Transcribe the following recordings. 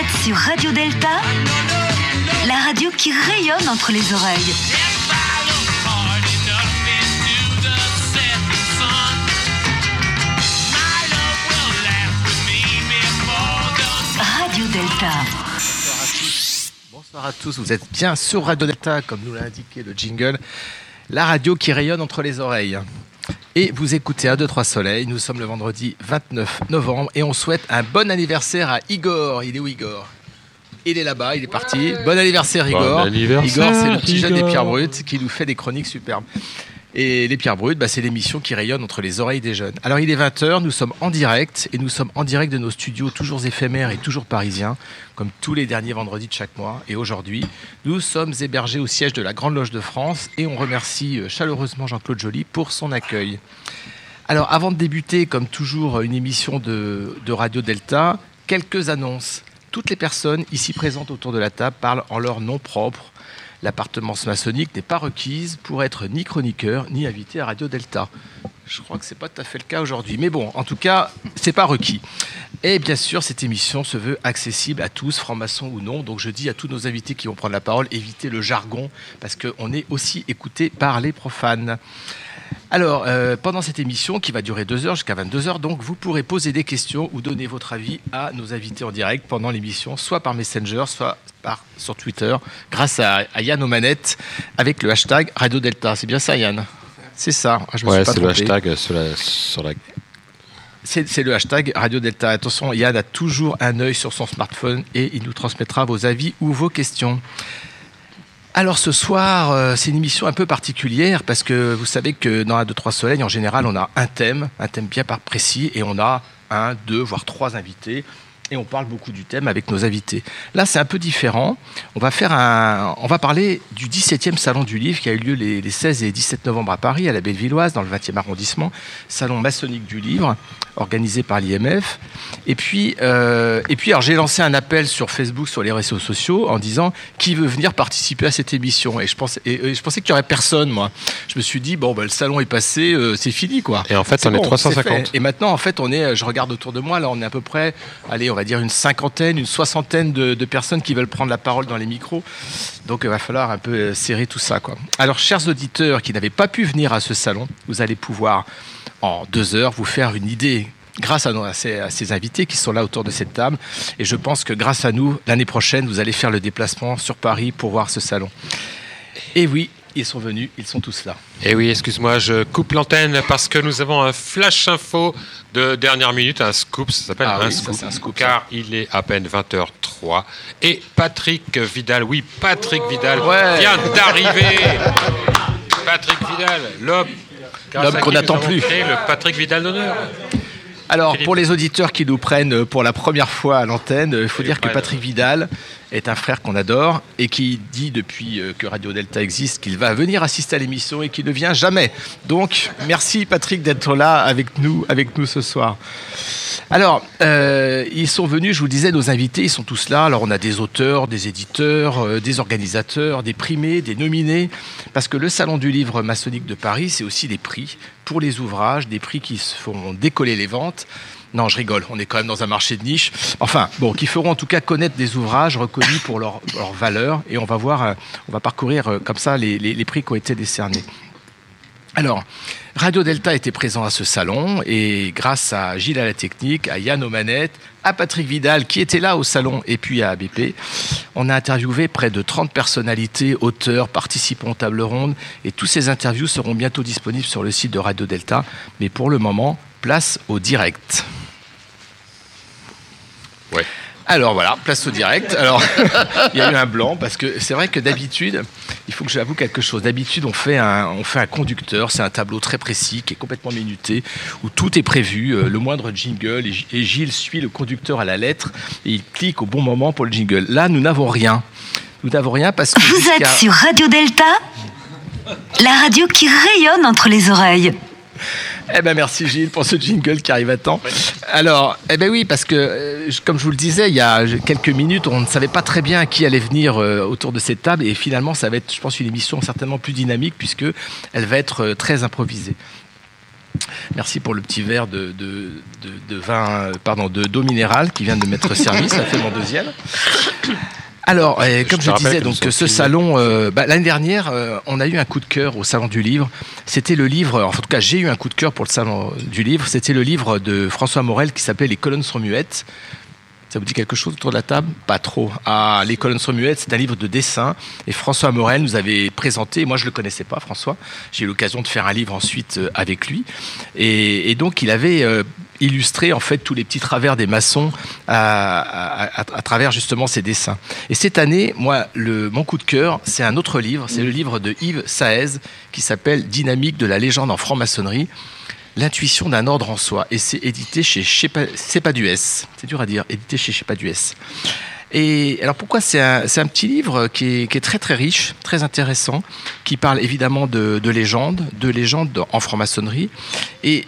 êtes sur Radio Delta, la radio qui rayonne entre les oreilles. Radio Delta. Bonsoir à tous, vous êtes bien sur Radio Delta, comme nous l'a indiqué le jingle, la radio qui rayonne entre les oreilles. Et vous écoutez 1, 2, 3 Soleil, nous sommes le vendredi 29 novembre et on souhaite un bon anniversaire à Igor. Il est où Igor? Il est là-bas, il est parti. Bon anniversaire Igor. anniversaire, Igor, c'est le petit jeune des pierres brutes qui nous fait des chroniques superbes. Et les pierres brutes, bah, c'est l'émission qui rayonne entre les oreilles des jeunes. Alors il est 20h, nous sommes en direct et nous sommes en direct de nos studios toujours éphémères et toujours parisiens, comme tous les derniers vendredis de chaque mois. Et aujourd'hui, nous sommes hébergés au siège de la Grande Loge de France et on remercie euh, chaleureusement Jean-Claude Joly pour son accueil. Alors avant de débuter, comme toujours, une émission de, de Radio Delta, quelques annonces. Toutes les personnes ici présentes autour de la table parlent en leur nom propre. L'appartenance maçonnique n'est pas requise pour être ni chroniqueur ni invité à Radio Delta. Je crois que c'est pas tout à fait le cas aujourd'hui, mais bon, en tout cas, c'est pas requis. Et bien sûr, cette émission se veut accessible à tous, francs-maçons ou non. Donc je dis à tous nos invités qui vont prendre la parole, évitez le jargon, parce qu'on est aussi écouté par les profanes. Alors, euh, pendant cette émission qui va durer deux heures jusqu'à 22 heures, donc vous pourrez poser des questions ou donner votre avis à nos invités en direct pendant l'émission, soit par Messenger, soit par, sur Twitter, grâce à, à Yann aux manettes, avec le hashtag Radio Delta. C'est bien ça, Yann? C'est ça. Ah, je me Ouais, c'est le hashtag sur la, sur la- C'est c'est le hashtag Radio Delta. Attention, Yann a toujours un œil sur son smartphone et il nous transmettra vos avis ou vos questions. Alors ce soir, euh, c'est une émission un peu particulière parce que vous savez que dans la 2-3 Soleil, en général, on a un thème, un thème bien précis et on a un, deux, voire trois invités. Et on parle beaucoup du thème avec nos invités. Là, c'est un peu différent. On va, faire un, on va parler du 17e Salon du Livre qui a eu lieu les, les 16 et 17 novembre à Paris, à la Bellevilloise, dans le 20e arrondissement. Salon maçonnique du livre, organisé par l'IMF. Et puis, euh, et puis alors, j'ai lancé un appel sur Facebook, sur les réseaux sociaux, en disant qui veut venir participer à cette émission? Et je pensais, et, et je pensais qu'il n'y aurait personne, moi. Je me suis dit, bon, bah, le salon est passé, euh, c'est fini, quoi. Et en fait, on est bon, 350. c'est fait. Et maintenant, en fait, on est, je regarde autour de moi, là, on est à peu près, allez, on va dire une cinquantaine, une soixantaine de, personnes qui veulent prendre la parole dans les micros. Donc, il va falloir un peu euh, serrer tout ça. Alors, chers auditeurs qui n'avaient pas pu venir à ce salon, vous allez pouvoir, en deux heures, vous faire une idée grâce à ces, à ces invités qui sont là autour de cette table. Et je pense que grâce à nous, l'année prochaine, vous allez faire le déplacement sur Paris pour voir ce salon. Et oui, ils sont venus, ils sont tous là. Et Eh oui, excuse-moi, je coupe l'antenne parce que nous avons un flash info de dernière minute, un scoop, ça s'appelle Ah un, oui, scoop, c'est un scoop, car il est à peine 20h03 et Patrick Vidal, oui, Patrick Vidal Ouais. vient d'arriver. Patrick Vidal, l'homme L'homme qu'on n'attend plus. créé le Patrick Vidal d'honneur. Alors, Philippe. pour les auditeurs qui nous prennent pour la première fois à l'antenne, il faut dire que. Patrick Vidal est un frère qu'on adore et qui dit depuis euh, que Radio Delta existe qu'il va venir assister à l'émission et qu'il ne vient jamais. Donc, merci Patrick d'être là avec nous, avec nous ce soir. Alors, euh, ils sont venus, je vous le disais, nos invités, ils sont tous là. Alors, on a des auteurs, des éditeurs, euh, des organisateurs, des primés, des nominés, parce que le Salon du Livre maçonnique de Paris, c'est aussi des prix pour les ouvrages, des prix qui se font décoller les ventes. Non, je rigole, on est quand même dans un marché de niche. Enfin, bon, qui feront en tout cas connaître des ouvrages reconnus pour leur, leur valeur. Et on va voir, euh, on va parcourir euh, comme ça les, prix qui ont été décernés. Alors, Radio Delta était présent à ce salon et grâce à Gilles à la technique, à Yann aux manettes, à Patrick Vidal qui était là au salon et puis à ABP, on a interviewé près de 30 personnalités, auteurs, participants aux tables rondes et tous ces interviews seront bientôt disponibles sur le site de Radio Delta. Mais pour le moment, place au direct. Ouais. Alors voilà, place au direct. Alors, il y a eu un blanc parce que c'est vrai que d'habitude, il faut que j'avoue quelque chose. D'habitude, on fait un, on fait un conducteur, c'est un tableau très précis qui est complètement minuté où tout est prévu, euh, le moindre jingle et, Gilles suit le conducteur à la lettre et il clique au bon moment pour le jingle. Là, nous n'avons rien. Nous n'avons rien parce que Vous êtes sur Radio Delta, la radio qui rayonne entre les oreilles. Eh ben merci Gilles pour ce jingle qui arrive à temps. Alors, eh ben oui, parce que euh, comme je vous le disais, il y a quelques minutes, on ne savait pas très bien qui allait venir euh, autour de cette table, et finalement, ça va être, je pense, une émission certainement plus dynamique puisque elle va être euh, très improvisée. Merci pour le petit verre de, de, de, de vin, euh, pardon, de d'eau minérale qui vient de m'être servi. Ça fait mon deuxième. Alors, euh, comme je, disais, donc ce salon, euh, bah, l'année dernière, euh, on a eu un coup de cœur au salon du livre. C'était le livre, en tout cas, j'ai eu un coup de cœur pour le salon du livre. C'était le livre de François Morel qui s'appelait Les colonnes sont muettes. Ça vous dit quelque chose autour de la table? Pas trop. Ah, Les colonnes sont muettes, c'est un livre de dessin. Et François Morel nous avait présenté, moi je ne le connaissais pas, François. J'ai eu l'occasion de faire un livre ensuite euh, avec lui. Et, et donc il avait euh, illustré en fait tous les petits travers des maçons à, à- à- à travers justement ses dessins. Et cette année, moi, le, mon coup de cœur, c'est un autre livre. C'est le livre de Yves Saez qui s'appelle Dynamique de la légende en franc-maçonnerie. L'intuition d'un ordre en soi. Et c'est édité chez Cepadues. C'est dur à dire, édité chez Shepadues. Et alors pourquoi c'est un, un petit livre qui est, qui est très très riche, très intéressant, qui parle évidemment de, de légendes, de légendes en franc-maçonnerie. Et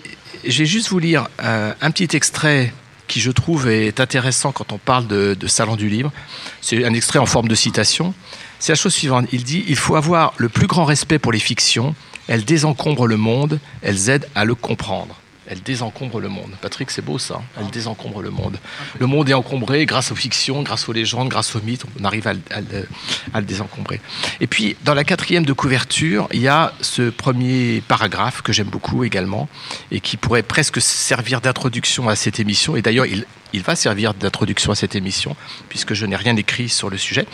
je vais juste vous lire un, un petit extrait qui je trouve est intéressant quand on parle de salon du livre. C'est un extrait en forme de citation. C'est la chose suivante. Il dit Il faut avoir le plus grand respect pour les fictions. Elles désencombrent le monde, elles aident à le comprendre. Elles désencombrent le monde. Patrick, c'est beau ça. hein Elles désencombrent le monde. Le monde est encombré grâce aux fictions, grâce aux légendes, grâce aux mythes. On arrive à, le- désencombrer. Et puis, dans la quatrième de couverture, il y a ce premier paragraphe que j'aime beaucoup également et qui pourrait presque servir d'introduction à cette émission. Et d'ailleurs, il, il va servir d'introduction à cette émission puisque je n'ai rien écrit sur le sujet.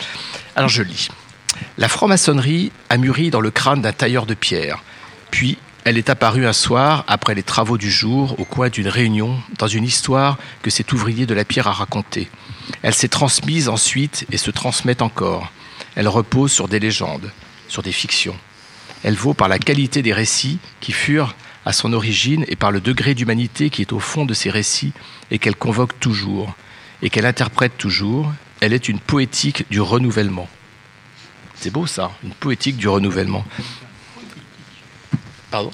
Alors, je lis. La franc-maçonnerie a mûri dans le crâne d'un tailleur de pierre. Puis, elle est apparue un soir, après les travaux du jour, au coin d'une réunion, dans une histoire que cet ouvrier de la pierre a racontée. Elle s'est transmise ensuite et se transmet encore. Elle repose sur des légendes, sur des fictions. Elle vaut par la qualité des récits qui furent à son origine et par le degré d'humanité qui est au fond de ces récits et qu'elle convoque toujours et qu'elle interprète toujours. Elle est une poétique du renouvellement. C'est beau ça, une poétique du renouvellement. Pardon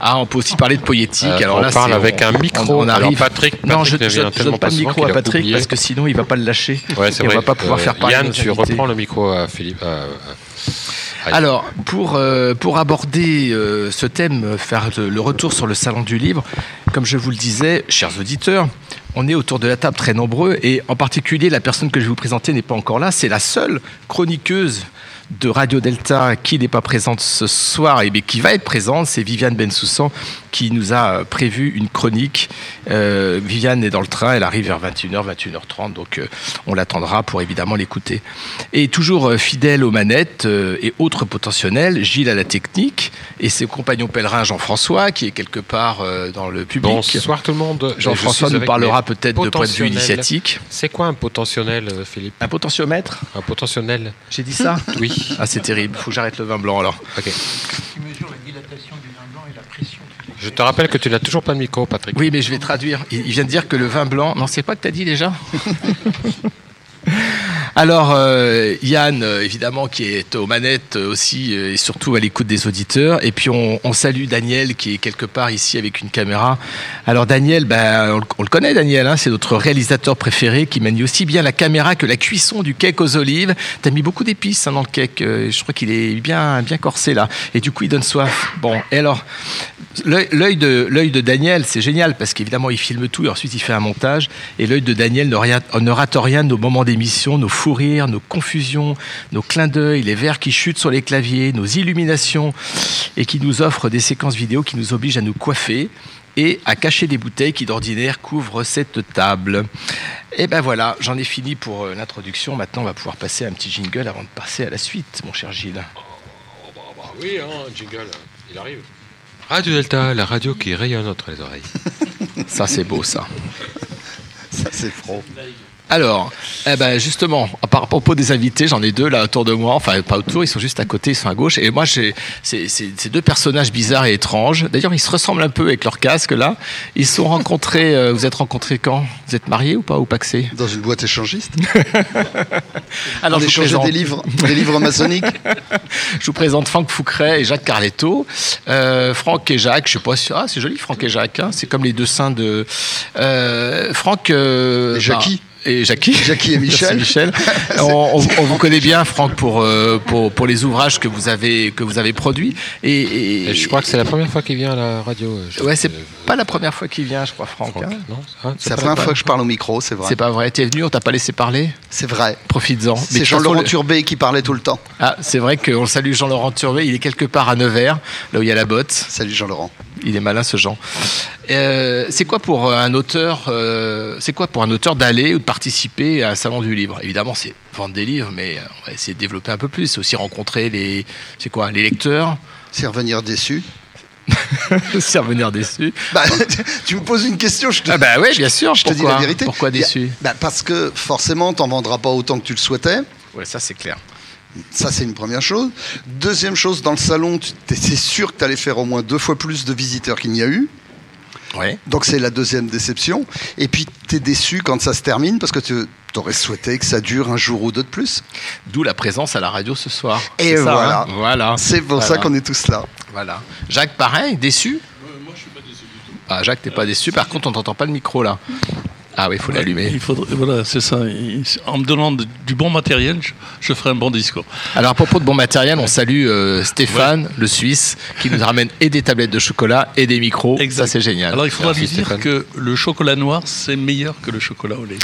Ah, on peut aussi parler de poétique. Euh, Alors on là, parle avec un micro. On, on Alors, arrive. Patrick, non, je, Patrick tellement donne pas pas le micro à a Patrick oublié. parce que sinon il va pas le lâcher. Ouais, c'est Et on va pas pouvoir Euh, faire parler Yann, tu invités. reprends le micro à Philippe. euh. Alors, pour, euh, aborder euh, ce thème, faire le, retour sur le salon du livre, comme je vous le disais, chers auditeurs, on est autour de la table très nombreux et en particulier la personne que je vais vous présenter n'est pas encore là, c'est la seule chroniqueuse de Radio Delta qui n'est pas présente ce soir et qui va être présente, c'est Viviane Bensoussan qui nous a prévu une chronique. Euh, Viviane est dans le train, elle arrive vers 21h, 21h30, donc euh, on l'attendra pour évidemment l'écouter. Et toujours euh, fidèle aux manettes euh, et autres potentiels, Gilles à la technique et ses compagnons pèlerins Jean-François qui est quelque part euh, dans le public. Bonsoir tout le monde. Jean-François nous parlera peut-être de point de vue initiatique. C'est quoi un potentionnel, euh, Philippe? Un potentiomètre? Un potentionnel J'ai dit ça? Oui. Ah c'est terrible, faut que j'arrête le vin blanc alors. Ok. qui mesure la dilatation du vin blanc et la pression. Je te rappelle que tu n'as toujours pas de micro, Patrick. Oui, mais je vais traduire. Il, vient de dire que le vin blanc. Non, c'est pas que tu as dit déjà? Alors, euh, Yann, euh, évidemment, qui est aux manettes euh, aussi, et surtout à l'écoute des auditeurs. Et puis, on, salue Daniel, qui est quelque part ici avec une caméra. Alors, Daniel, ben, on, le- on le connaît, Daniel, hein, c'est notre réalisateur préféré, qui manie aussi bien la caméra que la cuisson du cake aux olives. Tu as mis beaucoup d'épices hein, dans le cake. je crois qu'il est bien, bien corsé, là. Et du coup, il donne soif. Bon, et alors, L'œil de, de Daniel, c'est génial parce qu'évidemment, il filme tout et ensuite il fait un montage. Et l'œil de Daniel ne, rien- ne rate rien de nos moments d'émission, nos fous rires, nos confusions, nos clins d'œil, les verres qui chutent sur les claviers, nos illuminations et qui nous offrent des séquences vidéo qui nous obligent à nous coiffer et à cacher des bouteilles qui d'ordinaire couvrent cette table. Et ben voilà, j'en ai fini pour euh, l'introduction. Maintenant, on va pouvoir passer à un petit jingle avant de passer à la suite, mon cher Gilles. oui, hein, jingle, il arrive. Radio Delta, la radio qui rayonne entre les oreilles. Ça, c'est beau, ça. Ça, c'est franc. Alors, eh ben justement, à par- propos des invités, j'en ai deux là autour de moi, enfin pas autour, ils sont juste à côté, ils sont à gauche. Et moi, j'ai ces deux personnages bizarres et étranges. D'ailleurs, ils se ressemblent un peu avec leur casque là. Ils se sont rencontrés. euh, vous êtes rencontrés quand? Vous êtes mariés ou pas ou paxés Dans une boîte échangiste Alors, On je vous, échangeait présente, des livres, des livres maçonniques. je vous présente Franck Foucret et Jacques Carletto. Euh, Franck et Jacques, je sais pas si ah c'est joli Franck et Jacques. hein, c'est comme les deux saints de euh, Franck. euh, Et Jackie. bah, Et Jackie. Jackie et Michel. Merci, Michel. on, on- on vous connaît bien, Franck, pour, euh, pour, pour les ouvrages que vous avez, que vous avez produits. Et, et- Et je crois que c'est la première fois qu'il vient à la radio. euh, je- Ouais, c'est euh, pas la première fois qu'il vient, je crois, Franck. Franck. hein. C'est la pas première fois que je parle au micro, c'est vrai. C'est pas vrai. T'es venu, on t'a pas laissé parler C'est vrai. Profites-en. C'est Jean-Laurent le- Turbet qui parlait tout le temps. Ah, c'est vrai qu'on le salue Jean-Laurent Turbet. Il est quelque part à Nevers, là où il y a la botte. Salut Jean-Laurent. Il est malin ce Jean. Euh, c'est quoi pour un auteur euh, C'est quoi pour un auteur d'aller ou de participer à un salon du livre Évidemment, c'est vendre des livres, mais euh, on va essayer de développer un peu plus. C'est aussi rencontrer les, c'est quoi, les lecteurs, C'est revenir déçu. c'est revenir déçus. Bah, tu me poses une question, je te, Ah bah ouais, bien sûr. je te dis la vérité. Pourquoi déçu? bah, Parce que forcément, t'en vendras pas autant que tu le souhaitais. Ouais, ça c'est clair. Ça, c'est une première chose. Deuxième chose, dans le salon, tu es sûr que tu allais faire au moins deux fois plus de visiteurs qu'il n'y a eu. Ouais. Donc, c'est la deuxième déception. Et puis, tu es déçu quand ça se termine parce que tu aurais souhaité que ça dure un jour ou deux de plus. D'où la présence à la radio ce soir. Et ça, voilà. hein voilà. C'est pour ça qu'on est tous là. Voilà. Jacques, pareil, déçu Moi, je suis pas déçu du tout. Ah, Jacques, t'es pas déçu. Par contre, on t'entend pas le micro là. Ah oui, il faut l'allumer. Il faudrait, voilà, c'est ça. En me donnant du bon matériel, je, je ferai un bon discours. Alors à propos de bon matériel, on salue euh, Stéphane, le Suisse, qui nous ramène et des tablettes de chocolat et des micros. Exact. Ça c'est génial. Alors il faudra Merci, lui dire Stéphane. que le chocolat noir, c'est meilleur que le chocolat au lait.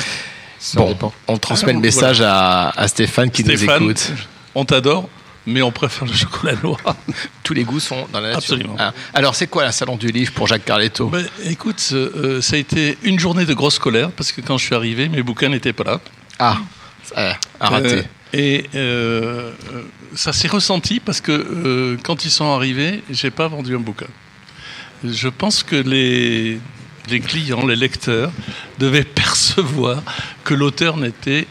Ça bon, dépend. on transmet le Ah, message à, à Stéphane qui Stéphane, nous écoute. on t'adore, mais on préfère le chocolat noir. Tous les goûts sont dans la nature. Absolument. Ah. Alors c'est quoi la salon du livre pour Jacques Carletto? Ben, écoute, euh, ça a été une journée de grosse colère, parce que quand je suis arrivé, mes bouquins n'étaient pas là. Ah, euh, rater. Euh, et euh, euh, ça s'est ressenti parce que euh, quand ils sont arrivés, j'ai pas vendu un bouquin. Je pense que les, les clients, les lecteurs, devaient percevoir que l'auteur n'était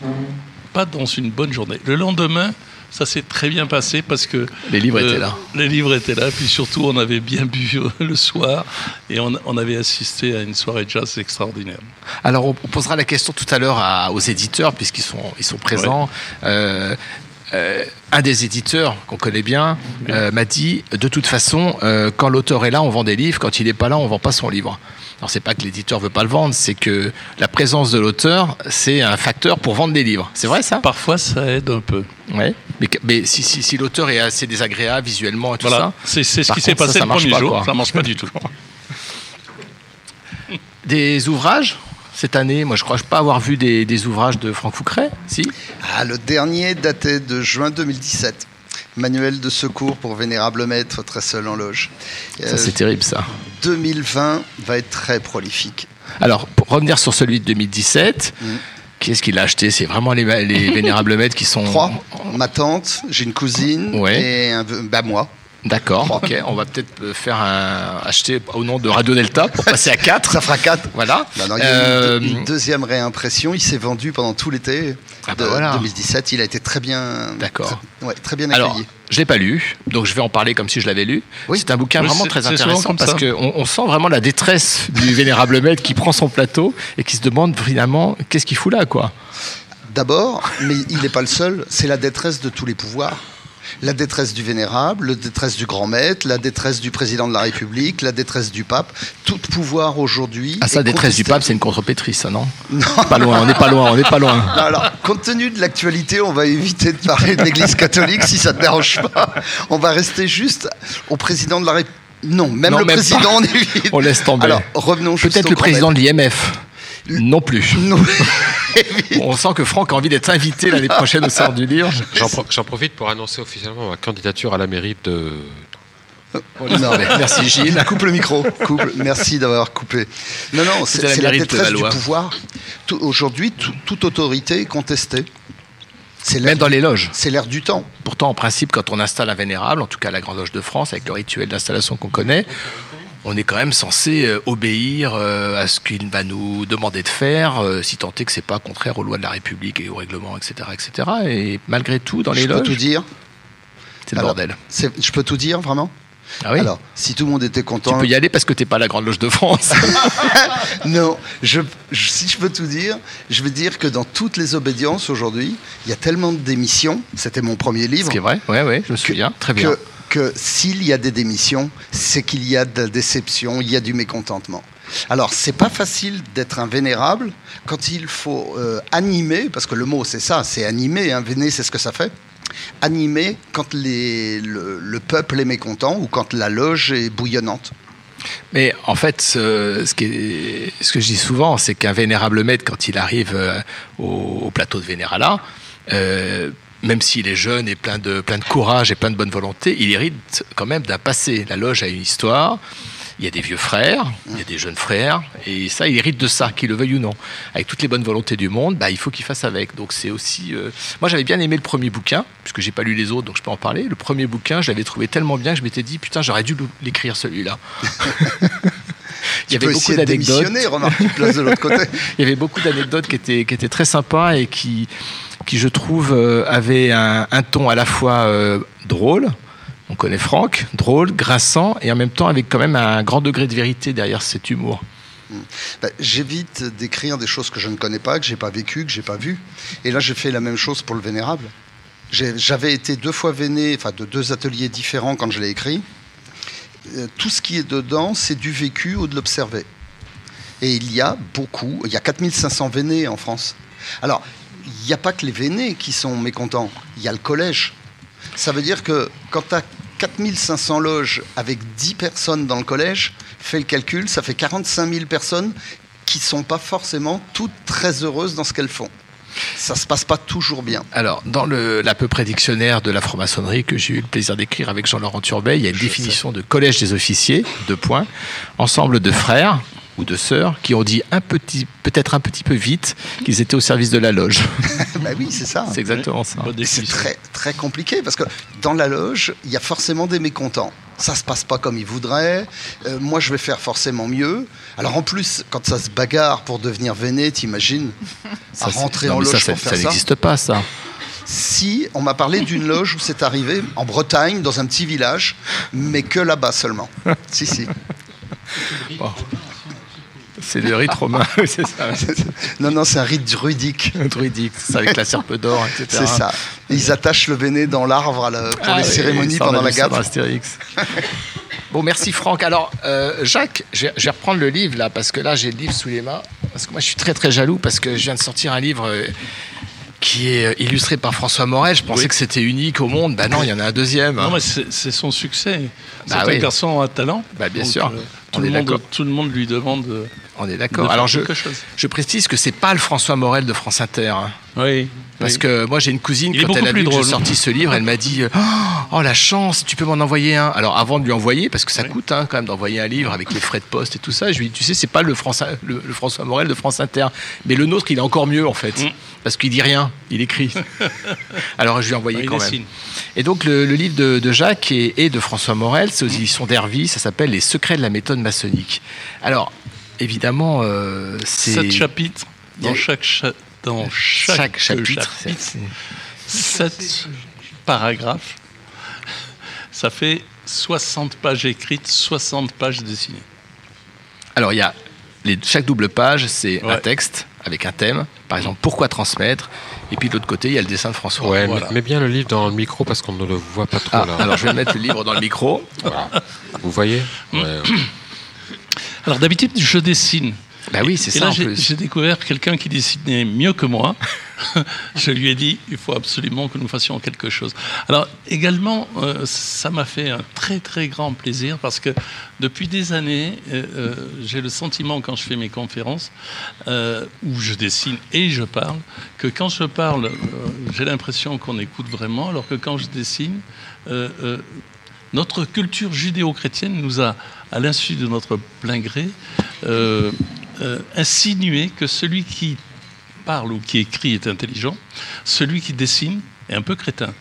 pas dans une bonne journée. Le lendemain, ça s'est très bien passé parce que Les livres euh, étaient là. Les livres étaient là, puis surtout on avait bien bu le soir et on, on avait assisté à une soirée de jazz extraordinaire. Alors, on posera la question tout à l'heure aux éditeurs, puisqu'ils sont, ils sont présents. Euh, euh, un des éditeurs qu'on connaît bien euh, m'a dit de toute façon, euh, quand l'auteur est là, on vend des livres. Quand il n'est pas là, on vend pas son livre. Alors, c'est pas que l'éditeur veut pas le vendre, c'est que la présence de l'auteur, c'est un facteur pour vendre des livres. C'est vrai ça? Parfois ça aide un peu. Ouais. Mais, si, si, si l'auteur est assez désagréable visuellement et tout Voilà, ça, c'est c'est ce qui s'est ça, passé ça le marche premier pas, jour. quoi. Ça marche pas du tout. des ouvrages cette année, moi je crois pas avoir vu des, des ouvrages de Franck Foucret, si? Ah, le dernier datait de juin 2017. Manuel de secours pour vénérable maître, très seul en loge. Ça Euh, c'est terrible ça. 2020 va être très prolifique. Alors, pour revenir sur celui de 2017, Mm. qui est-ce qu'il a acheté? C'est vraiment les, les vénérables maîtres qui sont. Trois, ma tante, j'ai une cousine Ouais. et un, bah moi. D'accord, ok. On va peut-être euh, faire un. acheter au nom de Radio Delta pour passer à 4. Ça fera quatre. Voilà. Non, non, il y a Euh, eu une, une deuxième réimpression. Il s'est vendu pendant tout l'été Ah de bah voilà. 2017. Il a été très bien, D'accord. très, ouais, très bien Alors, accueilli. je l'ai pas lu, donc je vais en parler comme si je l'avais lu. Oui. C'est un bouquin Oui, vraiment très intéressant parce qu'on on sent vraiment la détresse du vénérable maître qui prend son plateau et qui se demande finalement qu'est-ce qu'il fout là, quoi? D'abord, mais il n'est pas le seul, c'est la détresse de tous les pouvoirs. La détresse du vénérable, la détresse du grand maître, la détresse du président de la République, la détresse du pape. Tout pouvoir aujourd'hui. Ah, ça, est détresse du pape, c'est une contrepétrice, ça, non Pas loin, on n'est pas loin, on n'est pas loin. Non, alors, compte tenu de l'actualité, on va éviter de parler de l'Église catholique si ça ne te dérange pas. On va rester juste au président de la République. Non, même Non, le même président, on évite. On laisse tomber. Alors, revenons Peut-être le président de l'IMF. Non plus. Non. On sent que Franck a envie d'être invité l'année prochaine au Salon du Livre. J'en pro- j'en profite pour annoncer officiellement ma candidature à la mairie de. Non, mais Merci Gilles. Coupe le micro. Coupe. Merci d'avoir coupé. Non, non, c'est la c'est la mairie de détresse du pouvoir. Tout- Aujourd'hui, tout- toute autorité est contestée. Même dans les loges. c'est l'ère du temps. Pourtant, en principe, quand on installe un vénérable, en tout cas la Grande Loge de France, avec le rituel d'installation qu'on connaît, on est quand même censé euh, obéir euh, à ce qu'il va nous demander de faire, euh, si tant est que c'est pas contraire aux lois de la République et aux règlements, etc., etc. Et malgré tout, dans les Je peux tout dire. c'est le Alors, bordel. c'est- Je peux tout dire, vraiment? Ah oui Alors, si tout le monde était Tu content. peux y aller parce que t'es pas la Grande Loge de France. Non, je, je- si je peux tout dire, je veux dire que dans toutes les obédiences aujourd'hui, il y a tellement de démissions. C'était mon premier livre. Ce qui est vrai, ouais, ouais, je me souviens. Très bien. que que s'il y a des démissions, c'est qu'il y a de la déception, il y a du mécontentement. Alors, c'est pas facile d'être un vénérable quand il faut euh, animer, parce que le mot c'est ça, c'est animer, un véné c'est ce que ça fait. Animer quand le, le peuple est mécontent ou quand la loge est bouillonnante. Mais en fait, ce, que je dis souvent, c'est qu'un vénérable maître, quand il arrive euh, au, au plateau de Vénérala, euh, même s'il est jeune et plein de, plein de courage et plein de bonne volonté, il hérite quand même d'un passé. La loge a une histoire. Il y a des vieux frères, il y a des jeunes frères, et ça, il hérite de ça, qu'il le veuille ou non. Avec toutes les bonnes volontés du monde, bah, il faut qu'il fasse avec. Donc c'est aussi. euh, Moi, j'avais bien aimé le premier bouquin, puisque j'ai pas lu les autres, donc je peux en parler. Le premier bouquin, je l'avais trouvé tellement bien que je m'étais dit, putain, j'aurais dû l'écrire celui-là. Il y avait beaucoup d'anecdotes. Il y avait beaucoup d'anecdotes qui étaient, qui étaient très sympas et qui, qui je trouve, euh, avaient un, ton à la fois euh, drôle. On connaît Franck, drôle, grinçant, et en même temps avec quand même un grand degré de vérité derrière cet humour. Ben, J'évite d'écrire des choses que je ne connais pas, que j'ai pas vécues, que j'ai pas vues. Et là, j'ai fait la même chose pour le Vénérable. J'avais été deux fois véné, enfin de deux ateliers différents quand je l'ai écrit. Euh, Tout ce qui est dedans, c'est du vécu ou de l'observé. Et il y a beaucoup, il y a 4500 vénés en France. Alors, il n'y a pas que les vénés qui sont mécontents, il y a le collège. Ça veut dire que quand tu as 4500 loges avec 10 personnes dans le collège, fais le calcul, ça fait 45 000 personnes qui sont pas forcément toutes très heureuses dans ce qu'elles font. Ça se passe pas toujours bien. Alors, dans le- l'à peu près dictionnaire de la franc-maçonnerie que j'ai eu le plaisir d'écrire avec Jean-Laurent Turbet, il y a une définition de collège des officiers, deux points, ensemble de frères ou de sœurs qui ont dit un petit, peut-être un petit peu vite qu'ils étaient au service de la loge. bah oui, c'est ça. C'est exactement ça. C'est très, très compliqué parce que dans la loge, il y a forcément des mécontents. Ça se passe pas comme ils voudraient. Euh, moi, je vais faire forcément mieux. Alors en plus, quand ça se bagarre pour devenir véné, t'imagines Ça, à rentrer non, en loge ça, pour ça faire ça. n'existe pas, ça. Si on m'a parlé d'une loge où c'est arrivé en Bretagne, dans un petit village, mais que là-bas seulement. si, si. C'est le rite romain, c'est ça. Non, non, c'est un rite druidique. Druidique, c'est avec la serpe d'or, etc. C'est ça. Ils attachent le véné dans l'arbre à la- pour Ah les cérémonies pendant la gaffe. Astérix. bon, merci Franck. Alors, euh, Jacques, je vais, je vais reprendre le livre là, parce que là, j'ai le livre sous les mains. Parce que moi, je suis très très jaloux parce que je viens de sortir un livre euh, qui est euh, illustré par François Morel. Je pensais Oui. que c'était unique au monde. Bah non, il y en a un deuxième. Non, mais c'est c'est son succès. C'est Bah un oui. garçon à talent. Bah, bien Donc, sûr. euh, tout, le monde, tout le monde lui demande de, On est d'accord. Alors, je, chose. je précise que c'est pas le François Morel de France Inter. hein. Oui. Parce oui. que moi j'ai une cousine, Il quand elle a vu que j'ai drôle. sorti ce livre, elle m'a dit euh, Oh la chance, tu peux m'en envoyer un. Alors avant de lui envoyer, parce que ça Oui. coûte hein, quand même d'envoyer un livre avec les frais de poste et tout ça, je lui ai dit Tu sais, c'est pas le, France- le- le François Morel de France Inter, mais le nôtre il est encore mieux en fait. Mm. Parce qu'il dit rien, il écrit. Alors je lui ai envoyé quand même. Et donc le, le livre de, de Jacques et, et de François Morel, c'est aux éditions d'Hervy, ça s'appelle Les secrets de la méthode maçonnique. Alors évidemment, euh, c'est. Sept chapitres a- dans chaque, cha- dans chaque, chaque chapitre. chapitre, sept paragraphes. Ça fait 60 pages écrites, 60 pages dessinées. Alors, il y a les, chaque double page, c'est un texte avec un thème. Par exemple, pourquoi transmettre? Et puis de l'autre côté, il y a le dessin de François. Ouais, Voilà. mets bien le livre dans le micro parce qu'on ne le voit pas trop Ah, là. alors je vais mettre le livre dans le micro. Vous voyez? Mm. Ouais. Alors d'habitude, je dessine. Bah oui, c'est ça là, en j'ai plus. j'ai découvert quelqu'un qui dessinait mieux que moi. je lui ai dit, il faut absolument que nous fassions quelque chose. Alors également, euh, ça m'a fait un très très grand plaisir parce que depuis des années, euh, euh, j'ai le sentiment quand je fais mes conférences, euh, où je dessine et je parle, que quand je parle, j'ai l'impression qu'on écoute vraiment, alors que quand je dessine, notre culture judéo-chrétienne nous a, à l'insu de notre plein gré, euh, euh, insinué que celui qui parle ou qui écrit est intelligent, celui qui dessine est un peu crétin.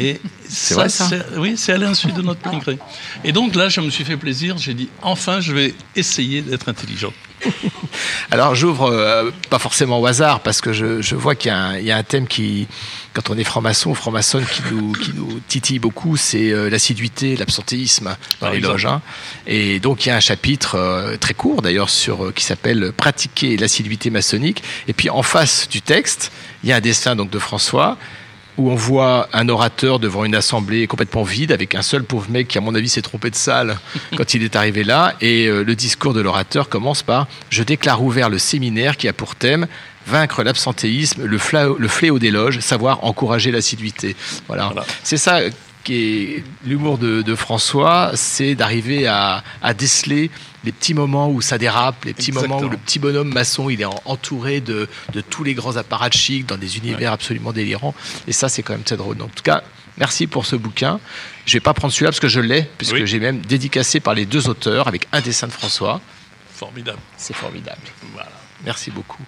Et C'est vrai, ça c'est- Oui, c'est à l'insu de notre plein gré. Et donc là, je me suis fait plaisir, j'ai dit, enfin, je vais essayer d'être intelligent. Alors j'ouvre euh, pas forcément au hasard parce que je, je vois qu'il y, a un- il y a un thème qui, quand on est franc-maçon ou franc-maçonne, qui nous, qui nous titille beaucoup, c'est euh, l'assiduité, l'absentéisme dans Par les loges. hein. Et donc il y a un chapitre euh, très court d'ailleurs sur euh, qui s'appelle Pratiquer l'assiduité maçonnique. Et puis en face du texte, il y a un dessin donc de François où on voit un orateur devant une assemblée complètement vide, avec un seul pauvre mec qui, à mon avis, s'est trompé de salle quand il est arrivé là. Et euh, le discours de l'orateur commence par Je déclare ouvert le séminaire qui a pour thème vaincre l'absentéisme, le, fléau des loges, savoir encourager l'assiduité. Voilà. Voilà. C'est ça qui est l'humour de, de François, c'est d'arriver à, à déceler les petits moments où ça dérape, les petits moments où le petit bonhomme maçon il est en- entouré de, de tous les grands apparatchiks dans des univers absolument délirants. Et ça, c'est quand même très drôle. Donc, en tout cas, merci pour ce bouquin. Je vais pas prendre celui-là parce que je l'ai, puisque Oui. j'ai même dédicacé par les deux auteurs avec un dessin de François. Formidable. C'est formidable. Voilà. Merci beaucoup.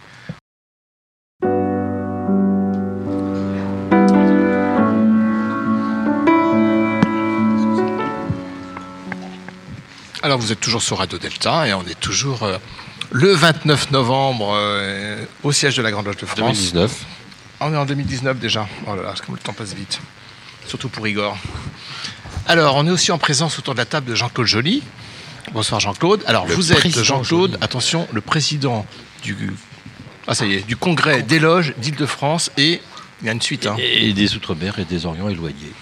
Alors vous êtes toujours sur Radio Delta et on est toujours euh, le 29 novembre euh, au siège de la Grande Loge de France. 2019. On est en 2019 déjà. Oh là là, comme le temps passe vite. Surtout pour Igor. Alors, on est aussi en présence autour de la table de Jean-Claude Joly. Bonsoir Jean-Claude. Alors, Le vous êtes Jean-Claude, attention, le président du ah ça y est, du congrès des loges d'Île-de-France et il y a une suite. Hein. Et des Outre-mer et des Orients éloignés.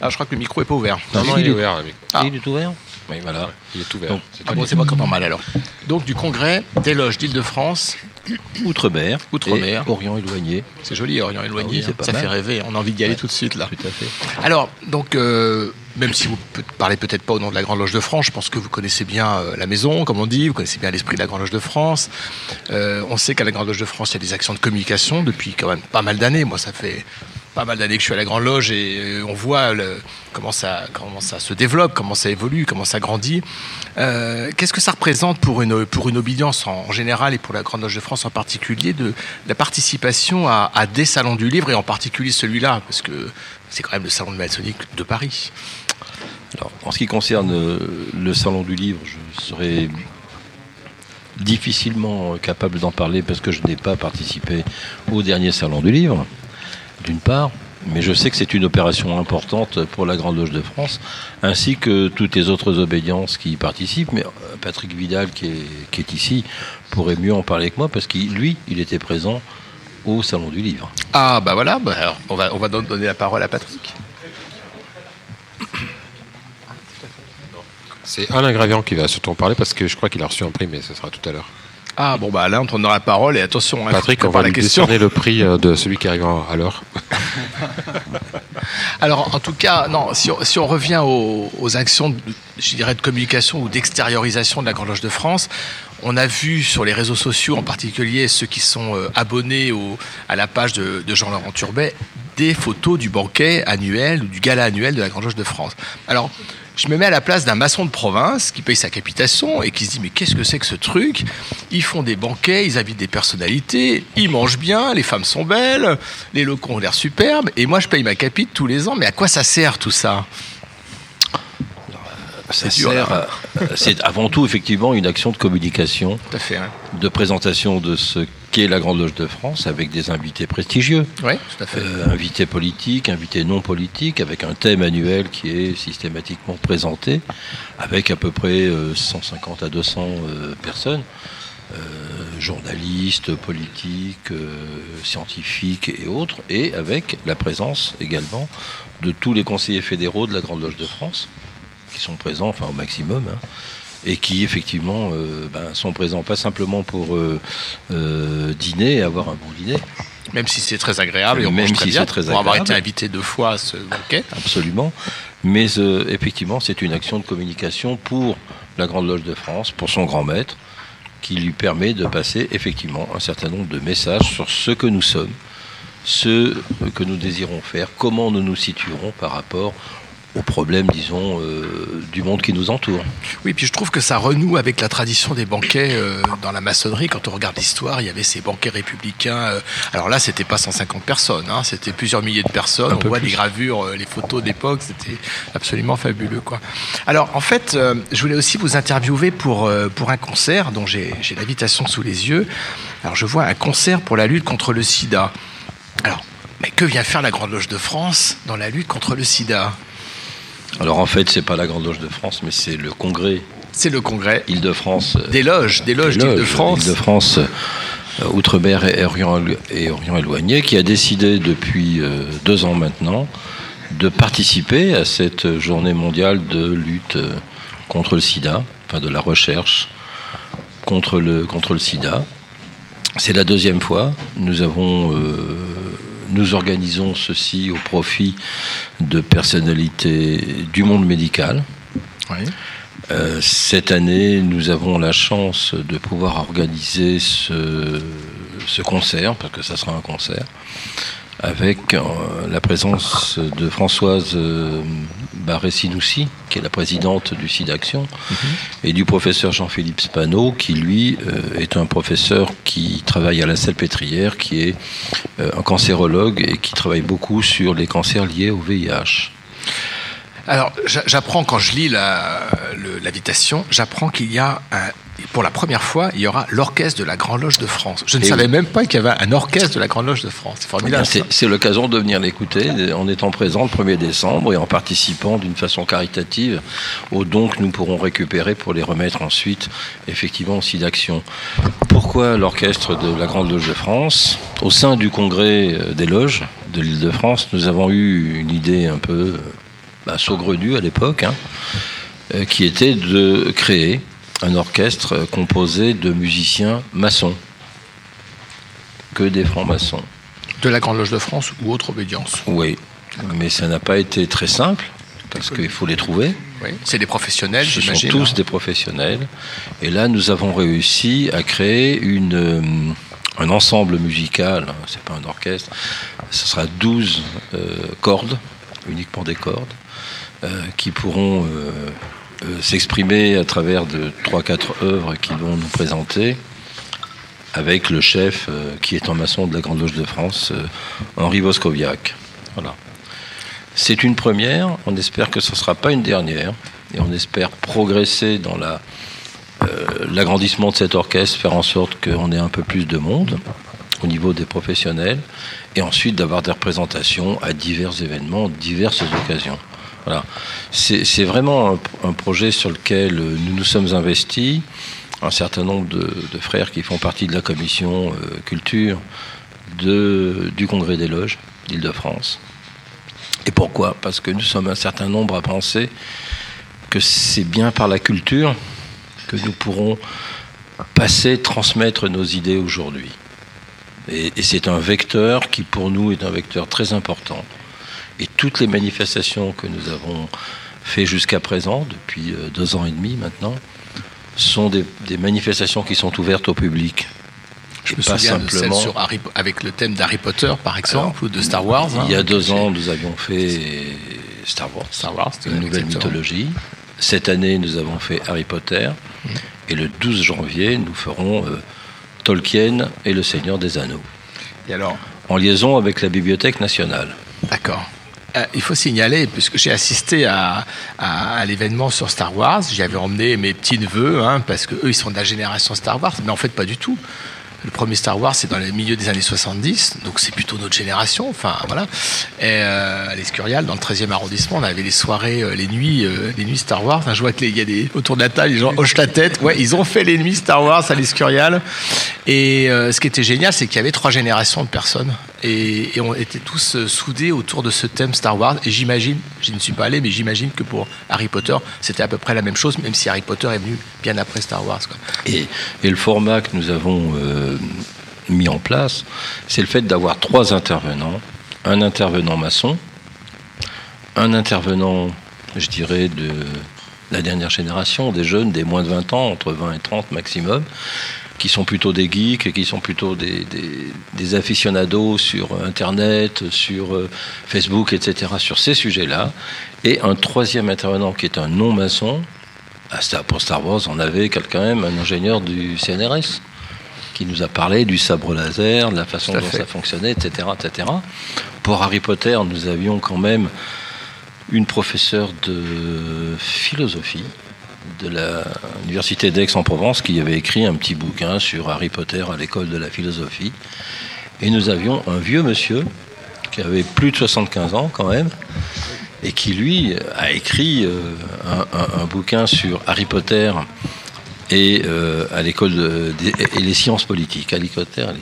Ah, je crois que le micro est pas ouvert. Non, non, il il est est- ouvert, le micro. Ah. Il est ouvert Oui, voilà. Il est ouvert. Donc, C'est Ah tout. bon, c'est pas quand mal alors. Donc du congrès des loges d'Île-de-France, Outre-mer. Outre-mer. et Orients éloignés. c'est joli, Orient éloigné, Ah oui, hein. ça mal. fait rêver, on a envie d'y aller Ouais. tout de suite là. Tout à fait. Alors, donc, euh, même si vous ne parlez peut-être pas au nom de la Grande Loge de France, je pense que vous connaissez bien euh, la maison, comme on dit, vous connaissez bien l'esprit de la Grande Loge de France. Euh, on sait qu'à la Grande Loge de France, il y a des actions de communication depuis quand même pas mal d'années. Moi, ça fait pas mal d'années que je suis à la Grande Loge et euh, on voit comment, ça, comment ça se développe, comment ça évolue, comment ça grandit. Euh, Qu'est-ce que ça représente pour une, pour une obédience en, général et pour la Grande Loge de France en particulier de, la participation à, à des salons du livre et en particulier celui-là? Parce que c'est quand même le salon de maçonnique de Paris. Alors, en ce qui concerne euh, le salon du livre, je serais difficilement capable d'en parler parce que je n'ai pas participé au dernier salon du livre, d'une part. Mais je sais que c'est une opération importante pour la Grande Loge de France, ainsi que toutes les autres obédiences qui y participent. Mais euh, Patrick Vidal, qui est, qui est ici, pourrait mieux en parler que moi, parce qu'il, lui, il était présent au Salon du Livre. Ah bah voilà, bah alors, on va, on va don- donner la parole à Patrick. C'est Alain Gravian qui va surtout en parler parce que je crois qu'il a reçu un prix, mais ce sera tout à l'heure. Ah bon bah là on tournera la parole et attention, hein, Patrick, on va la lui question. le prix euh, de celui qui arrive à l'heure. Alors, en tout cas, non, si on, si on revient aux, aux actions, de, je dirais, de communication ou d'extériorisation de la Grande Loge de France, on a vu sur les réseaux sociaux, en particulier ceux qui sont euh, abonnés au- à la page de, de Jean-Laurent Turbet, des photos du banquet annuel ou du gala annuel de la Grande Loge de France. Alors, je me mets à la place d'un maçon de province qui paye sa capitation et qui se dit mais qu'est-ce que c'est que ce truc? Ils font des banquets, ils invitent des personnalités, ils mangent bien, les femmes sont belles, les locaux ont l'air superbes et moi je paye ma capite tous les ans. Mais à quoi ça sert tout ça? Ça dur, sert à- c'est avant tout effectivement une action de communication, Tout à fait. hein. de présentation de ce qu'est la Grande Loge de France avec des invités prestigieux, Oui, tout à fait. Euh, invités politiques, invités non politiques, avec un thème annuel qui est systématiquement présenté, avec à peu près euh, 150 à 200 euh, personnes, euh, journalistes, politiques, euh, scientifiques et autres, et avec la présence également de tous les conseillers fédéraux de la Grande Loge de France, qui sont présents, enfin au maximum, hein, et qui effectivement euh, ben, sont présents pas simplement pour euh, euh, dîner et avoir un bon dîner, Même si c'est très agréable et on Même mange très si bien. c'est très pour avoir été invité deux fois à ce banquet. absolument, mais effectivement c'est une action de communication pour la Grande Loge de France, pour son grand maître, qui lui permet de passer effectivement un certain nombre de messages sur ce que nous sommes, ce que nous désirons faire, comment nous nous situerons par rapport aux problèmes, disons, euh, du monde qui nous entoure. Oui, puis je trouve que ça renoue avec la tradition des banquets euh, dans la maçonnerie. Quand on regarde l'histoire, il y avait ces banquets républicains. euh, alors là, c'était pas 150 personnes, hein, c'était plusieurs milliers de personnes. Un on voit plus. les gravures, euh, les photos d'époque, c'était absolument fabuleux. Quoi. Alors en fait, euh, je voulais aussi vous interviewer pour, euh, pour un concert dont j'ai j'ai l'invitation sous les yeux. Alors je vois un concert pour la lutte contre le sida. Alors, mais que vient faire la Grande Loge de France dans la lutte contre le sida? Alors en fait, c'est pas la Grande Loge de France, mais c'est le Congrès C'est le congrès Île-de-France. des loges, des loges d'Île-de-France. Île-de-France, euh, Outre-mer et Orient, et Orient éloigné, qui a décidé depuis euh, deux ans maintenant de participer à cette journée mondiale de lutte euh, contre le sida, enfin de la recherche contre le, contre le sida. C'est la deuxième fois. Nous avons, euh, nous organisons ceci au profit de personnalités du monde médical. Oui. Euh, cette année, nous avons la chance de pouvoir organiser ce, ce concert, parce que ça sera un concert, avec euh, la présence de Françoise euh, Barré-Sinoussi, qui est la présidente du SIDAction, et du professeur Jean-Philippe Spano, qui lui euh, est un professeur qui travaille à la Salpêtrière, qui est un cancérologue et qui travaille beaucoup sur les cancers liés au VIH. Alors, j'a- j'apprends quand je lis la- l'invitation, j'apprends qu'il y a un- pour la première fois, il y aura l'orchestre de la Grande Loge de France. Je ne Eh savais oui. même pas qu'il y avait un orchestre de la Grande Loge de France. C'est Eh formidable. C'est c'est l'occasion de venir l'écouter en étant présent le 1er décembre et en participant d'une façon caritative aux dons que nous pourrons récupérer pour les remettre ensuite effectivement aussi d'action. Pourquoi l'orchestre de la Grande Loge de France? Au sein du congrès euh, des loges de l'île de France, nous avons eu une idée un peu euh, bah, saugrenue à l'époque, hein, euh, qui était de créer un orchestre composé de musiciens maçons, que des francs-maçons. De la Grande Loge de France ou autre obédience. Oui, mais ça n'a pas été très simple parce qu'il faut les trouver. Oui. C'est des professionnels, Ce sont tous hein. des professionnels. Et là, nous avons réussi à créer une, euh, un ensemble musical. C'est pas un orchestre. Ce sera 12 euh, cordes, uniquement des cordes, qui pourront euh, euh, s'exprimer à travers de 3-4 œuvres qu'ils vont nous présenter avec le chef euh, qui est en maçon de la Grande Loge de France, euh, Henri Boscoviac. Voilà. C'est une première, on espère que ce ne sera pas une dernière, et on espère progresser dans la, euh, l'agrandissement de cet orchestre, faire en sorte qu'on ait un peu plus de monde au niveau des professionnels, et ensuite d'avoir des représentations à divers événements, diverses occasions. Voilà. C'est, vraiment un, projet sur lequel euh, nous nous sommes investis, un certain nombre de, frères qui font partie de la commission euh, culture du Congrès des loges d'Île-de-France. Et pourquoi? Parce que nous sommes un certain nombre à penser que c'est bien par la culture que nous pourrons passer, transmettre nos idées aujourd'hui. Et c'est un vecteur qui pour nous est un vecteur très important. Et toutes les manifestations que nous avons fait jusqu'à présent, depuis euh, deux ans et demi maintenant, sont des, des manifestations qui sont ouvertes au public. Je Et me pas souviens de simplement- sur Harry- avec le thème d'Harry Potter, par exemple, ou de Star Wars. hein. Il y a deux ans, nous avions fait Star Wars, Star Wars, une nouvelle exactement. mythologie. Cette année, nous avons fait Harry Potter. Mmh. Et le 12 janvier, nous ferons euh, Tolkien et le Seigneur des Anneaux, Et alors, en liaison avec la Bibliothèque nationale. D'accord. Euh, il faut signaler, puisque j'ai assisté à, l'événement sur Star Wars, j'y avais emmené mes petits-neveux, hein, parce que eux ils sont de la génération Star Wars, mais en fait pas du tout. Le premier Star Wars, c'est dans le milieu des années 70, donc c'est plutôt notre génération. Enfin, voilà. Euh, à l'Escurial, dans le 13e arrondissement, on avait les soirées, euh, les nuits, euh, les nuits Star Wars. Je vois qu'il y a des autour de la table, les gens hochent la tête. Ouais, ils ont fait les nuits Star Wars à l'Escurial. Et ce qui était génial, c'est qu'il y avait trois générations de personnes et, on était tous soudés autour de ce thème Star Wars. Et j'imagine, je ne suis pas allé, mais j'imagine que pour Harry Potter, c'était à peu près la même chose, même si Harry Potter est venu bien après Star Wars. Et, le format que nous avons mis en place, c'est le fait d'avoir trois intervenants. Un intervenant maçon, un intervenant, je dirais, de la dernière génération, des jeunes, des moins de 20 ans, entre 20 et 30 maximum, qui sont plutôt des geeks, qui sont plutôt des, des, aficionados sur Internet, sur euh, Facebook, etc., sur ces sujets-là. Et un troisième intervenant qui est un non-maçon. Pour Star Wars, on avait quand même un ingénieur du CNRS qui nous a parlé du sabre laser, de la façon dont fait. ça fonctionnait, etc., etc. Pour Harry Potter, nous avions quand même une professeure de philosophie de l'université d'Aix-en-Provence qui avait écrit un petit bouquin sur Harry Potter à l'école de la philosophie. Et nous avions un vieux monsieur qui avait plus de 75 ans quand même et qui lui a écrit euh, un, un- un bouquin sur Harry Potter et euh, à l'école de- et les sciences politiques, à et les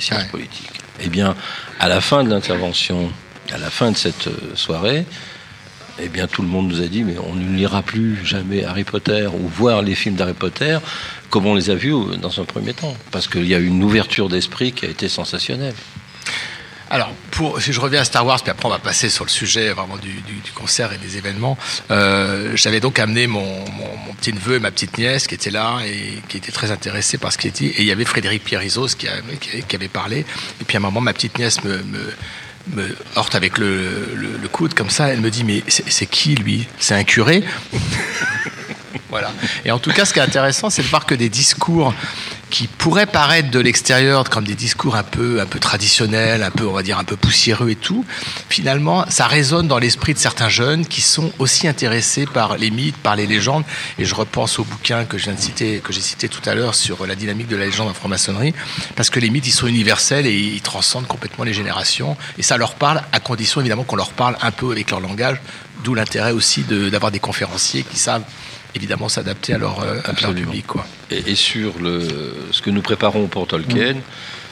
sciences Ouais. politiques. Eh bien, à la fin de l'intervention, à la fin de cette euh, soirée, eh bien, tout le monde nous a dit, mais on ne lira plus jamais Harry Potter ou voir les films d'Harry Potter comme on les a vus euh, dans un premier temps, parce qu'il y a eu une ouverture d'esprit qui a été sensationnelle. Alors, si je reviens à Star Wars, puis après on va passer sur le sujet vraiment du, concert et des événements. euh, J'avais donc amené mon, petit neveu et ma petite nièce qui étaient là et qui étaient très intéressés par ce qui était. Et il y avait Frédéric Pierrizos qui, qui, avait parlé. Et puis à un moment, ma petite nièce me, me, heurte avec le, le, coude comme ça. Elle me dit mais c'est qui lui? C'est un curé? Voilà. Et en tout cas, ce qui est intéressant, c'est de voir que des discours qui pourraient paraître de l'extérieur comme des discours un peu, un peu traditionnels, un peu, on va dire, un peu poussiéreux et tout, finalement, ça résonne dans l'esprit de certains jeunes qui sont aussi intéressés par les mythes, par les légendes. Et je repense au bouquin que j'ai cité tout à l'heure sur la dynamique de la légende en franc-maçonnerie, parce que les mythes, ils sont universels et ils transcendent complètement les générations. Et ça leur parle, à condition évidemment qu'on leur parle un peu avec leur langage, d'où l'intérêt aussi d'avoir des conférenciers qui savent évidemment s'adapter à leur, euh, à leur public. Quoi. Et, et sur le, ce que nous préparons pour Tolkien,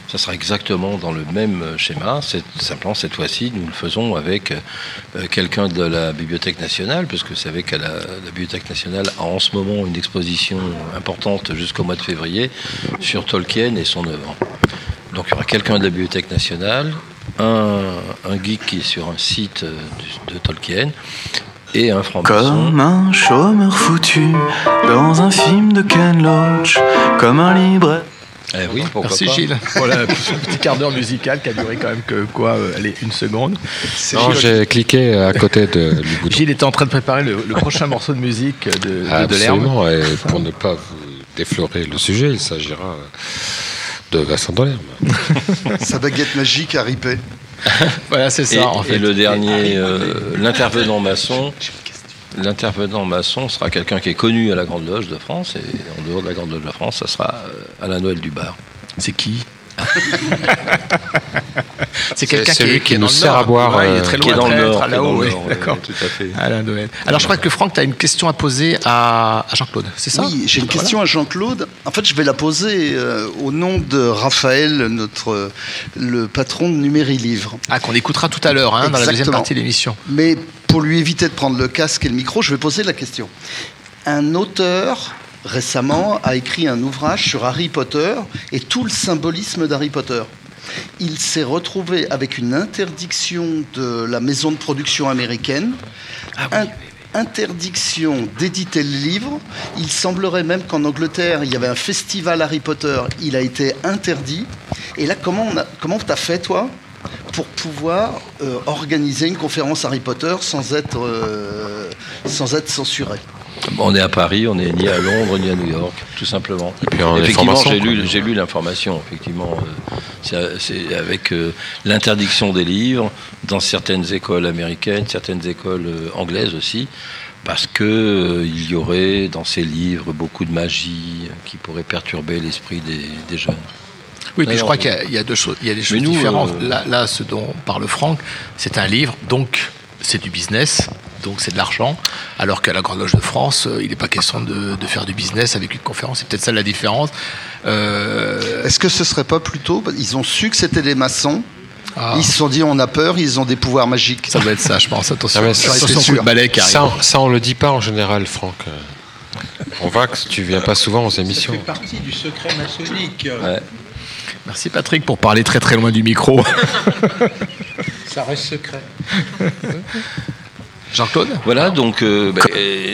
ça sera exactement dans le même schéma. Simplement cette fois-ci, nous le faisons avec euh, quelqu'un de la Bibliothèque nationale, parce que vous savez qu'à la, la Bibliothèque nationale a en ce moment une exposition importante jusqu'au mois de février sur Tolkien et son œuvre. Donc il y aura quelqu'un de la Bibliothèque nationale, un, un geek qui est sur un site euh, de Tolkien et un franc-maçon. Comme un chômeur foutu dans un film de Ken Loach, comme un libre. Eh oui, pourquoi Merci pas. Gilles. Voilà, ce petit quart d'heure musical qui a duré quand même que quoi, euh, allez, une seconde. Non, j'ai cliqué à côté de, du bouton. Gilles était en train de préparer le, le prochain morceau de musique de, de. Absolument, et pour ne pas vous déflorer le sujet, il s'agira de Vincent Delerme. Sa baguette magique a ripé. Voilà, c'est ça Et, en fait. et le dernier, euh, l'intervenant maçon, l'intervenant maçon sera quelqu'un qui est connu à la Grande Loge de France et en dehors de la Grande Loge de France, ça sera euh, Alain Noël Dubar. C'est qui? C'est quelqu'un qui, qui nous dans le sert Nord. à boire, Ouais, il est euh, très qui est loin, dans le Nord, là-haut, oui, Nord, d'accord. tout à fait. Alain. Alors je crois que Franck, tu as une question à poser à, à Jean-Claude, c'est ça? Oui, j'ai une question à Jean-Claude. En fait, je vais la poser euh, au nom de Raphaël, notre euh, le patron de Numéri Livre. Ah, qu'on écoutera tout à l'heure, hein, dans la deuxième partie de l'émission. Mais pour lui éviter de prendre le casque et le micro, je vais poser la question. Un auteur récemment a écrit un ouvrage sur Harry Potter et tout le symbolisme d'Harry Potter. Il s'est retrouvé avec une interdiction de la maison de production américaine, Ah in- interdiction d'éditer le livre. Il semblerait même qu'en Angleterre, il y avait un festival Harry Potter, il a été interdit. Et là, comment on a, comment t'as fait toi pour pouvoir euh, organiser une conférence Harry Potter sans être, euh, sans être censuré? On est à Paris, on n'est ni à Londres ni à New York, tout simplement. puis effectivement, j'ai lu, j'ai lu l'information. Effectivement, euh, c'est- avec euh, l'interdiction des livres dans certaines écoles américaines, certaines écoles euh, anglaises aussi, parce que il y aurait dans ces livres beaucoup de magie qui pourrait perturber l'esprit des, des jeunes. Oui, puis je crois qu'il y a- il y, a deux choses, il y a des choses nous, différentes. euh, Là, là, ce dont parle Franck, c'est un livre, donc c'est du business, donc c'est de l'argent, alors qu'à la Grande Loge de France, euh, il n'est pas question de, de faire du business avec une conférence. C'est peut-être ça la différence. Euh, Est-ce que ce serait pas plutôt Ils ont su que c'était des maçons? ah, Ils se sont dit on a peur, ils ont des pouvoirs magiques. ça doit être ça, je pense. Attention, Ah ça. Ça, on- ça, on le dit pas en général, Franck. On voit que tu viens pas souvent aux Ça émissions. fait partie du secret maçonnique. Ouais. Merci Patrick pour parler très très loin du micro. Ça reste secret. Jean-Claude Voilà, donc euh, bah,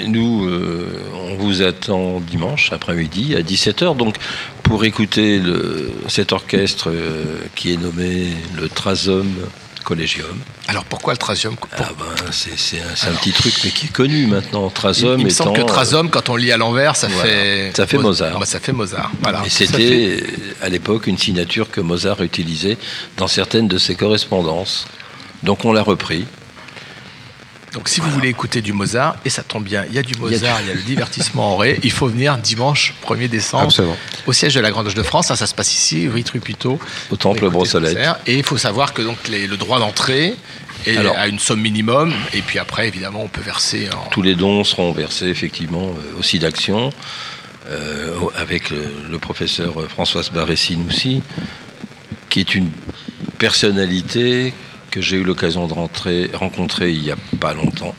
nous, euh, on vous attend dimanche après-midi à 17h. Donc, pour écouter le- cet orchestre euh, qui est nommé le Trazom Collegium. Alors pourquoi le Trasium Ah ben, c'est un, petit truc, mais qui est connu maintenant. il, Trazom il me étant, semble que Trasum, quand on lit à l'envers, ça Voilà. fait Ça fait Mozart. Ah bah, ça fait Mozart. Voilà. Et fait- c'était à l'époque une signature que Mozart utilisait dans certaines de ses correspondances. Donc on l'a repris. Donc si vous voulez écouter du Mozart, et ça tombe bien, il y a du Mozart, il y a, le divertissement en ré, il faut venir dimanche 1er décembre Absolument. au siège de la Grande Loge de France, ça, ça se passe ici, rue Trupito. Au temple Brossolette. Et il faut savoir que donc les- le droit d'entrée est Alors. à une somme minimum, et puis après évidemment on peut verser en... Tous les dons seront versés effectivement euh, aussi d'action. euh, avec le, le professeur Françoise Barré-Sinoussi, qui est une personnalité que j'ai eu l'occasion de rentrer- rencontrer il n'y a pas longtemps,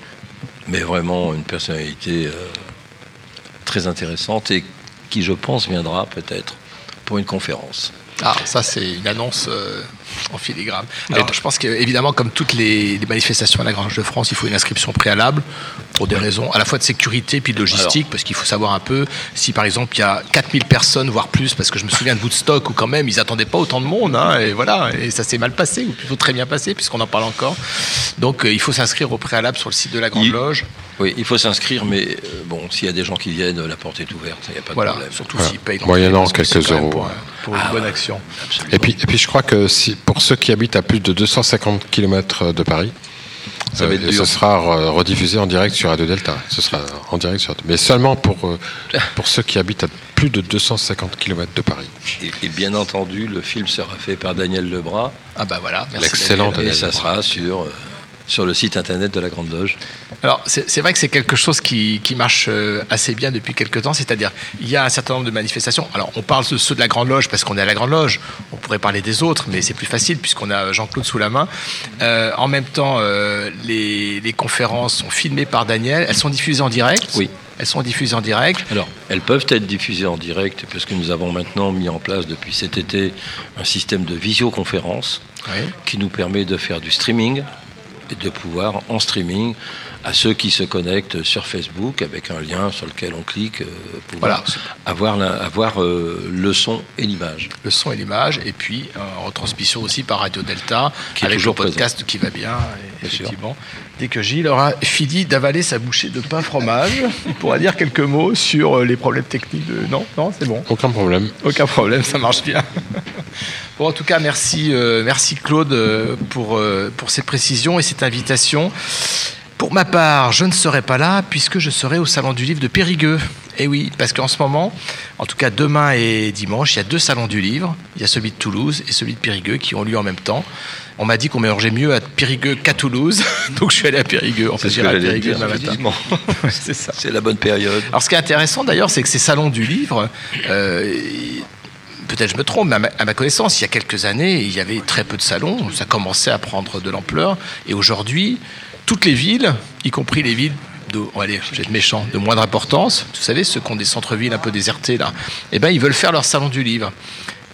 mais vraiment une personnalité euh, très intéressante et qui, je pense, viendra peut-être pour une conférence. Ah, ça c'est une annonce euh, en filigrane. Alors, je pense qu'évidemment, comme toutes les, les manifestations à la Grange de France, il faut une inscription préalable pour des raisons à la fois de sécurité puis de logistique, parce qu'il faut savoir un peu si par exemple il y a 4000 personnes, voire plus, parce que je me souviens de Woodstock où quand même ils attendaient pas autant de monde, hein, et voilà, et ça s'est mal passé, ou plutôt très bien passé, puisqu'on en parle encore. Donc euh, il faut s'inscrire au préalable sur le site de la Grande Il- Loge. Oui, il faut s'inscrire, mais euh, bon, s'il y a des gens qui viennent, la porte est ouverte, il n'y a pas de Voilà, problème. surtout Voilà. s'ils payent. Moyennant quelques euros. Pour, un- pour une Ah, bonne action. Absolument. Et puis, et puis je crois que si, pour ceux qui habitent à plus de 250 km de Paris, Ça va être euh, dur. ce sera re- rediffusé en direct sur Radio Delta. Ce sera en direct sur mais seulement pour, euh, pour ceux qui habitent à plus de 250 km de Paris. Et, et bien entendu, le film sera fait par Daniel Lebras, Ah bah voilà, merci. L'excellent Daniel. et ça sera sur, euh, sur le site internet de la Grande Loge. Alors, c'est vrai que c'est quelque chose qui, qui marche euh, assez bien depuis quelques temps, c'est-à-dire il y a un certain nombre de manifestations. Alors, on parle de ceux de la Grande Loge parce qu'on est à la Grande Loge. On pourrait parler des autres, mais c'est plus facile puisqu'on a Jean-Claude sous la main. Euh, en même temps, euh, les, les conférences sont filmées par Daniel. Elles sont diffusées en direct? Oui. Elles sont diffusées en direct? Alors, elles peuvent être diffusées en direct parce que nous avons maintenant mis en place depuis cet été un système de visioconférence Oui. qui nous permet de faire du streaming de pouvoir en streaming à ceux qui se connectent sur Facebook avec un lien sur lequel on clique, euh, Voilà. avoir, la- avoir euh, le son et l'image. Le son et l'image, et puis euh, en retransmission aussi par Radio Delta, Qui est avec toujours le podcast qui va bien, et Bien sûr. effectivement. Dès que Gilles aura fini d'avaler sa bouchée de pain fromage, il pourra dire quelques mots sur les problèmes techniques de... Non, non, c'est bon. Aucun problème. Aucun problème, ça marche bien. Bon, en tout cas, merci, euh, merci Claude pour, euh, pour ces précisions et cette invitation. Pour ma part, je ne serai pas là puisque je serai au Salon du Livre de Périgueux. Et oui, parce qu'en ce moment, en tout cas demain et dimanche, il y a deux salons du livre. Il y a celui de Toulouse et celui de Périgueux qui ont lieu en même temps. On m'a dit qu'on mélangeait mieux à Périgueux qu'à Toulouse, donc je suis allé à Périgueux. En fait, C'est ce que j'irai à j'allais Périgueux dire, demain matin. effectivement. C'est ça. C'est la bonne période. Alors, ce qui est intéressant d'ailleurs, c'est que ces salons du livre, euh, peut-être je me trompe, mais à ma, à ma connaissance, il y a quelques années, il y avait très peu de salons. Ça commençait à prendre de l'ampleur. Et aujourd'hui, toutes les villes, y compris les villes de, dire, je vais être méchant, de moindre importance, vous savez, ceux qui ont des centres-villes un peu désertés là, eh ben, ils veulent faire leur salon du livre.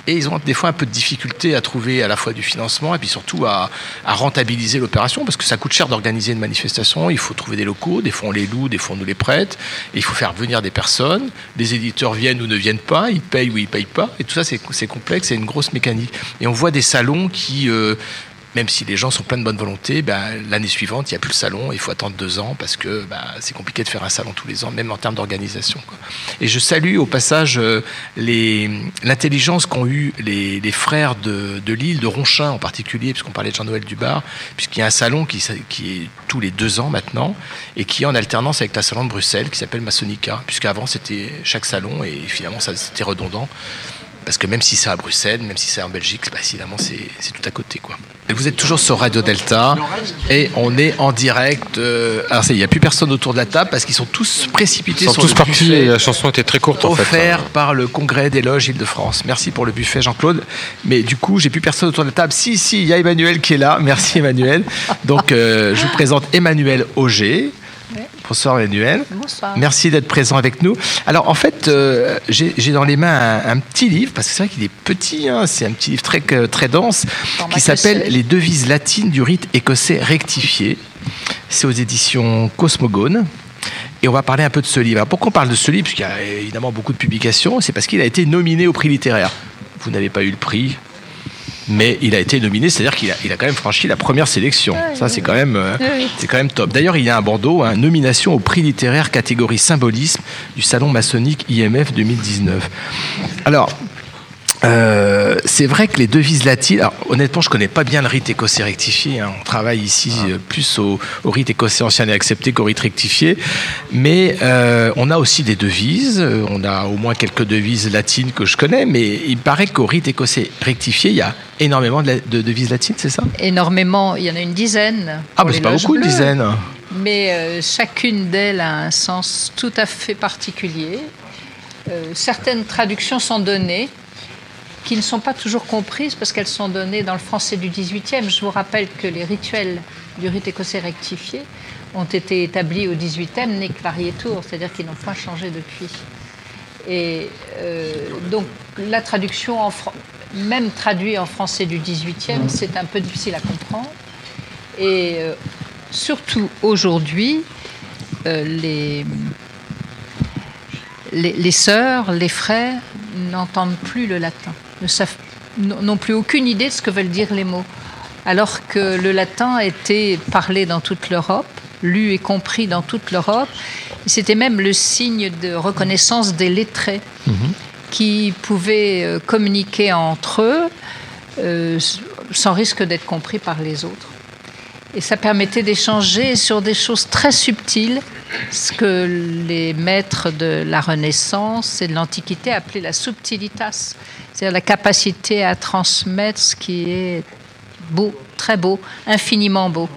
Et ils ont des fois un peu de difficulté à trouver à la fois du financement et puis surtout à, rentabiliser l'opération parce que ça coûte cher d'organiser une manifestation. Il faut trouver des locaux, des fois on les loue, des fois on nous les prête. Il faut faire venir des personnes. Les éditeurs viennent ou ne viennent pas, ils payent ou ils payent pas. Et tout ça c'est complexe, c'est une grosse mécanique. Et on voit des salons qui euh, même si les gens sont pleins de bonne volonté, ben, l'année suivante, il n'y a plus le salon, il faut attendre deux ans parce que ben, c'est compliqué de faire un salon tous les ans, même en termes d'organisation. Et je salue au passage euh, l'intelligence qu'ont eu les, frères de, Lille, de Ronchin en particulier, puisqu'on parlait de Jean-Noël Dubar, puisqu'il y a un salon qui, est tous les deux ans maintenant, et qui est en alternance avec la salon de Bruxelles, qui s'appelle Masonica, puisqu'avant c'était chaque salon, et finalement c'était redondant. Parce que même si c'est à Bruxelles, même si c'est en Belgique, bah, évidemment, c'est c'est tout à côté. Vous êtes toujours sur Radio Delta et on est en direct. euh, alors, il n'y a plus personne autour de la table parce qu'ils sont tous précipités Ils sont sur tous le partis buffet et la chanson était très courte en fait. offert par le Congrès des loges Île-de-France. Merci pour le buffet, Jean-Claude. Mais du coup, j'ai plus personne autour de la table. Si, si, il y a Emmanuel qui est là. Merci, Emmanuel. Donc, euh, je vous présente Emmanuel Auger. Bonsoir, Emmanuel. Bonsoir. Merci d'être présent avec nous. Alors, en fait, euh, j'ai dans les mains un, un petit livre, parce que c'est vrai qu'il est petit, hein, c'est un petit livre très, très dense, qui s'appelle. Les devises latines du rite écossais rectifié. C'est aux éditions Cosmogone. Et on va parler un peu de ce livre. Alors, pourquoi on parle de ce livre? Parce qu'il y a évidemment beaucoup de publications. C'est parce qu'il a été nominé au prix littéraire. Vous n'avez pas eu le prix, mais il a été nominé, c'est-à-dire qu'il a, il a quand même franchi la première sélection. Ça, c'est quand même, euh, Oui, c'est quand même top. D'ailleurs, il y a un bandeau, hein, nomination au prix littéraire catégorie symbolisme du salon maçonnique IMF 2019. Alors. Euh, c'est vrai que les devises latines. Alors, honnêtement, je connais pas bien le rite écossais rectifié. hein. On travaille ici euh, plus au, au rite écossais ancien et accepté qu'au rite rectifié. Mais euh, on a aussi des devises. On a au moins quelques devises latines que je connais. Mais il paraît qu'au rite écossais rectifié, il y a énormément de, la- de devises latines, c'est ça? Énormément, il y en a une dizaine. Ah, les c'est pas beaucoup, une dizaine. Mais euh, chacune d'elles a un sens tout à fait particulier. certaines traductions sont données qui ne sont pas toujours comprises parce qu'elles sont données dans le français du 18e. Je vous rappelle que les rituels du rite écossais rectifié ont été établis au 18e, nec varietur, c'est-à-dire qu'ils n'ont pas changé depuis. Et euh, donc la traduction, en même traduite en français du 18e, c'est un peu difficile à comprendre. Et euh, surtout aujourd'hui, euh, les, les sœurs, les frères n'entendent plus le latin, ne savent, n'ont plus aucune idée de ce que veulent dire les mots. Alors que le latin était parlé dans toute l'Europe, lu et compris dans toute l'Europe, c'était même le signe de reconnaissance des lettrés qui pouvaient euh, communiquer entre eux euh, sans risque d'être compris par les autres. Et ça permettait d'échanger sur des choses très subtiles, ce que les maîtres de la Renaissance et de l'Antiquité appelaient la subtilitas, c'est-à-dire la capacité à transmettre ce qui est beau, très beau, infiniment beau.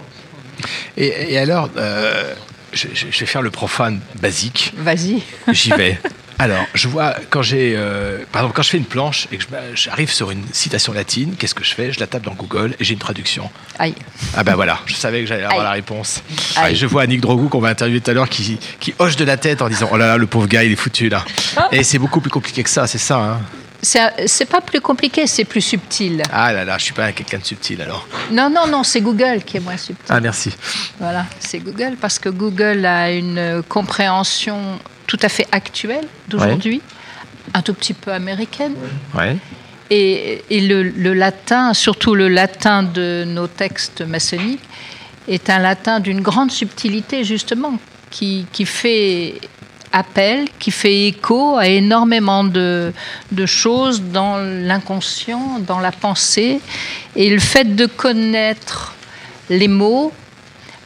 Et, et alors, euh, je, je- je vais faire le profane basique. Vas-y. J'y vais. Alors, je vois, quand j'ai. euh, par exemple, quand je fais une planche et que j'arrive sur une citation latine, qu'est-ce que je fais? Je la tape dans Google et j'ai une traduction. Aïe. Ah ben voilà, je savais que j'allais avoir la réponse. Aïe. Et je vois Annick Drogou qu'on va interviewer tout à l'heure qui, qui hoche de la tête en disant Oh là là, le pauvre gars, il est foutu là. Et c'est beaucoup plus compliqué que ça, c'est ça. Hein C'est pas plus compliqué, c'est plus subtil. ah là là, je suis pas quelqu'un de subtil alors. Non, non, non, c'est Google qui est moins subtil. Ah merci. Voilà, c'est Google parce que Google a une compréhension tout à fait actuelle d'aujourd'hui, un tout petit peu américaine. Ouais. Et, et le, le latin, surtout le latin de nos textes maçonniques, est un latin d'une grande subtilité, justement, qui, qui fait appel, qui fait écho à énormément de, de choses dans l'inconscient, dans la pensée. Et le fait de connaître les mots,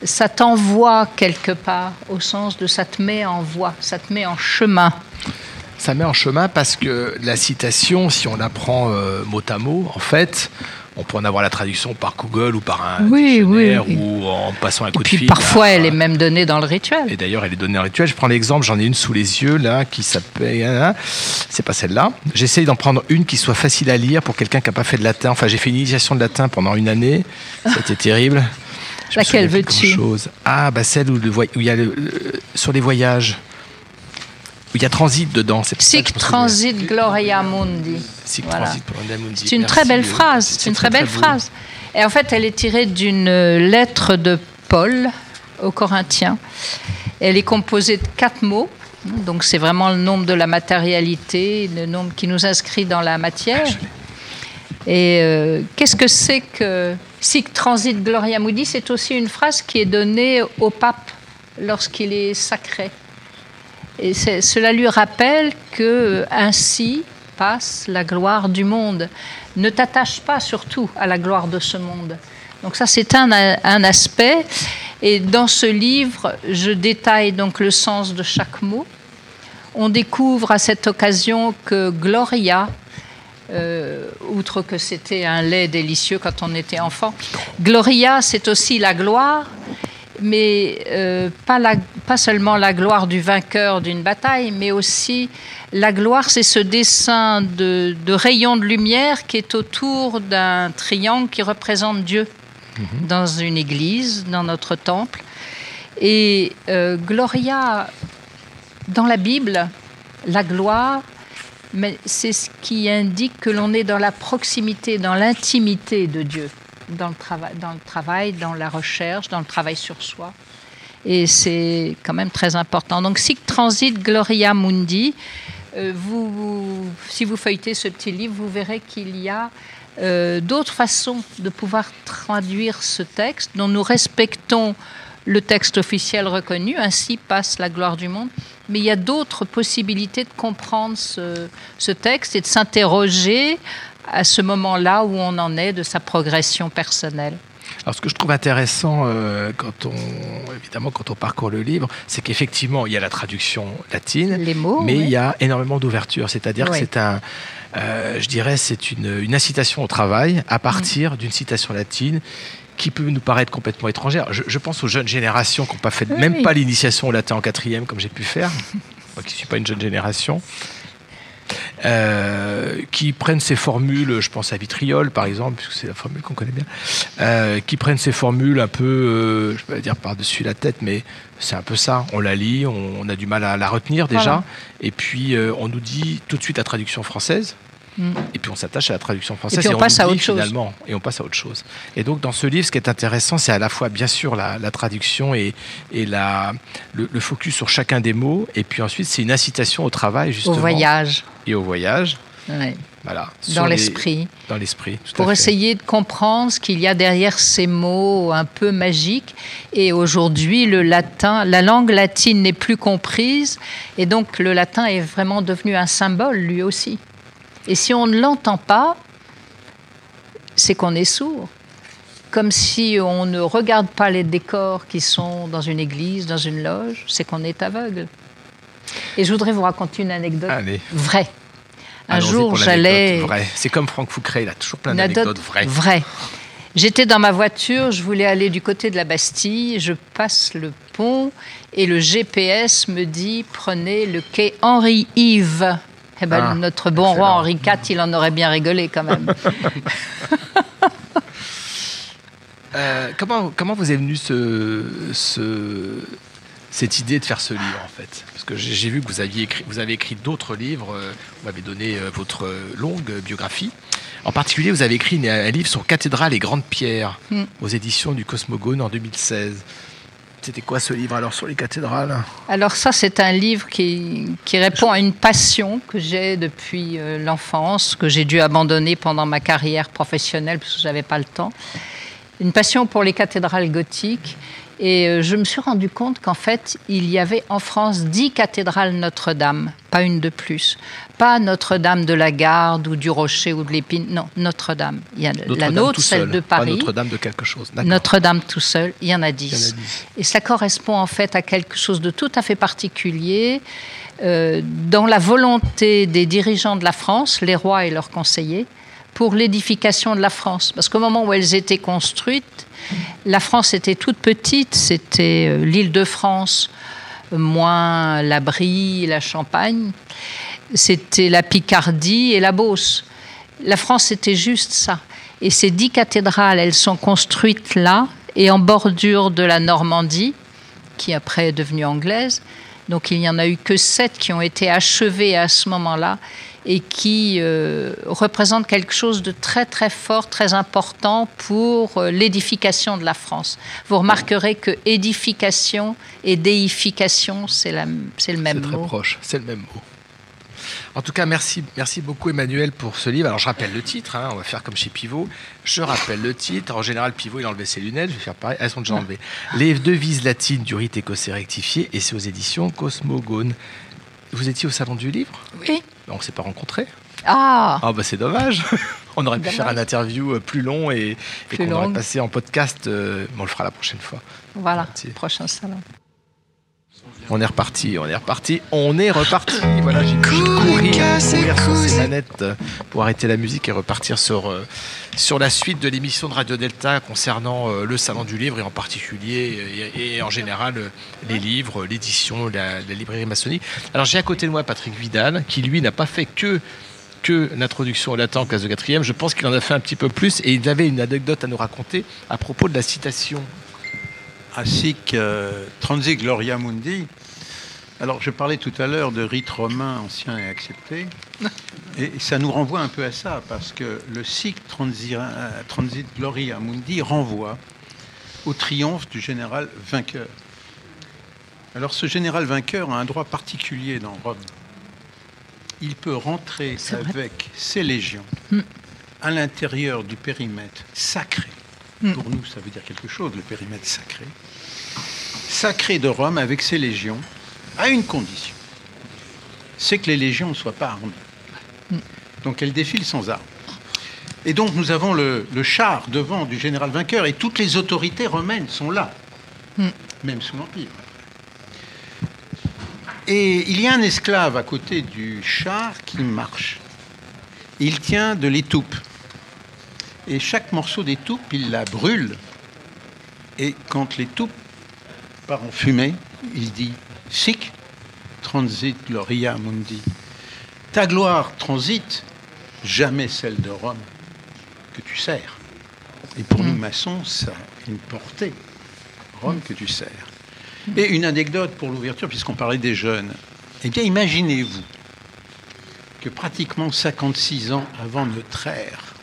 ça t'envoie quelque part, au sens de ça te met en voie, ça te met en chemin. Ça met en chemin parce que la citation, si on la prend euh, mot à mot, en fait, on peut en avoir la traduction par Google ou par un Oui, dictionnaire oui. ou en passant un coup Et de puis fil. parfois, à- elle est même donnée dans le rituel. Et d'ailleurs, elle est donnée en rituel. Je prends l'exemple, j'en ai une sous les yeux, là, qui s'appelle. hein, C'est pas celle-là. J'essaye d'en prendre une qui soit facile à lire pour quelqu'un qui n'a pas fait de latin. Enfin, j'ai fait une initiation de latin pendant une année. C'était terrible. Je Laquelle veux-tu. Ah, bah celle où, il y a le- le- sur les voyages. Où il y a transit dedans. Que Sic transit gloria mundi. Sic Voilà. transit pour Mundi. C'est une Merci, très belle euh, phrase. C'est une très, belle phrase. Et en fait, elle est tirée d'une lettre de Paul aux Corinthiens. Elle est composée de quatre mots. Donc, c'est vraiment le nombre de la matérialité, le nombre qui nous inscrit dans la matière. Et euh, qu'est-ce que c'est que Sic transit gloria mundi C'est aussi une phrase qui est donnée au pape lorsqu'il est sacré. Et cela lui rappelle que euh, ainsi passe la gloire du monde. Ne t'attache pas surtout à la gloire de ce monde. Donc ça, c'est un, un aspect. Et dans ce livre, je détaille donc le sens de chaque mot. On découvre à cette occasion que Gloria, euh, outre que c'était un lait délicieux quand on était enfant, Gloria, c'est aussi la gloire, mais euh, pas, la- pas seulement la gloire du vainqueur d'une bataille, mais aussi la gloire, c'est ce dessin de, de rayon de lumière qui est autour d'un triangle qui représente Dieu dans une église, dans notre temple. Et euh, Gloria, dans la Bible, la gloire, mais c'est ce qui indique que l'on est dans la proximité, dans l'intimité de Dieu, dans le, travail, dans le travail, dans la recherche, dans le travail sur soi. Et c'est quand même très important. Donc, Sic Transit Gloria Mundi, euh, vous, si vous feuilletez ce petit livre, vous verrez qu'il y a euh, d'autres façons de pouvoir traduire ce texte dont nous respectons le texte officiel reconnu, ainsi passe la gloire du monde. Mais il y a d'autres possibilités de comprendre ce, ce texte et de s'interroger à ce moment-là où on en est de sa progression personnelle. Alors, ce que je trouve intéressant, euh, quand on, évidemment, quand on parcourt le livre, c'est qu'effectivement, il y a la traduction latine, Les mots, mais oui. il y a énormément d'ouverture. C'est-à-dire Oui. que c'est un, euh, je dirais, c'est une, une incitation au travail à partir d'une citation latine qui peut nous paraître complètement étrangère. Je, je pense aux jeunes générations qui n'ont pas fait Oui, même oui. pas l'initiation au latin en quatrième comme j'ai pu faire, moi qui ne suis pas une jeune génération. euh, qui prennent ces formules, je pense à Vitriol par exemple, puisque c'est la formule qu'on connaît bien, euh, qui prennent ces formules un peu, euh, je ne vais pas dire par-dessus la tête, mais c'est un peu ça. On la lit, on, on a du mal à la retenir déjà, Voilà. et puis euh, on nous dit tout de suite la traduction française. Mm. Et puis on s'attache à la traduction française puis on passe à autre chose. finalement, et on passe à autre chose. Et donc dans ce livre, ce qui est intéressant, c'est à la fois bien sûr la, la traduction et, et la, le, le focus sur chacun des mots, et puis ensuite c'est une incitation au travail Au justement voyage, et au voyage. ouais, Voilà, dans les- l'esprit. Dans l'esprit. pour essayer de comprendre ce qu'il y a derrière ces mots un peu magiques. Et aujourd'hui, le latin, la langue latine n'est plus comprise, et donc le latin est vraiment devenu un symbole lui aussi. Et si on ne l'entend pas, c'est qu'on est sourd. Comme si on ne regarde pas les décors qui sont dans une église, dans une loge, c'est qu'on est aveugle. Et je voudrais vous raconter une anecdote Allez. vraie. Un jour, j'allais. C'est comme Franck Foucret, il a toujours plein d'anecdotes anecdote vraies. vraie. J'étais dans ma voiture, je voulais aller du côté de la Bastille, je passe le pont et le GPS me dit prenez le quai Henri-Yves. Eh ben, Ah, notre bon excellent. roi Henri IV, il en aurait bien rigolé quand même. Euh, comment, comment vous est venue ce, ce- cette idée de faire ce livre en fait? Parce que j'ai vu que vous, aviez écrit, vous avez écrit d'autres livres, euh, vous m'avez donné euh, votre longue biographie. En particulier, vous avez écrit un livre sur cathédrales et grandes pierres Mm. aux éditions du Cosmogone en 2016. C'était quoi ce livre alors sur les cathédrales? Alors ça, c'est un livre qui, qui répond à une passion que j'ai depuis euh, l'enfance, que j'ai dû abandonner pendant ma carrière professionnelle parce que j'avais pas le temps. Une passion pour les cathédrales gothiques. Et euh, je me suis rendu compte qu'en fait, il y avait en France dix cathédrales Notre-Dame, pas une de plus. Pas Notre-Dame de la Garde ou du Rocher ou de l'Épine, non, Notre-Dame. Il y a la nôtre, celle seul, de Paris. Notre-Dame de quelque chose. Notre-Dame tout seul, il y en a dix. Et ça correspond en fait à quelque chose de tout à fait particulier euh, dans la volonté des dirigeants de la France, les rois et leurs conseillers, pour l'édification de la France. Parce qu'au moment où elles étaient construites, la France était toute petite, c'était euh, l'île de France, euh, moins la Brie, la Champagne, c'était la Picardie et la Beauce. La France, c'était juste ça. Et ces dix cathédrales, elles sont construites là et en bordure de la Normandie, qui après est devenue anglaise. Donc il n'y en a eu que sept qui ont été achevées à ce moment-là et qui euh, représentent quelque chose de très très fort, très important pour euh, l'édification de la France. Vous remarquerez que édification et déification, c'est la- c'est le C'est même très mot. proche, c'est le même mot. En tout cas, merci, merci beaucoup Emmanuel pour ce livre. Alors je rappelle le titre, hein, on va faire comme chez Pivot. Je rappelle le titre. En général, Pivot il a enlevé ses lunettes, je vais faire pareil. Elles sont déjà enlevées. Les devises latines du rite écossais rectifié et c'est aux éditions Cosmogone. Vous étiez au salon du livre? Oui. On ne s'est pas rencontrés? Ah, Ah bah c'est dommage. On aurait pu Dommage. faire un interview euh, plus long et, et qu'on aurait passé en podcast. euh, mais on le fera la prochaine fois. voilà, Merci. prochain salon. On est reparti, on est reparti, on est reparti. Voilà, j'ai pu courir, courir sur ces manettes euh, pour arrêter la musique et repartir sur, euh, sur la suite de l'émission de Radio Delta concernant euh, le salon du livre et en particulier et, et en général les livres, l'édition, la, la librairie maçonnique. Alors j'ai à côté de moi Patrick Vidal qui lui n'a pas fait que que l'introduction au latin en classe de quatrième. Je pense qu'il en a fait un petit peu plus et il avait une anecdote à nous raconter à propos de la citation. Asic euh, Transi Gloria Mundi. Alors, je parlais tout à l'heure de rite romain ancien et accepté. Et ça nous renvoie un peu à ça, parce que le euh, Transit Gloria Mundi renvoie au triomphe du général vainqueur. Alors, ce général vainqueur a un droit particulier dans Rome. Il peut rentrer avec ses légions Hmm. à l'intérieur du périmètre sacré. Hmm. Pour nous, ça veut dire quelque chose, le périmètre sacré. Sacré de Rome avec ses légions, à une condition. C'est que les légions ne soient pas armées. Donc elles défilent sans armes. Et donc nous avons le, char devant du général vainqueur et toutes les autorités romaines sont là, même sous l'Empire. Et il y a un esclave à côté du char qui marche. Il tient de l'étoupe. Et chaque morceau d'étoupe, il la brûle. Et quand l'étoupe part en fumée, il dit Sic transit gloria mundi. Ta gloire transite, jamais celle de Rome que tu sers. Et pour nous maçons, ça a une portée. Rome que tu sers. Et une anecdote pour l'ouverture, puisqu'on parlait des jeunes. Eh bien, imaginez-vous que pratiquement 56 ans avant notre ère,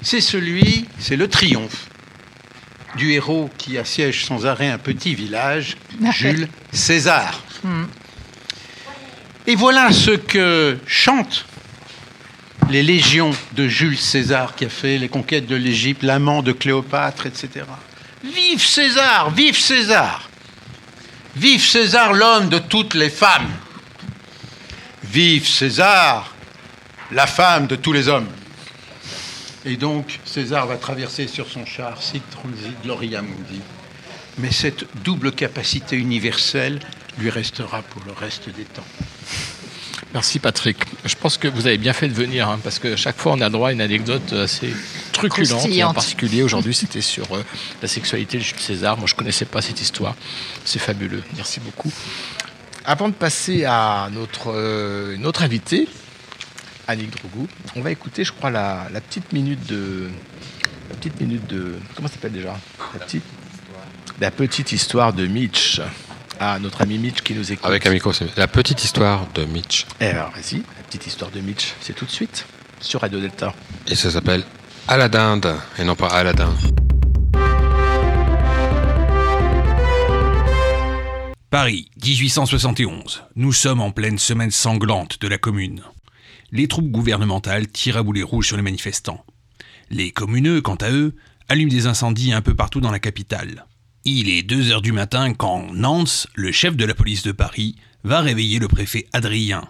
c'est celui, c'est le triomphe du héros qui assiège sans arrêt un petit village, Jules César. Et voilà ce que chantent les légions de Jules César qui a fait les conquêtes de l'Égypte, l'amant de Cléopâtre, etc. Vive César, vive César. Vive César, l'homme de toutes les femmes. Vive César, la femme de tous les hommes Et donc César va traverser sur son char Sic transit gloria mundi. Mais cette double capacité universelle lui restera pour le reste des temps. Merci Patrick. Je pense que vous avez bien fait de venir, hein, parce que chaque fois on a droit à une anecdote assez truculente. Et en particulier aujourd'hui, c'était sur euh, la sexualité de Jules César. Moi, je connaissais pas cette histoire. C'est fabuleux. Merci beaucoup. Avant de passer à notre, euh, notre invité, Annick Drougou, on va écouter, je crois, la, la petite minute de. La petite minute de. Comment ça s'appelle déjà? La petite, la petite histoire de Mitch. Ah, notre ami Mitch qui nous écoute. Avec un micro, c'est la petite histoire de Mitch. Eh alors, vas-y, la petite histoire de Mitch, c'est tout de suite sur Radio Delta. Et ça s'appelle À la dinde, et non pas Aladdin. Paris, 1871. Nous sommes en pleine semaine sanglante de la Commune. Les troupes gouvernementales tirent à boulet rouges sur les manifestants. Les communeux, quant à eux, allument des incendies un peu partout dans la capitale. Il est 2 heures du matin quand Nance, le chef de la police de Paris, va réveiller le préfet Adrien.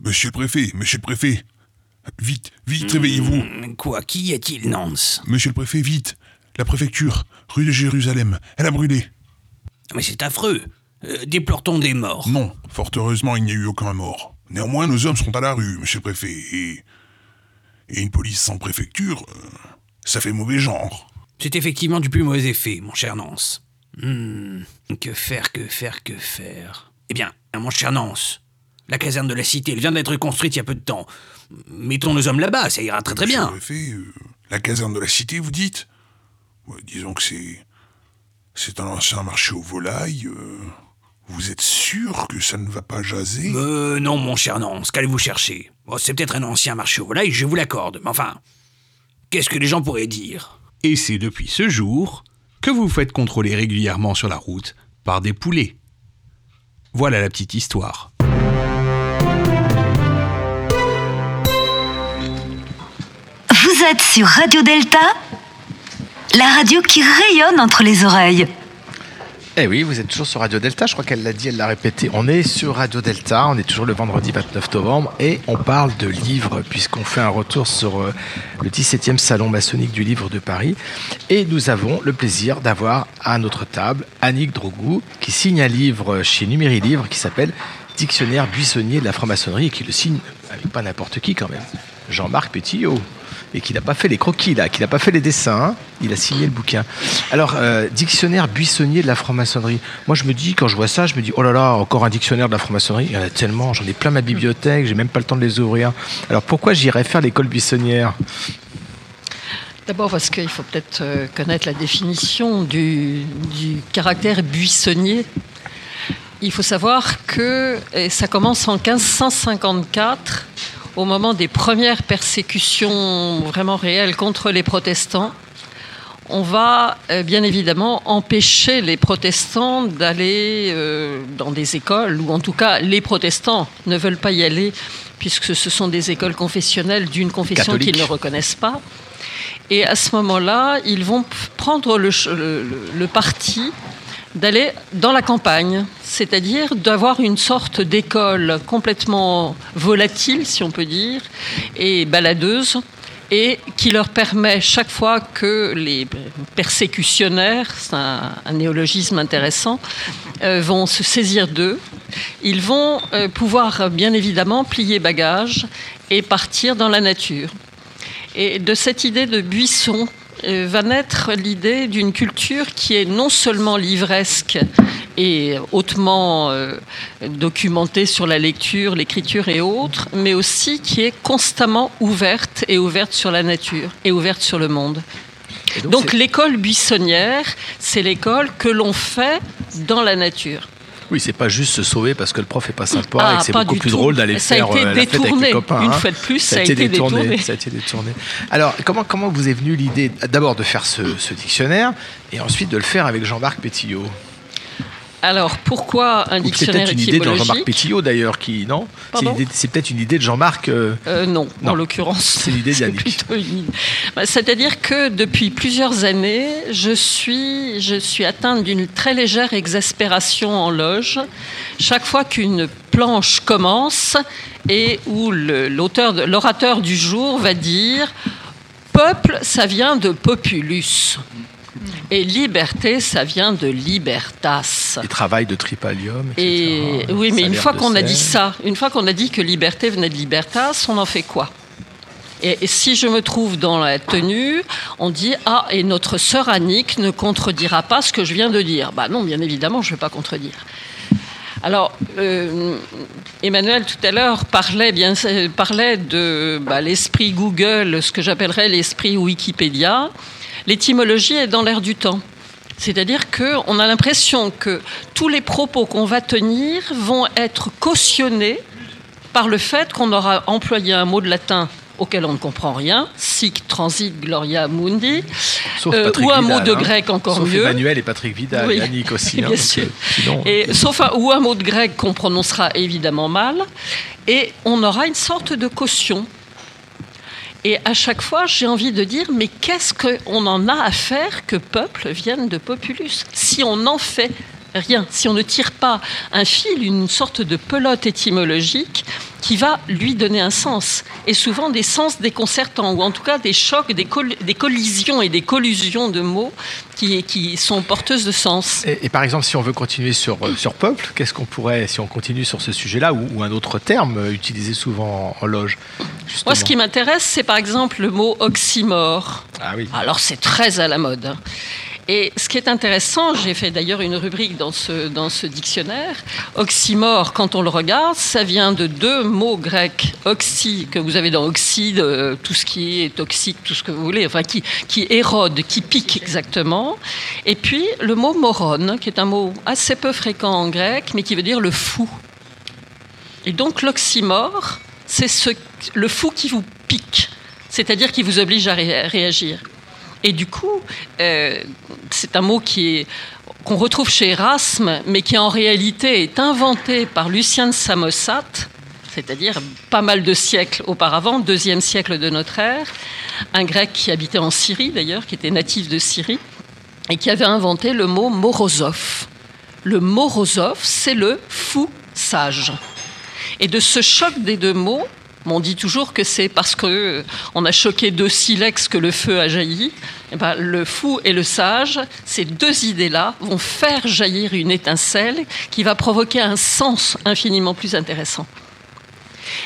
Monsieur le préfet, monsieur le préfet. Vite, vite, réveillez-vous. Quoi, qu'y a-t-il, Nance? Monsieur le préfet, vite. La préfecture, rue de Jérusalem, elle a brûlé. Mais c'est affreux. Euh, déplore-t-on des morts? Non, fort heureusement, il n'y a eu aucun mort. Néanmoins, nos hommes seront à la rue, monsieur le préfet. Et, et une police sans préfecture, euh, ça fait mauvais genre. C'est effectivement du plus mauvais effet, mon cher Nance. Hmm, que faire, que faire, que faire? Eh bien, mon cher Nance, la caserne de la cité, elle vient d'être construite il y a peu de temps. Mettons nos hommes là-bas, ça ira très très bien. Monsieur le préfet, euh, la caserne de la cité, vous dites? Ouais, Disons que c'est. C'est un ancien marché aux volailles. euh, vous êtes sûr que ça ne va pas jaser? Euh, non, mon cher Nance, qu'allez-vous chercher? Bon, C'est peut-être un ancien marché aux volailles, je vous l'accorde, mais enfin, qu'est-ce que les gens pourraient dire? Et c'est depuis ce jour que vous vous faites contrôler régulièrement sur la route par des poulets. Voilà la petite histoire. Vous êtes sur Radio Delta, la radio qui rayonne entre les oreilles. Eh oui, vous êtes toujours sur Radio Delta, je crois qu'elle l'a dit, elle l'a répété. On est sur Radio Delta, on est toujours le vendredi 29 novembre et on parle de livres puisqu'on fait un retour sur euh, le 17e salon maçonnique du livre de Paris. Et nous avons le plaisir d'avoir à notre table Annick Drougou qui signe un livre chez Numéri Livre qui s'appelle Dictionnaire buissonnier de la franc-maçonnerie et qui le signe avec pas n'importe qui quand même. Jean-Marc Pétillot. Et qui n'a pas fait les croquis, là, qui n'a pas fait les dessins, hein. il a signé le bouquin. Alors, euh, dictionnaire buissonnier de la franc-maçonnerie. Moi, je me dis, quand je vois ça, je me dis, oh là là, encore un dictionnaire de la franc-maçonnerie. Il y en a tellement, j'en ai plein ma bibliothèque, j'ai même pas le temps de les ouvrir. Alors, pourquoi j'irais faire l'école buissonnière? D'abord parce qu'il faut peut-être euh, connaître la définition du, caractère buissonnier. Il faut savoir que ça commence en 1554, au moment des premières persécutions vraiment réelles contre les protestants. On va euh, bien évidemment empêcher les protestants d'aller euh, dans des écoles, ou en tout cas les protestants ne veulent pas y aller, puisque ce sont des écoles confessionnelles d'une confession qu'ils ne reconnaissent pas. Et à ce moment-là, ils vont prendre le- le parti d'aller dans la campagne, c'est-à-dire d'avoir une sorte d'école complètement volatile, si on peut dire, et baladeuse, et qui leur permet chaque fois que les persécutionnaires, c'est un, néologisme intéressant, euh, vont se saisir d'eux, ils vont euh, pouvoir bien évidemment plier bagages et partir dans la nature. Et de cette idée de buisson va naître l'idée d'une culture qui est non seulement livresque est hautement euh, documentée sur la lecture, l'écriture et autres, mais aussi qui est constamment ouverte et ouverte sur la nature et ouverte sur le monde. donc, l'école buissonnière, c'est l'école que l'on fait dans la nature. Oui, c'est pas juste se sauver parce que le prof est pas sympa Ah, et que c'est beaucoup plus tout. drôle d'aller Ça a faire été euh, la fête avec les copains. Une hein. fois de plus, ça a été détourné. Ça a été détourné. Alors, comment, comment vous est venue l'idée d'abord de faire ce, ce dictionnaire et ensuite de le faire avec Jean-Marc Pétillot? Alors pourquoi un Ou c'est dictionnaire peut-être une idée de Jean-Marc Pétillot d'ailleurs qui non C'est peut-être une idée de Jean-Marc. euh, Euh, non, Non. en l'occurrence. C'est l'idée d'Yannick. plutôt une idée. Bah, C'est-à-dire que depuis plusieurs années, je suis, je suis atteinte d'une très légère exaspération en loge. Chaque fois qu'une planche commence et où l'orateur du jour va dire Peuple, ça vient de populus. Et liberté, ça vient de libertas. les travails de Tripalium. Et oui, mais une fois qu'on a dit ça, une fois qu'on a dit que liberté venait de libertas, on en fait quoi? Et, et si je me trouve dans la tenue, on dit ah et notre sœur Annick ne contredira pas ce que je viens de dire. Bah non, bien évidemment, je ne vais pas contredire. Alors, euh, Emmanuel tout à l'heure parlait, bien, parlait de bah, l'esprit Google, ce que j'appellerais l'esprit Wikipédia. L'étymologie est dans l'air du temps. C'est-à-dire qu'on a l'impression que tous les propos qu'on va tenir vont être cautionnés par le fait qu'on aura employé un mot de latin auquel on ne comprend rien, sic transit gloria mundi, euh, ou un Vidal, mot de hein. grec encore Sauf mieux. Emmanuel et Patrick Vidal, Oui, et Annick aussi. hein, bien parce sûr. que sinon- Et, sauf un, ou un mot de grec qu'on prononcera évidemment mal, et on aura une sorte de caution. Et à chaque fois, j'ai envie de dire, mais qu'est-ce qu'on en a à faire que peuple vienne de populus? Si on n'en fait rien, si on ne tire pas un fil, une sorte de pelote étymologique qui va lui donner un sens, et souvent des sens déconcertants, ou en tout cas des chocs, des, coll- des collisions et des collusions de mots qui, qui sont porteuses de sens. Et, et par exemple, si on veut continuer sur, euh, sur peuple, qu'est-ce qu'on pourrait, si on continue sur ce sujet-là, ou, ou un autre terme euh, utilisé souvent en, en loge Moi, ce qui m'intéresse, c'est par exemple le mot oxymore. Ah oui. Alors, c'est très à la mode. Et ce qui est intéressant, j'ai fait d'ailleurs une rubrique dans ce, dans ce dictionnaire, oxymore, quand on le regarde, ça vient de deux mots grecs, oxy, que vous avez dans oxyde, tout ce qui est toxique, tout ce que vous voulez, enfin qui, qui érode, qui pique exactement, et puis le mot moron, qui est un mot assez peu fréquent en grec, mais qui veut dire le fou. Et donc l'oxymore, c'est ce, le fou qui vous pique, c'est-à-dire qui vous oblige à ré- réagir. Et du coup, euh, c'est un mot qu'on retrouve chez Erasme, mais qui en réalité est inventé par Lucien de Samosate, c'est-à-dire pas mal de siècles auparavant, deuxième siècle de notre ère, un grec qui habitait en Syrie d'ailleurs, qui était natif de Syrie, et qui avait inventé le mot morozov. Le morozov, c'est le fou sage. Et de ce choc des deux mots, on dit toujours que c'est parce que euh, on a choqué deux silex que le feu a jailli. Eh ben, le fou et le sage, ces deux idées-là vont faire jaillir une étincelle qui va provoquer un sens infiniment plus intéressant.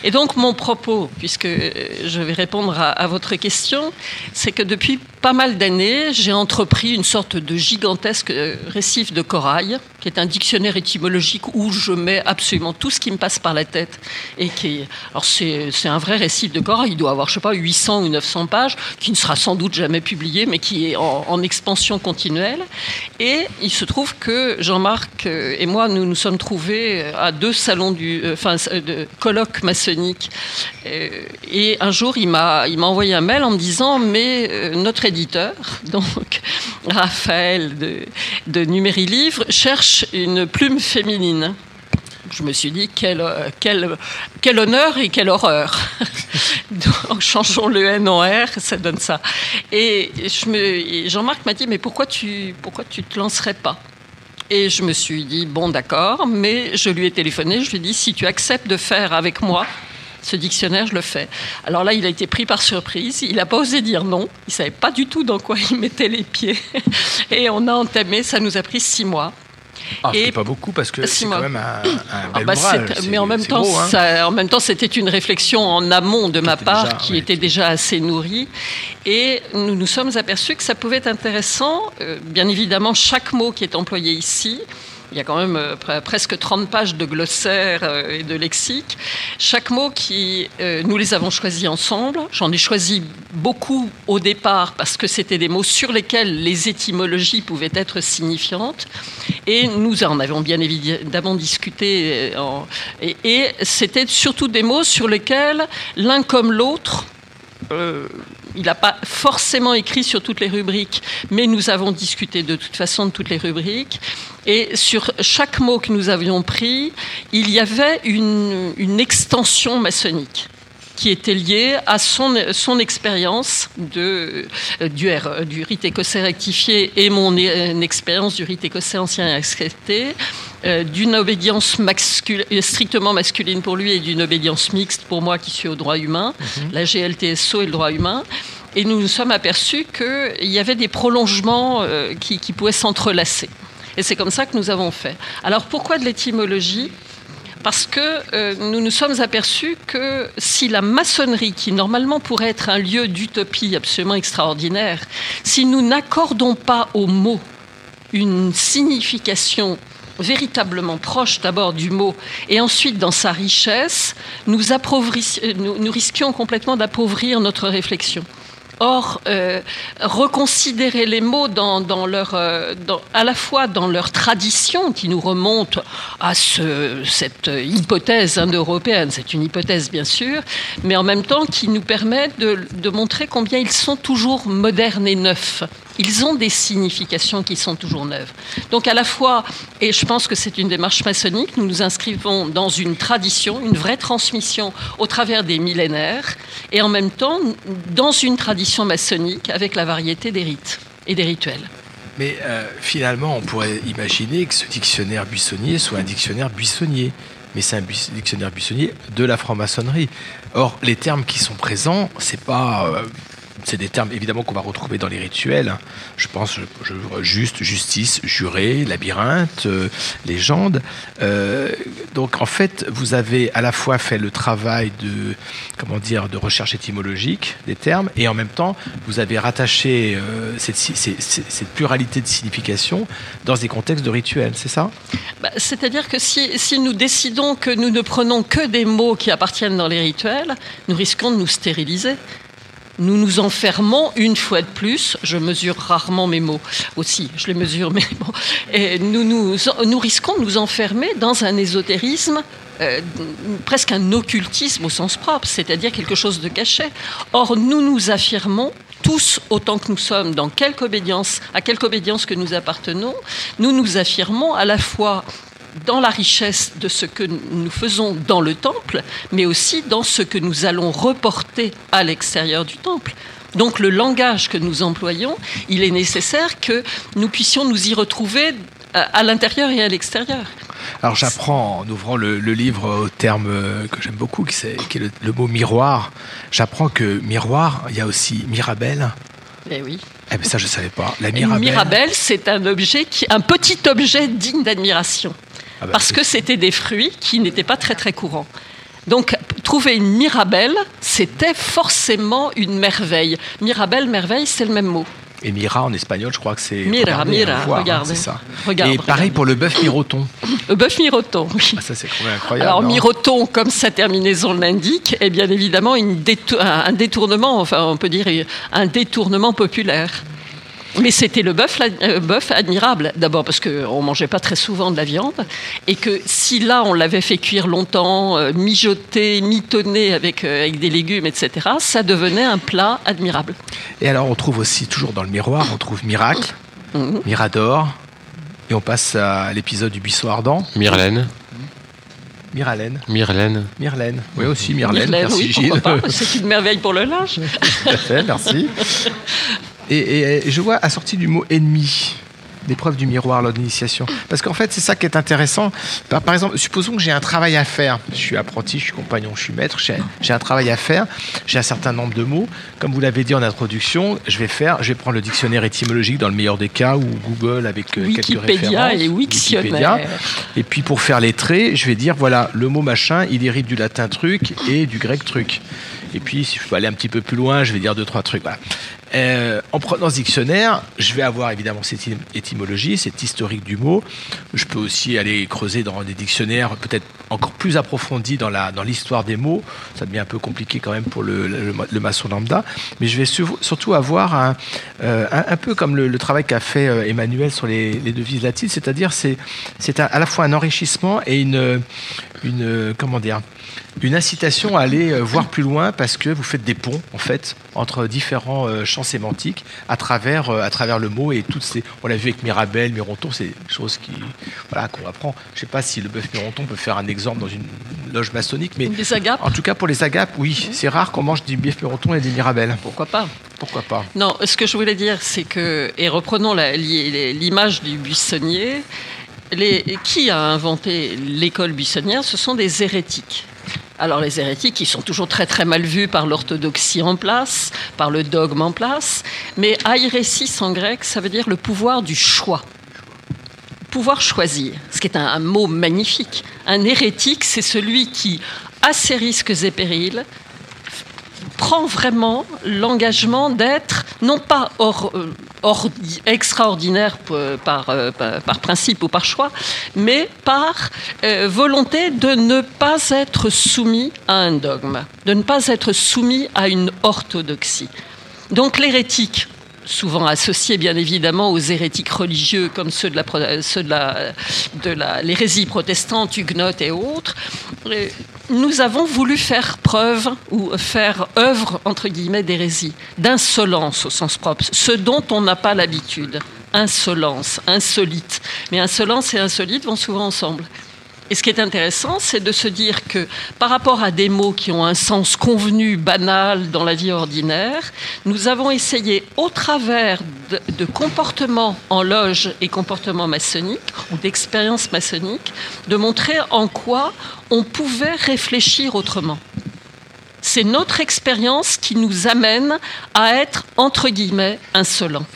Et donc mon propos, puisque euh, je vais répondre à, votre question, c'est que depuis pas mal d'années, j'ai entrepris une sorte de gigantesque euh, récif de corail, qui est un dictionnaire étymologique où je mets absolument tout ce qui me passe par la tête. Et qui alors c'est, un vrai récif de corail, il doit avoir, je sais pas, 800 ou 900 pages, qui ne sera sans doute jamais publié, mais qui est en, en expansion continuelle. Et il se trouve que Jean-Marc euh, et moi, nous nous sommes trouvés à deux salons du, enfin, de colloques Euh, et un jour, il m'a, envoyé un mail en me disant, mais euh, notre éditeur, donc Raphaël de, de Numéri Livre, cherche une plume féminine. Je me suis dit, quel, honneur et quelle horreur. Donc, changeons le N en R, ça donne ça. Et Jean-Marc m'a dit, mais pourquoi tu pourquoi tu te lancerais pas? Et je me suis dit, bon d'accord, mais je lui ai téléphoné, je lui ai dit, si tu acceptes de faire avec moi ce dictionnaire, je le fais. Alors là, il a été pris par surprise, il n'a pas osé dire non, il savait pas du tout dans quoi il mettait les pieds. Et on a entamé, ça nous a pris six mois. Ah, Et- pas beaucoup parce que c'est quand même un, un Ah bel bah, ouvrage. mais en même temps, gros, hein. ça- en même temps, c'était une réflexion en amont de ma part déjà, qui était déjà assez nourrie, et nous nous sommes aperçus que ça pouvait être intéressant. Euh, bien évidemment, chaque mot qui est employé ici il y a quand même euh, presque 30 pages de glossaire euh, et de lexique. Chaque mot qui, euh, nous les avons choisis ensemble. J'en ai choisi beaucoup au départ parce que c'était des mots sur lesquels les étymologies pouvaient être signifiantes. Et nous en avons bien évidemment discuté. et, et c'était surtout des mots sur lesquels l'un comme l'autre il n'a pas forcément écrit sur toutes les rubriques, mais nous avons discuté de toute façon de toutes les rubriques. Et sur chaque mot que nous avions pris, il y avait une, extension maçonnique qui était liée à son, expérience de, du, du rite écossais rectifié et mon expérience du rite écossais ancien accepté, euh, d'une obédience strictement masculine pour lui et d'une obédience mixte pour moi qui suis au droit humain, mhm. la GLTSO et le droit humain. Et nous nous sommes aperçus qu'il y avait des prolongements euh, qui, qui pouvaient s'entrelacer. Et c'est comme ça que nous avons fait. Alors pourquoi de l'étymologie? Parce que euh, nous nous sommes aperçus que si la maçonnerie, qui normalement pourrait être un lieu d'utopie absolument extraordinaire, si nous n'accordons pas au mot une signification véritablement proche d'abord du mot et ensuite dans sa richesse, nous, nous risquions complètement d'appauvrir notre réflexion. Or, euh, reconsidérer les mots euh, à la fois dans leur tradition qui nous remonte à cette hypothèse indo-européenne, c'est une hypothèse bien sûr, mais en même temps qui nous permet de montrer combien ils sont toujours modernes et neufs ils ont des significations qui sont toujours neuves. Donc à la fois, et je pense que c'est une démarche maçonnique, nous nous inscrivons dans une tradition, une vraie transmission au travers des millénaires, et en même temps dans une tradition maçonnique avec la variété des rites et des rituels. Mais euh, finalement, on pourrait imaginer que ce dictionnaire buissonnier soit un dictionnaire buissonnier. Mais c'est un dictionnaire buissonnier de la franc-maçonnerie. Or, les termes qui sont présents, c'est pas euh, c'est des termes évidemment qu'on va retrouver dans les rituels. Je pense juste, justice, juré, labyrinthe, euh, légende. Euh, donc en fait, vous avez à la fois fait le travail de comment dire de recherche étymologique des termes et en même temps vous avez rattaché euh, cette, pluralité de signification dans des contextes de rituels, c'est ça? Bah, C'est-à-dire que si nous décidons que nous ne prenons que des mots qui appartiennent dans les rituels, nous risquons de nous stériliser nous nous enfermons une fois de plus, je mesure rarement mes mots aussi, je les mesure, mais bon, et nous, nous, nous risquons de nous enfermer dans un ésotérisme euh, presque un occultisme au sens propre, c'est-à-dire quelque chose de caché. Or, nous nous affirmons tous, autant que nous sommes, dans quelque obédience, à quelque obédience que nous appartenons, nous nous affirmons à la fois dans la richesse de ce que nous faisons dans le temple, mais aussi dans ce que nous allons reporter à l'extérieur du temple. Donc le langage que nous employons, il est nécessaire que nous puissions nous y retrouver euh, à l'intérieur et à l'extérieur. Alors j'apprends en ouvrant le, livre au terme que j'aime beaucoup, qui est, le, mot miroir. J'apprends que miroir, il y a aussi Mirabelle. Eh oui. Eh bien ça je ne savais pas. La Mirabelle. Mirabelle, c'est un objet, qui, un petit objet digne d'admiration. Ah bah, parce que c'était des fruits qui n'étaient pas très très courants. Donc, trouver une mirabelle, c'était forcément une merveille. Mirabelle, merveille, c'est le même mot. Et Mira en espagnol, je crois que c'est. Mira, Mira, hein, regarde. c'est ça. et pareil pour le bœuf miroton. Le bœuf miroton, oui. Ah, ça, c'est incroyable. Alors, miroton, comme sa terminaison l'indique, est bien évidemment une un détournement, enfin, on peut dire un détournement populaire. Mais c'était le bœuf, euh, bœuf admirable, d'abord parce qu'on ne mangeait pas très souvent de la viande, et que si là on l'avait fait cuire longtemps, euh, mijoter, mitonner avec, euh, avec des légumes, etc., ça devenait un plat admirable. Et alors on trouve aussi, toujours dans le miroir, on trouve miracle, mhm. mirador, et on passe à l'épisode du buisson ardent. Myrlène. Myralène. Myrlène. Myrlène. Oui, aussi Myrlène. merci Gilles. C'est une merveille pour le linge. Tout à fait, merci. Et, je vois assorti du mot ennemi l'épreuve du miroir lors d'initiation. Parce qu'en fait, c'est ça qui est intéressant. Par, exemple, supposons que j'ai un travail à faire. Je suis apprenti, je suis compagnon, je suis maître, j'ai un travail à faire, j'ai un certain nombre de mots. Comme vous l'avez dit en introduction, je vais faire, je vais prendre le dictionnaire étymologique dans le meilleur des cas, ou Google avec euh, quelques références. et Wiktionnaire. Et puis pour faire les traits, je vais dire, voilà, le mot machin, il hérite du latin truc et du grec truc. Et puis, si je peux aller un petit peu plus loin, je vais dire deux, trois trucs. Euh, en prenant ce dictionnaire, je vais avoir évidemment cette étymologie, cette historique du mot. Je peux aussi aller creuser dans des dictionnaires peut-être encore plus approfondis dans l'histoire des mots. Ça devient un peu compliqué quand même pour le, maçon lambda, mais je vais surtout avoir un, euh, un, peu comme le, travail qu'a fait euh, Emmanuel sur les, devises latines, c'est-à-dire c'est à la fois un enrichissement et une comment dire une incitation à aller euh, voir plus loin parce que vous faites des ponts en fait entre différents euh, champs sémantiques à travers euh, à travers le mot et toutes ces on l'a vu avec Mirabel, Mironton, c'est des choses qui voilà qu'on apprend. Je sais pas si le bœuf Mironton peut faire un exemple dans une loge maçonnique, mais des agapes. En tout cas pour les agapes, oui, c'est rare qu'on mange du bœuf Mironton et des Mirabel. Pourquoi pas? Pourquoi pas? Non, ce que je voulais dire, c'est que et reprenons l'image du buissonnier. Les, qui a inventé l'école buissonnière? Ce sont des hérétiques. Alors les hérétiques, ils sont toujours très très mal vus par l'orthodoxie en place, par le dogme en place, mais airesis en grec, ça veut dire le pouvoir du choix. Pouvoir choisir, ce qui est un, un mot magnifique. Un hérétique, c'est celui qui, à ses risques et périls, prend vraiment l'engagement d'être non pas euh, extraordinaire euh, par, par, principe ou par choix, mais par euh, volonté de ne pas être soumis à un dogme, de ne pas être soumis à une orthodoxie. Donc l'hérétique, souvent associés bien évidemment aux hérétiques religieux comme ceux de la, ceux de la, de la l'hérésie protestante, huguenote et autres, euh, nous avons voulu faire preuve ou faire œuvre entre guillemets d'hérésie, d'insolence au sens propre, ce dont on n'a pas l'habitude. Insolence, insolite. Mais insolence et insolite vont souvent ensemble. Et ce qui est intéressant, c'est de se dire que par rapport à des mots qui ont un sens convenu, banal dans la vie ordinaire, nous avons essayé au travers de, comportements en loge et comportements maçonniques ou d'expériences maçonniques, de montrer en quoi on pouvait réfléchir autrement. C'est notre expérience qui nous amène à être, entre guillemets, insolents.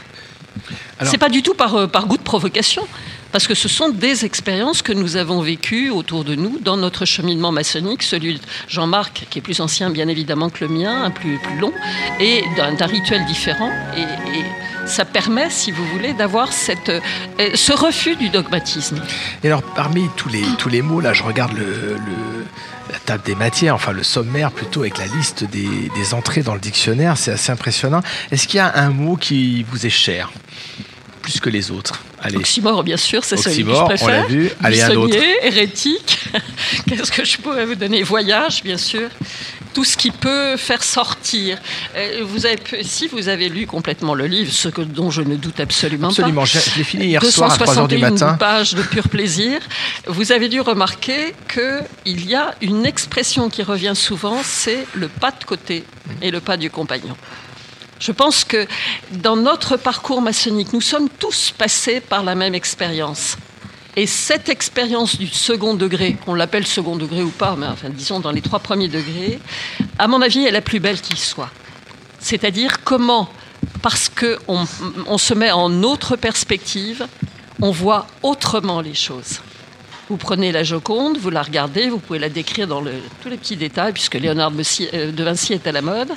Ce n'est pas du tout par, euh, par goût de provocation parce que ce sont des expériences que nous avons vécues autour de nous dans notre cheminement maçonnique, celui de Jean-Marc, qui est plus ancien bien évidemment que le mien, un plus, long, et d'un rituel différent. Et, ça permet, si vous voulez, d'avoir euh, ce refus du dogmatisme. Et alors, parmi tous les, tous les mots, là, je regarde la table des matières, enfin le sommaire plutôt avec la liste des entrées dans le dictionnaire, c'est assez impressionnant. Est-ce qu'il y a un mot qui vous est cher plus que les autres? Allez. Oxymore, bien sûr, c'est celui que je préfère. on l'a vu. Allez, un autre. hérétique. Qu'est-ce que je pourrais vous donner? Voyage, bien sûr. Tout ce qui peut faire sortir. Euh, vous avez, si vous avez lu complètement le livre, ce que, dont je ne doute absolument, absolument. pas. Absolument, je l'ai fini hier soir à 3 h du matin. pages de pur plaisir. Vous avez dû remarquer qu'il y a une expression qui revient souvent, c'est le pas de côté et le pas du compagnon. Je pense que dans notre parcours maçonnique, nous sommes tous passés par la même expérience. Et cette expérience du second degré, qu'on l'appelle second degré ou pas, mais enfin disons dans les trois premiers degrés, à mon avis, est la plus belle qui soit. C'est-à-dire comment, parce qu'on on se met en autre perspective, on voit autrement les choses. Vous prenez la Joconde, vous la regardez, vous pouvez la décrire dans tous les petits détails, puisque Léonard euh, de Vinci est à la mode.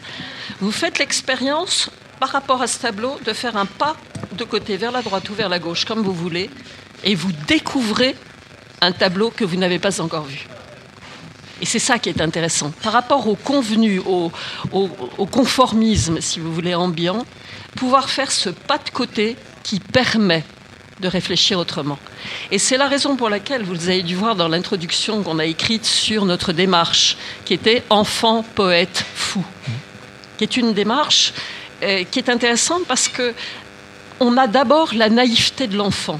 Vous faites l'expérience, par rapport à ce tableau, de faire un pas de côté vers la droite ou vers la gauche, comme vous voulez, et vous découvrez un tableau que vous n'avez pas encore vu. Et c'est ça qui est intéressant. Par rapport au convenu, au, au, conformisme, si vous voulez, ambiant, pouvoir faire ce pas de côté qui permet de réfléchir autrement. Et c'est la raison pour laquelle vous avez dû voir dans l'introduction qu'on a écrite sur notre démarche, qui était enfant, poète, fou, qui est une démarche euh, qui est intéressante parce que on a d'abord la naïveté de l'enfant.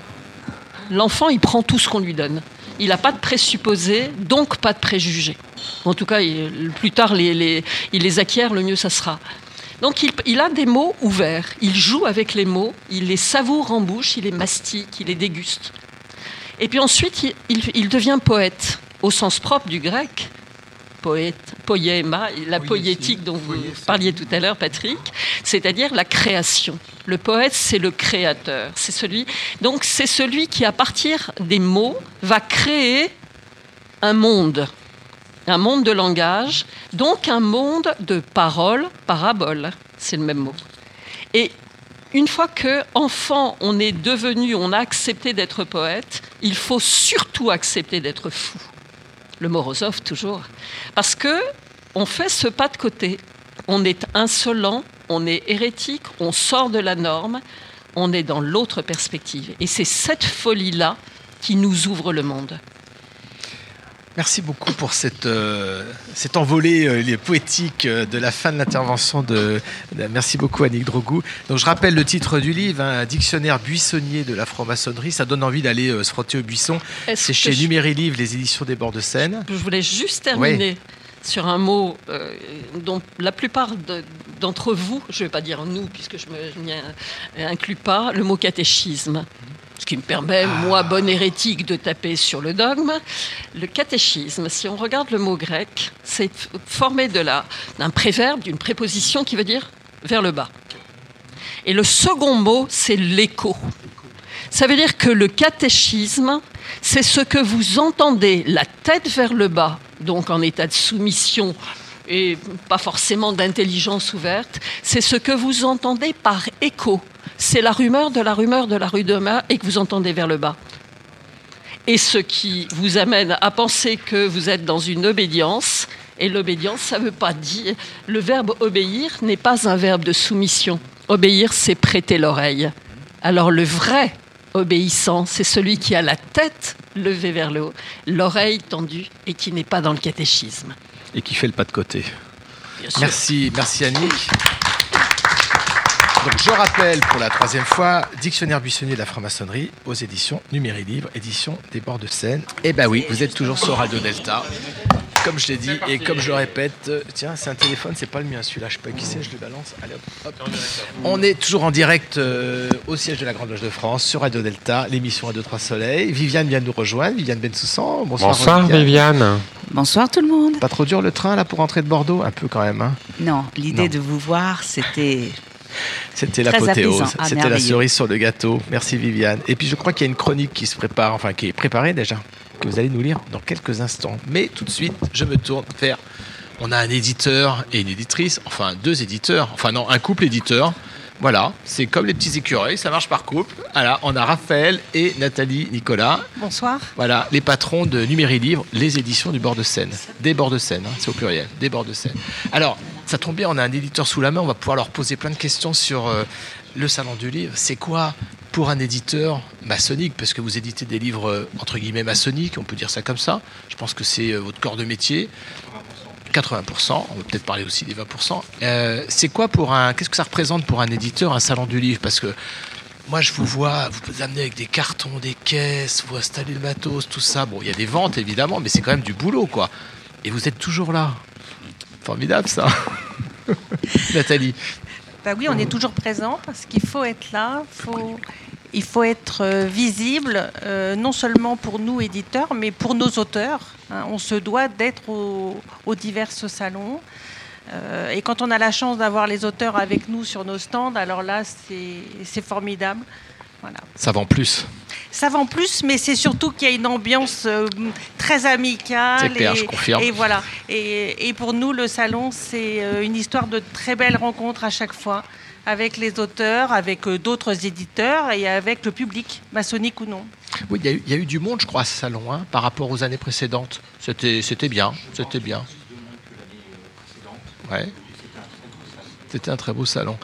L'enfant, il prend tout ce qu'on lui donne. Il n'a pas de présupposés, donc pas de préjugés. En tout cas, plus tard il les acquiert, le mieux ça sera. Donc il, a des mots ouverts, il joue avec les mots, il les savoure en bouche, il les mastique, il les déguste. Et puis ensuite, il, devient poète, au sens propre du grec, poète, poéma, la poétique dont vous parliez tout à l'heure, Patrick, c'est-à-dire la création. Le poète, c'est le créateur. C'est celui, donc c'est celui qui, à partir des mots, va créer un monde un monde de langage, donc un monde de paroles, paraboles, c'est le même mot. Et une fois que enfant, on est devenu, on a accepté d'être poète, il faut surtout accepter d'être fou. Le Morozov toujours, parce que on fait ce pas de côté. On est insolent, on est hérétique, on sort de la norme, on est dans l'autre perspective. Et c'est cette folie-là qui nous ouvre le monde. Merci beaucoup pour cette, euh, cette envolée euh, poétique euh, de la fin de l'intervention de, de, Merci beaucoup Annick Drogou. Donc je rappelle le titre du livre, hein, un dictionnaire buissonnier de la franc-maçonnerie. Ça donne envie d'aller se frotter au buisson. C'est chez je... Les éditions des bords de Seine. Je voulais juste terminer. Sur un mot euh, dont la plupart d'entre vous, je ne vais pas dire nous, puisque je ne m'y inclus pas, le mot catéchisme. Ce qui me permet, moi, bon hérétique, de taper sur le dogme. Le catéchisme, si on regarde le mot grec, c'est formé d'un préverbe, d'une préposition qui veut dire vers le bas. Et le second mot, c'est l'écho. Ça veut dire que le catéchisme, c'est ce que vous entendez la tête vers le bas, donc en état de soumission et pas forcément d'intelligence ouverte, c'est ce que vous entendez par écho. C'est la rumeur de la rumeur de la rue de Ma et que vous entendez vers le bas. Et ce qui vous amène à penser que vous êtes dans une obédience. Et l'obédience, ça ne veut pas dire. Le verbe obéir n'est pas un verbe de soumission. Obéir, c'est prêter l'oreille. Alors le vrai obéissant, c'est celui qui a la tête levée vers le haut, l'oreille tendue et qui n'est pas dans le catéchisme. Et qui fait le pas de côté. Merci, merci Annick. Donc je rappelle pour la troisième fois, Dictionnaire buissonnier de la franc-maçonnerie aux éditions Numéri Libre, édition des bords de Seine. Eh ben oui, vous êtes toujours sur Radio Delta comme je l'ai dit et comme je le répète, euh, tiens, c'est un téléphone, c'est pas le mien celui-là, je sais pas qui c'est, je le balance. Allez hop, hop. On est toujours en direct euh, au siège de la Grande Loge de France sur Radio Delta, l'émission à 2-3 Soleil. Viviane vient de nous rejoindre, Viviane Bensoussan. Bonsoir, Bonsoir Viviane. Bonsoir tout le monde. Pas trop dur le train là pour rentrer de Bordeaux? Un peu quand même. Hein non, l'idée de vous voir, c'était. C'était l'apothéose, ah, c'était la cerise sur le gâteau. Merci Viviane. Et puis je crois qu'il y a une chronique qui se prépare, enfin qui est préparée déjà que vous allez nous lire dans quelques instants. Mais tout de suite, je me tourne vers. On a un éditeur et une éditrice, enfin deux éditeurs, enfin non, un couple éditeur. Voilà, c'est comme les petits écureuils, ça marche par couple. Voilà, on a Raphaël et Nathalie Nicolas. Bonsoir. Voilà, les patrons de Numéri Livre, les éditions du bord de Seine. Des bords de Seine, hein, c'est au pluriel, des bords de Seine. Alors, ça tombe bien, on a un éditeur sous la main, on va pouvoir leur poser plein de questions sur euh, le salon du livre. C'est quoi pour un éditeur maçonnique, parce que vous éditez des livres euh, entre guillemets maçonniques, on peut dire ça comme ça. Je pense que c'est euh, votre corps de métier. 80%, on va peut-être parler aussi des 20%. Euh, c'est quoi pour un. Qu'est-ce que ça représente pour un éditeur, un salon du livre? Parce que moi, je vous vois, vous vous amener avec des cartons, des caisses, vous installez le matos, tout ça. Bon, il y a des ventes évidemment, mais c'est quand même du boulot, quoi. Et vous êtes toujours là. Formidable, ça. Nathalie. Bah oui, on est toujours présent parce qu'il faut être là, il faut être euh, visible, euh, non seulement pour nous éditeurs, mais pour nos auteurs. Hein. On se doit d'être aux, divers salons. Euh, et quand on a la chance d'avoir les auteurs avec nous sur nos stands, alors là, c'est formidable. Ça vend plus ça vend plus, mais c'est surtout qu'il y a une ambiance euh, très amicale. Clair, et, je confirme. Et voilà. Et, pour nous, le salon, c'est euh, une histoire de très belles rencontres à chaque fois avec les auteurs, avec euh, d'autres éditeurs et avec le public, maçonnique ou non. Oui, il y, a eu du monde, je crois, à ce salon, hein, par rapport aux années précédentes. C'était bien, c'était bien. Ouais. C'était un très beau salon.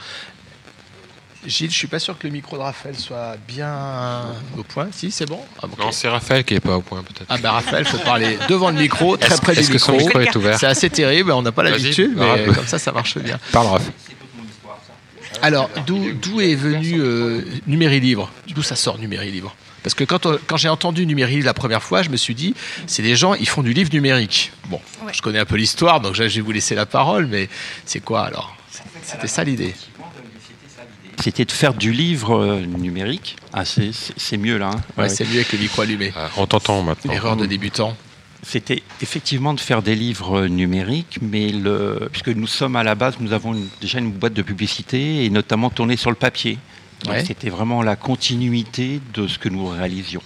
Gilles, je suis pas sûr que le micro de Raphaël soit bien au point. Si, c'est bon ah, Non, c'est Raphaël qui est pas au point peut-être. Ah ben Raphaël, faut parler devant le micro, très près du micro. Que son micro est ouvert C'est assez terrible, on n'a pas l'habitude, mais comme ça, ça marche bien. Parle Raphaël. Alors, d'où est venu euh, Numéri Livre? D'où ça sort Numéri Livre? Parce que quand, quand j'ai entendu Numéri Livre la première fois, je me suis dit, c'est des gens, ils font du livre numérique. Bon, je connais un peu l'histoire, donc je vais vous laisser la parole, mais c'est quoi alors? C'était ça l'idée c'était de faire du livre euh, numérique. Ah, c'est mieux là. Hein. Ouais, c'est mieux avec le micro allumé. Euh, on t'entend maintenant. Erreur de débutant. C'était effectivement de faire des livres euh, numériques, mais le, puisque nous sommes à la base, nous avons déjà une boîte de publicité et notamment tournée sur le papier. C'était vraiment la continuité de ce que nous réalisions.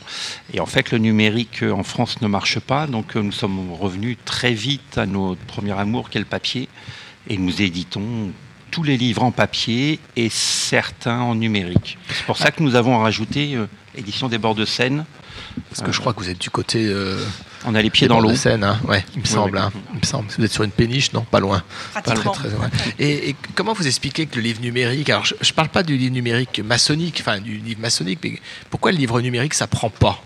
Et en fait, le numérique en France ne marche pas, donc nous sommes revenus très vite à notre premier amour, qui est le papier, et nous éditons tous les livres en papier et certains en numérique. C'est pour ça que nous avons rajouté euh, édition des bords de Seine. Parce que je crois que vous êtes du côté. Euh, on a les pieds dans l'eau. Seine, hein ouais, il me semble. Hein. il me semble. Vous êtes sur une péniche, non Pas loin. Pas très, très loin. Et, comment vous expliquez que le livre numérique. Alors, je ne parle pas du livre numérique maçonnique, enfin du livre maçonnique, mais pourquoi le livre numérique, ça prend pas?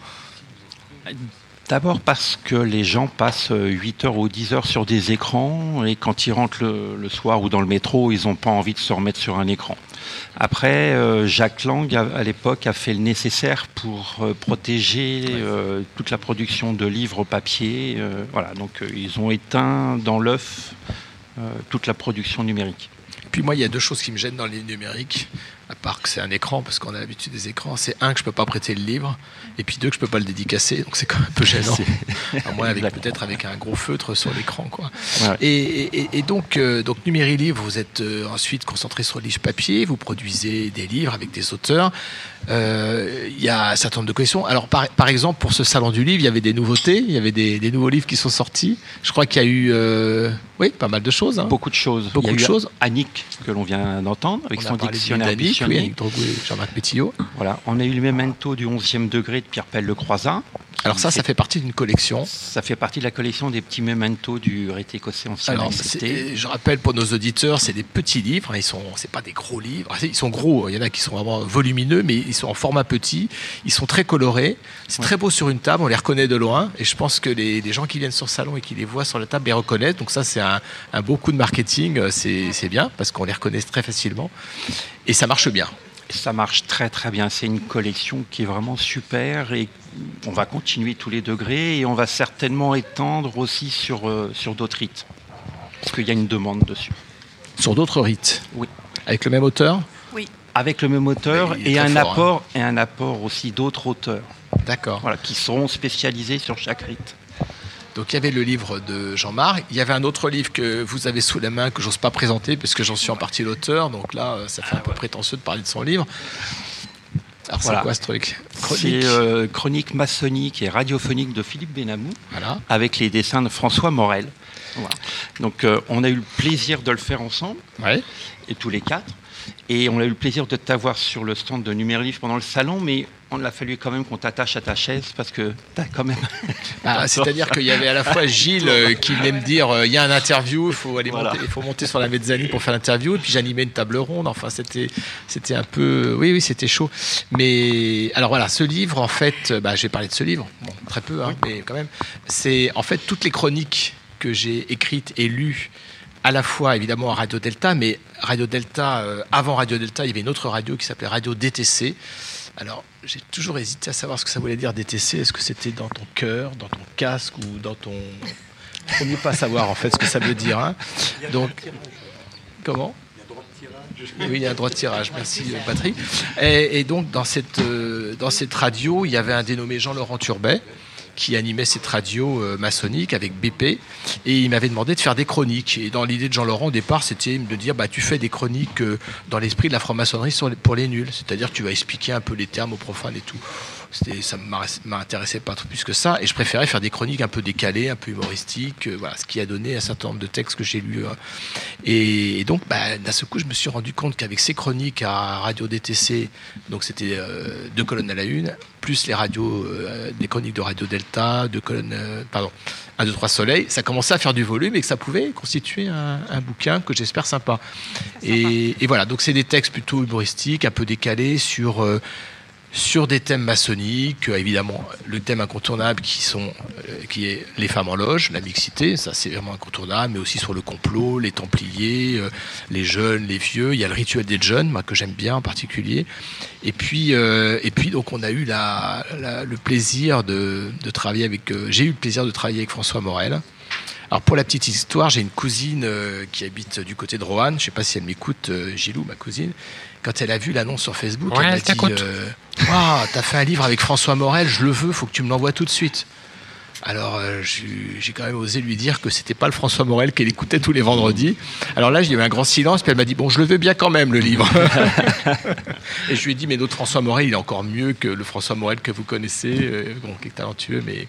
D'abord parce que les gens passent 8 heures ou 10 heures sur des écrans et quand ils rentrent le, soir ou dans le métro, ils n'ont pas envie de se remettre sur un écran. Après, euh, Jacques Lang, à, l'époque, a fait le nécessaire pour euh, protéger euh, toute la production de livres papier. voilà, donc ils ont éteint dans l'œuf toute la production numérique. Puis moi, il y a deux choses qui me gênent dans les numériques à part que c'est un écran, parce qu'on a l'habitude des écrans, c'est un que je peux pas prêter le livre, et puis deux que je peux pas le dédicacer, donc c'est quand même un peu gênant. à moins avec peut-être avec un gros feutre sur l'écran, quoi. Et, donc, euh, donc Livre, vous êtes euh, ensuite concentré sur le livre papier, vous produisez des livres avec des auteurs. Euh, il y a un certain nombre de questions. Alors, par, par, exemple, pour ce salon du livre, il y avait des nouveautés, il y avait des, nouveaux livres qui sont sortis. Je crois qu'il y a eu, oui, pas mal de choses. Hein. Beaucoup de choses. Beaucoup de choses. Annick que l'on vient d'entendre avec son dictionnaire Jean-Marc Pétillot. Voilà, on a eu le memento du 11e degré de Pierre-Pelle Le Croisin. Alors ça, ça fait partie d'une collection. Ça fait partie de la collection des petits mementos du rite écossais ancien. Alors, je rappelle pour nos auditeurs, c'est des petits livres. Hein, ils sont, c'est pas des gros livres. Ils sont gros. Il y en a qui sont vraiment volumineux, mais ils sont en format petit. Ils sont très colorés. C'est très beau sur une table. On les reconnaît de loin. Et je pense que les, gens qui viennent sur le salon et qui les voient sur la table les reconnaissent. Donc ça, c'est un, un beau coup de marketing. C'est bien parce qu'on les reconnaît très facilement. Et ça marche bien. Ça marche très très bien. C'est une collection qui est vraiment super et on va continuer tous les degrés et on va certainement étendre aussi sur, euh, sur d'autres rites. Parce qu'il y a une demande dessus. Sur d'autres rites Oui. Avec le même auteur Oui. Avec le même auteur et un, apport, hein. et un apport aussi d'autres auteurs. D'accord. Voilà, qui seront spécialisés sur chaque rite. Donc il y avait le livre de Jean-Marc, il y avait un autre livre que vous avez sous la main que j'ose pas présenter parce que j'en suis en partie l'auteur, donc là ça fait un peu prétentieux de parler de son livre. Alors c'est quoi ce truc C'est euh, Chronique maçonnique et radiophonique de Philippe Benamou, avec les dessins de François Morel. Donc euh, on a eu le plaisir de le faire ensemble, et tous les quatre. Et on a eu le plaisir de t'avoir sur le stand de Numérolivre pendant le salon, mais on a fallu quand même qu'on t'attache à ta chaise parce que t'as quand même. Ah, c'est-à-dire qu'il y avait à la fois Gilles euh, qui venait me dire euh, il y a un interview, il faut aller monter, il faut monter sur la mezzanine pour faire l'interview, et puis j'animais une table ronde. Enfin, c'était c'était un peu, oui, oui, c'était chaud. Mais alors voilà, ce livre, en fait, bah, j'ai parlé de ce livre, bon, très peu, hein, mais quand même, c'est en fait toutes les chroniques que j'ai écrites et lues à la fois évidemment à Radio Delta, mais Radio Delta, euh, avant Radio Delta, il y avait une autre radio qui s'appelait Radio DTC. Alors, j'ai toujours hésité à savoir ce que ça voulait dire DTC. Est-ce que c'était dans ton cœur, dans ton casque ou dans ton. Il ne pas savoir en fait ce que ça veut dire. Hein. Donc, comment? Oui, il y a un droit de tirage, merci Patrick. Et, donc dans cette, euh, dans cette radio, il y avait un dénommé Jean-Laurent Turbet, qui animait cette radio euh, maçonnique avec BP. Et il m'avait demandé de faire des chroniques. Et dans l'idée de Jean-Laurent, au départ, c'était de dire bah, tu fais des chroniques euh, dans l'esprit de la franc-maçonnerie pour les nuls. C'est-à-dire tu vas expliquer un peu les termes aux profanes et tout ça ne m'intéressait pas trop plus que ça. Et je préférais faire des chroniques un peu décalées, un peu humoristiques, euh, voilà, ce qui a donné un certain nombre de textes que j'ai lus. Hein. Et, donc, bah, d'un seul coup, je me suis rendu compte qu'avec ces chroniques à Radio DTC, donc c'était euh, deux colonnes à la une, plus les radios, euh, des chroniques de Radio Delta, deux colonnes, pardon, un, deux, trois soleils, ça commençait à faire du volume et que ça pouvait constituer un, bouquin que j'espère sympa. Et, et, voilà, donc c'est des textes plutôt humoristiques, un peu décalés sur sur des thèmes maçonniques, euh, évidemment le thème incontournable qui, sont, euh, qui est les femmes en loge, la mixité, ça c'est vraiment incontournable, mais aussi sur le complot, les templiers, euh, les jeunes, les vieux, il y a le rituel des jeunes, moi que j'aime bien en particulier. Et puis, et puis donc on a eu la, le plaisir de, de travailler avec, j'ai eu le plaisir de travailler avec François Morel. Alors pour la petite histoire, j'ai une cousine qui habite du côté de Roanne, je ne sais pas si elle m'écoute, Gilou, ma cousine, quand elle a vu l'annonce sur Facebook, elle m'a dit euh, t'as fait un livre avec François Morel, je le veux, faut que tu me l'envoies tout de suite. Alors, euh, j'ai quand même osé lui dire que c'était pas le François Morel qu'elle écoutait tous les vendredis. Alors là, il y avait un grand silence, puis elle m'a dit Bon, je le veux bien quand même, le livre. et je lui ai dit Mais notre François Morel, il est encore mieux que le François Morel que vous connaissez, euh, bon, qui est talentueux, mais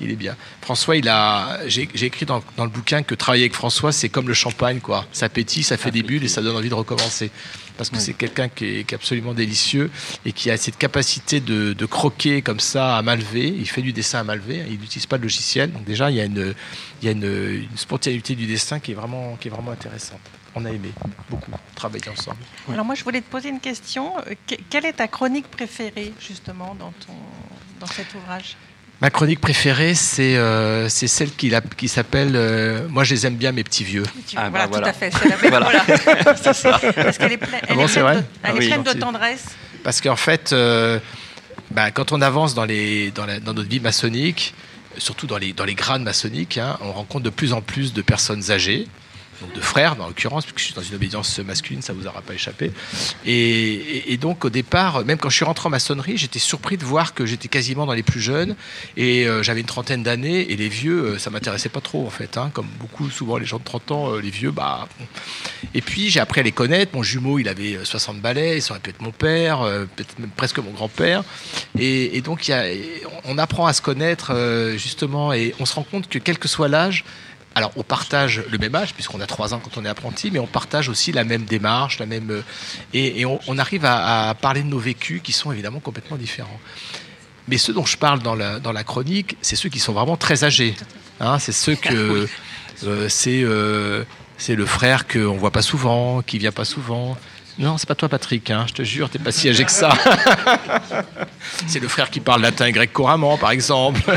il est bien. François, il a. J'ai j'ai écrit dans, dans le bouquin que travailler avec François, c'est comme le champagne, quoi. Ça pétille, ça fait des bulles et ça donne envie de recommencer. Parce que c'est quelqu'un qui est, qui est absolument délicieux et qui a cette capacité de, de croquer comme ça à main levée. Il fait du dessin à main levée, il n'utilise pas de logiciel. Donc déjà, il y a une, il y a une, une spontanéité du dessin qui est vraiment, qui est vraiment intéressante. On a aimé beaucoup travailler ensemble. Alors moi, je voulais te poser une question. Euh, que- Quelle est ta chronique préférée, justement, dans, ton, dans cet ouvrage? Ma chronique préférée, c'est euh, celle qui, s'appelle euh, Moi, je les aime bien, mes petits vieux. Ah, voilà, tout à fait. C'est la même. Voilà. voilà. C'est ça. Parce qu'elle est, pleine- elle Ah bon, est c'est pleine vrai de, elle Ah est oui, pleine de gentil. tendresse. Parce qu'en fait, euh, bah, quand on avance dans, les, dans, la- dans notre vie maçonnique, surtout dans les, dans les grades maçonniques, hein, on rencontre de plus en plus de personnes âgées, donc de frères dans l'occurrence, puisque je suis dans une obédience masculine, ça vous aura pas échappé. Et, donc au départ, même quand je suis rentré en maçonnerie, j'étais surpris de voir que j'étais quasiment dans les plus jeunes, et euh, j'avais une trentaine d'années, et les vieux, euh, ça m'intéressait pas trop en fait, hein, comme beaucoup souvent les gens de 30 ans, euh, les vieux, bah... Et puis j'ai appris à les connaître, mon jumeau il avait euh, 60 balais, ça aurait pu être mon père, peut-être même presque mon grand-père, et, donc on apprend à se connaître justement, et on se rend compte que quel que soit l'âge, alors, on partage le même âge, puisqu'on a trois ans quand on est apprenti, mais on partage aussi la même démarche, la même. euh, Et, et on, on arrive à, à parler de nos vécus qui sont évidemment complètement différents. Mais ceux dont je parle dans la, dans la chronique, c'est ceux qui sont vraiment très âgés. Hein, c'est ceux que. euh, c'est euh, c'est le frère qu'on voit pas souvent, qui vient pas souvent. Non, c'est pas toi, Patrick, hein, je te jure, t'es pas si âgé que ça. c'est le frère qui parle latin et grec couramment, par exemple.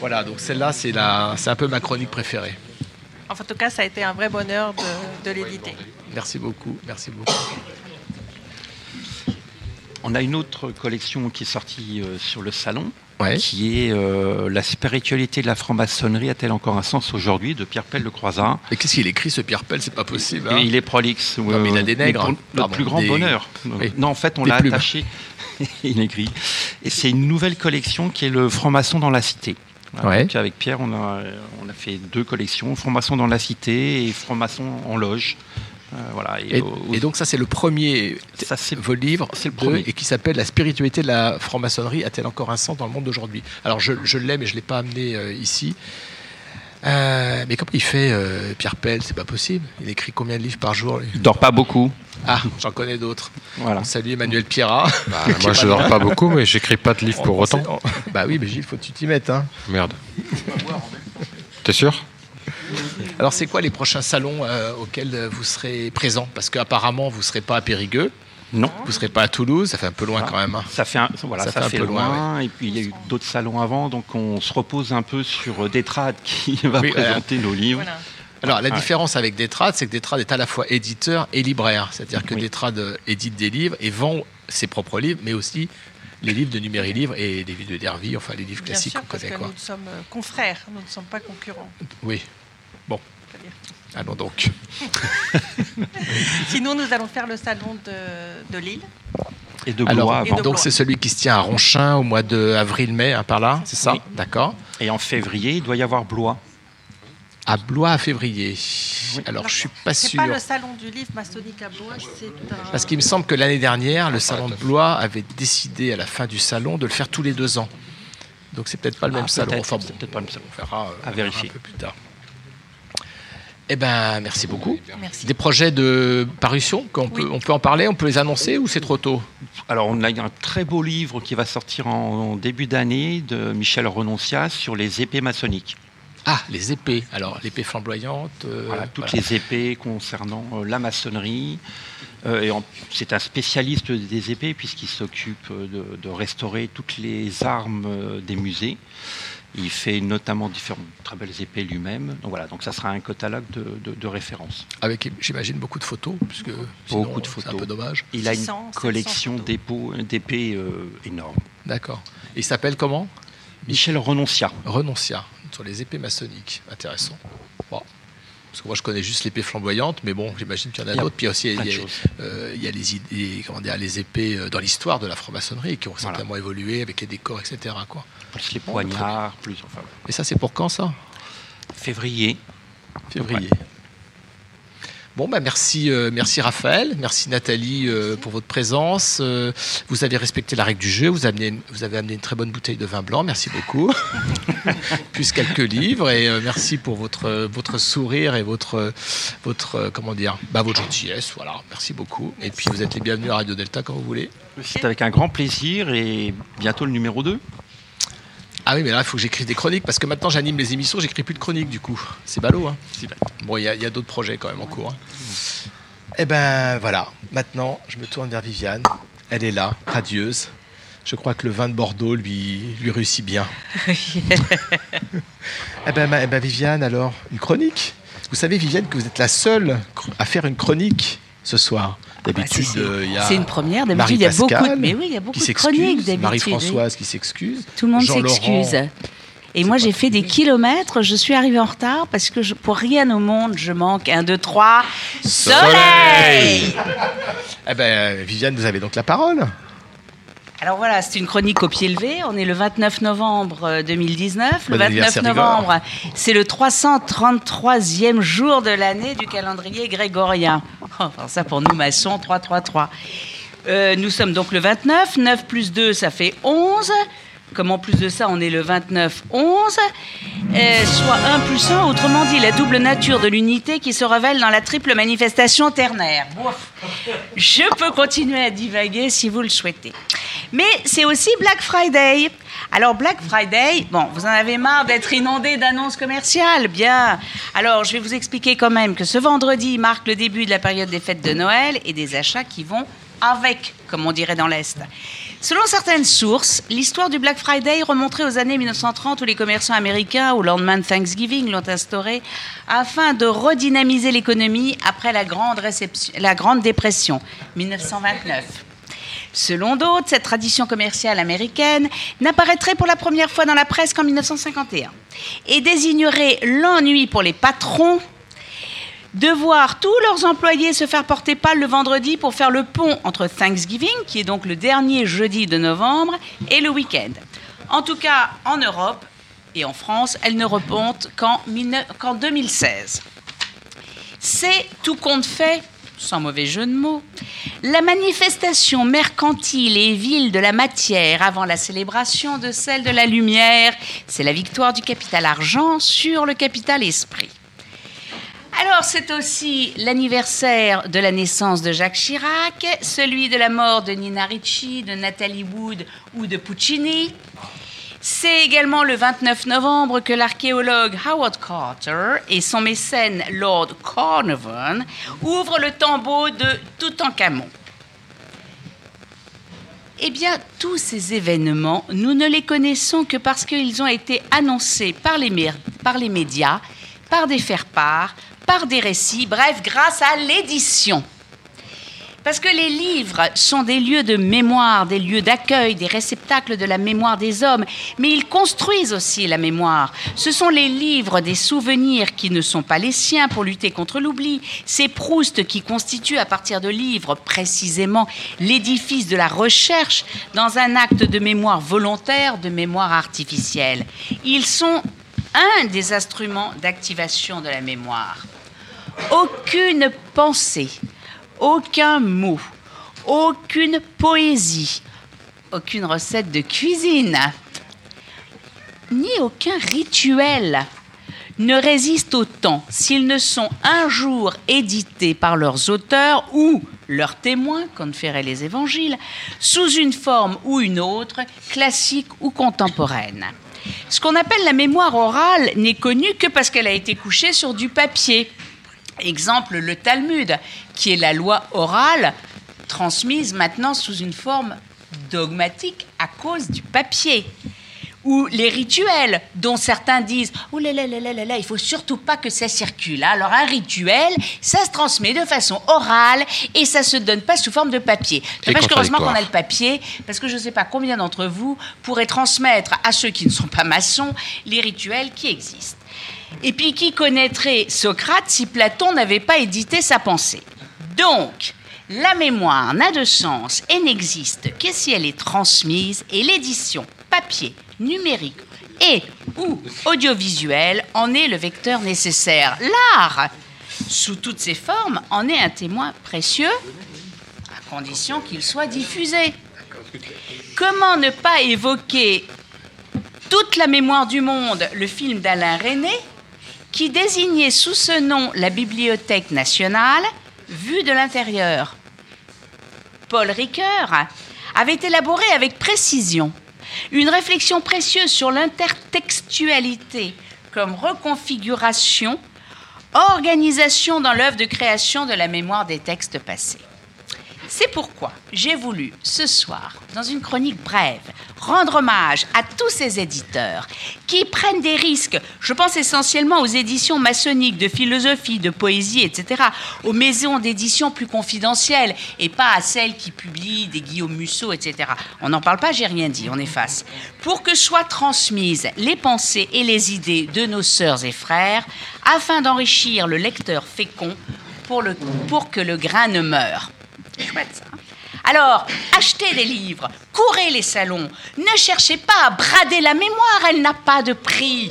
voilà, donc celle-là, c'est la- c'est un peu ma chronique préférée. Enfin, en tout cas, ça a été un vrai bonheur de, de l'éditer. Merci beaucoup, merci beaucoup. On a une autre collection qui est sortie euh, sur le salon, Ouais. qui est euh, La spiritualité de la franc-maçonnerie a-t-elle encore un sens aujourd'hui de Pierre Pell de Croizat. Et qu'est-ce qu'il écrit ce Pierre Pell C'est pas possible. hein. Et il est prolixe. Non, mais il a des nègres. Pour notre Pardon, plus grand des- bonheur. Oui. Non, en fait, on l'a attaché. il écrit. Et c'est une nouvelle collection qui est le franc-maçon dans la cité. Voilà, Ouais. donc avec Pierre, on a, on a fait deux collections, franc-maçon dans la cité et franc-maçon en loge. Euh, voilà. Et, Et, au- et donc ça c'est le premier vos livres le de- premier. et qui s'appelle La spiritualité de la franc-maçonnerie a-t-elle encore un sens dans le monde d'aujourd'hui? Alors je, je l'ai mais je ne l'ai pas amené euh, ici. Euh, mais comment il fait euh, Pierre Pell C'est pas possible. Il écrit combien de livres par jour lui? Il dort pas beaucoup. Ah, j'en connais d'autres. Voilà. On salue Emmanuel Pierrat. Bah, moi, je dors pas beaucoup, mais j'écris pas de livres pour autant. Bah oui, mais Gilles, faut que tu t'y mettes. Hein. Merde. T'es sûr? Alors, c'est quoi les prochains salons euh, auxquels vous serez présents Parce qu'apparemment, vous ne serez pas à Périgueux. Non. Vous ne serez pas à Toulouse. Ça fait un peu loin quand même. hein. Ça fait, un- voilà, ça, fait, un peu loin. Et puis il y a eu d'autres salons avant, donc on se repose un peu sur euh, Détrade qui va Oui, présenter nos livres. Alors, la Ouais. différence avec Détrade, c'est que Détrade est à la fois éditeur et libraire. C'est-à-dire que Détrade euh, édite des livres et vend ses propres livres, mais aussi les livres de Numéri Livre et les livres de Dervy, enfin les livres Bien classiques qu'on parce connaît. que Quoi. nous sommes euh, confrères, nous ne sommes pas concurrents. Oui. Bon. Allons donc. Sinon, nous allons faire le salon de, de Lille. Et de Alors, Blois avant. Et de donc c'est celui qui se tient à Ronchin au mois de avril-mai, hein, par là, c'est ça? Oui. D'accord. Et en février, il doit y avoir Blois. À Blois à février. Alors je suis pas C'est sûr. pas le salon du livre maçonnique à Blois, c'est un... Parce qu'il me semble que l'année dernière, le salon de Blois avait décidé à la fin du salon de le faire tous les deux ans. Donc c'est peut-être pas le Ah, même salon. peut-être, Enfin bon, c'est peut-être pas le même salon. on verra, euh, À on verra vérifier. un peu plus tard. Eh ben, merci beaucoup. Merci. Des projets de parution, qu'on peut, on peut en parler, on peut les annoncer ou c'est trop tôt? Alors on a un très beau livre qui va sortir en, en début d'année de Michel Renonciat sur les épées maçonniques. Ah, les épées. Alors, l'épée flamboyante. euh, Voilà, toutes voilà. les épées concernant euh, la maçonnerie. Euh, et c'est un spécialiste des épées puisqu'il s'occupe de, de restaurer toutes les armes euh, des musées. Il fait notamment différentes très belles épées lui-même. Donc voilà, donc ça sera un catalogue de, de- de références. Avec, j'imagine, beaucoup de photos, puisque sinon, Beaucoup de c'est photos. un peu dommage. Il a une 600, 700 collection d'épées euh, énorme. D'accord. Il s'appelle comment? Michel Renonciat. Renoncia, sur les épées maçonniques. Intéressant. Parce que moi, je connais juste l'épée flamboyante, mais bon, j'imagine qu'il y en a, d'autres. Puis aussi, il y a, euh, il y a les, idées, comment dire, les épées euh, dans l'histoire de la franc-maçonnerie qui ont certainement évolué avec les décors, etc. Quoi. Plus les poignards, plus. Enfin. Et ça, c'est pour quand ça? Février. Février. Bon, bah merci, euh, merci Raphaël, merci Nathalie euh, pour votre présence. Euh, vous avez respecté la règle du jeu, vous, avez amené, vous avez amené une très bonne bouteille de vin blanc, merci beaucoup. Plus quelques livres et merci pour votre, votre sourire et votre, votre, comment dire, bah, votre gentillesse. Voilà, merci beaucoup. Et puis vous êtes les bienvenus à Radio Delta quand vous voulez. C'est avec un grand plaisir et bientôt le numéro 2. Ah oui, mais là, il faut que j'écrive des chroniques parce que maintenant j'anime les émissions, j'écris plus de chroniques du coup. C'est ballot, hein Bon, il y a, d'autres projets quand même en cours. Hein. Eh ben voilà, maintenant je me tourne vers Viviane. Elle est là, radieuse. Je crois que le vin de Bordeaux lui, lui réussit bien. eh, ben, eh ben Viviane, alors, une chronique Vous savez, Viviane, que vous êtes la seule à faire une chronique ce soir. D'habitude, euh, il y a. C'est une première. D'habitude, il y a beaucoup. De... Mais oui, il y a beaucoup de chroniques d'habitude. Marie-Françoise qui s'excuse. Tout le monde s'excuse. Et moi, j'ai fait des kilomètres. Je suis arrivée en retard parce que je, pour rien au monde, je manque un, deux, trois. Soleil. eh ben, Viviane, vous avez donc la parole. Alors voilà, c'est une chronique au pied levé. On est le 29 novembre 2019. Euh, le 29 novembre, c'est le 333e jour de l'année du calendrier grégorien. Enfin, ça pour nous maçons, 333. Euh, nous sommes donc le 29. 9 plus 2, ça fait 11. Comme en plus de ça, on est le 29, 11, euh, soit 1 plus 1, autrement dit, la double nature de l'unité qui se révèle dans la triple manifestation ternaire. Je peux continuer à divaguer si vous le souhaitez. Mais c'est aussi Black Friday. Alors Black Friday, bon, vous en avez marre d'être inondé d'annonces commerciales, bien. Alors je vais vous expliquer quand même que ce vendredi marque le début de la période des fêtes de Noël et des achats qui vont avec, comme on dirait dans l'Est. Selon certaines sources, l'histoire du Black Friday remonterait aux années 1930 où les commerçants américains, au lendemain de Thanksgiving, l'ont instauré afin de redynamiser l'économie après la grande, la grande Dépression, 1929. Selon d'autres, cette tradition commerciale américaine n'apparaîtrait pour la première fois dans la presse qu'en 1951 et désignerait l'ennui pour les patrons de voir tous leurs employés se faire porter pâle le vendredi pour faire le pont entre Thanksgiving, qui est donc le dernier jeudi de novembre, et le week-end. En tout cas, en Europe et en France, elle ne reponte qu'en 2016. C'est tout compte fait, sans mauvais jeu de mots, la manifestation mercantile et vile de la matière avant la célébration de celle de la lumière. C'est la victoire du capital argent sur le capital esprit. Alors, c'est aussi l'anniversaire de la naissance de Jacques Chirac, celui de la mort de Nina Ricci, de Nathalie Wood ou de Puccini. C'est également le 29 novembre que l'archéologue Howard Carter et son mécène Lord Carnarvon ouvrent le tombeau de Toutankhamon. Eh bien, tous ces événements, nous ne les connaissons que parce qu'ils ont été annoncés par les, par les médias, par des faire-part, par des récits, bref, grâce à l'édition. Parce que les livres sont des lieux de mémoire, des lieux d'accueil, des réceptacles de la mémoire des hommes, mais ils construisent aussi la mémoire. Ce sont les livres des souvenirs qui ne sont pas les siens pour lutter contre l'oubli. C'est Proust qui constitue à partir de livres précisément l'édifice de la recherche dans un acte de mémoire volontaire, de mémoire artificielle. Ils sont un des instruments d'activation de la mémoire. Aucune pensée, aucun mot, aucune poésie, aucune recette de cuisine, ni aucun rituel ne résistent au temps s'ils ne sont un jour édités par leurs auteurs ou leurs témoins, comme feraient les évangiles, sous une forme ou une autre, classique ou contemporaine. Ce qu'on appelle la mémoire orale n'est connue que parce qu'elle a été couchée sur du papier. Exemple, le Talmud, qui est la loi orale transmise maintenant sous une forme dogmatique à cause du papier. Ou les rituels, dont certains disent Oh là là là là là, il faut surtout pas que ça circule. Alors, un rituel, ça se transmet de façon orale et ça se donne pas sous forme de papier. Dommage heureusement qu'on a le papier, parce que je ne sais pas combien d'entre vous pourraient transmettre à ceux qui ne sont pas maçons les rituels qui existent. Et puis qui connaîtrait Socrate si Platon n'avait pas édité sa pensée? Donc, la mémoire n'a de sens et n'existe que si elle est transmise et l'édition papier, numérique et ou audiovisuel en est le vecteur nécessaire. L'art, sous toutes ses formes, en est un témoin précieux, à condition qu'il soit diffusé. Comment ne pas évoquer toute la mémoire du monde, le film d'Alain René, qui désignait sous ce nom la Bibliothèque nationale, vue de l'intérieur. Paul Ricoeur avait élaboré avec précision une réflexion précieuse sur l'intertextualité comme reconfiguration, organisation dans l'œuvre de création de la mémoire des textes passés. C'est pourquoi j'ai voulu ce soir, dans une chronique brève, rendre hommage à tous ces éditeurs qui prennent des risques. Je pense essentiellement aux éditions maçonniques de philosophie, de poésie, etc., aux maisons d'édition plus confidentielles et pas à celles qui publient des Guillaume Musso, etc. On n'en parle pas, j'ai rien dit, on efface. Pour que soient transmises les pensées et les idées de nos sœurs et frères, afin d'enrichir le lecteur fécond pour, pour que le grain ne meure. Chouette ça. Hein. Alors, achetez des livres, courez les salons, ne cherchez pas à brader la mémoire, elle n'a pas de prix.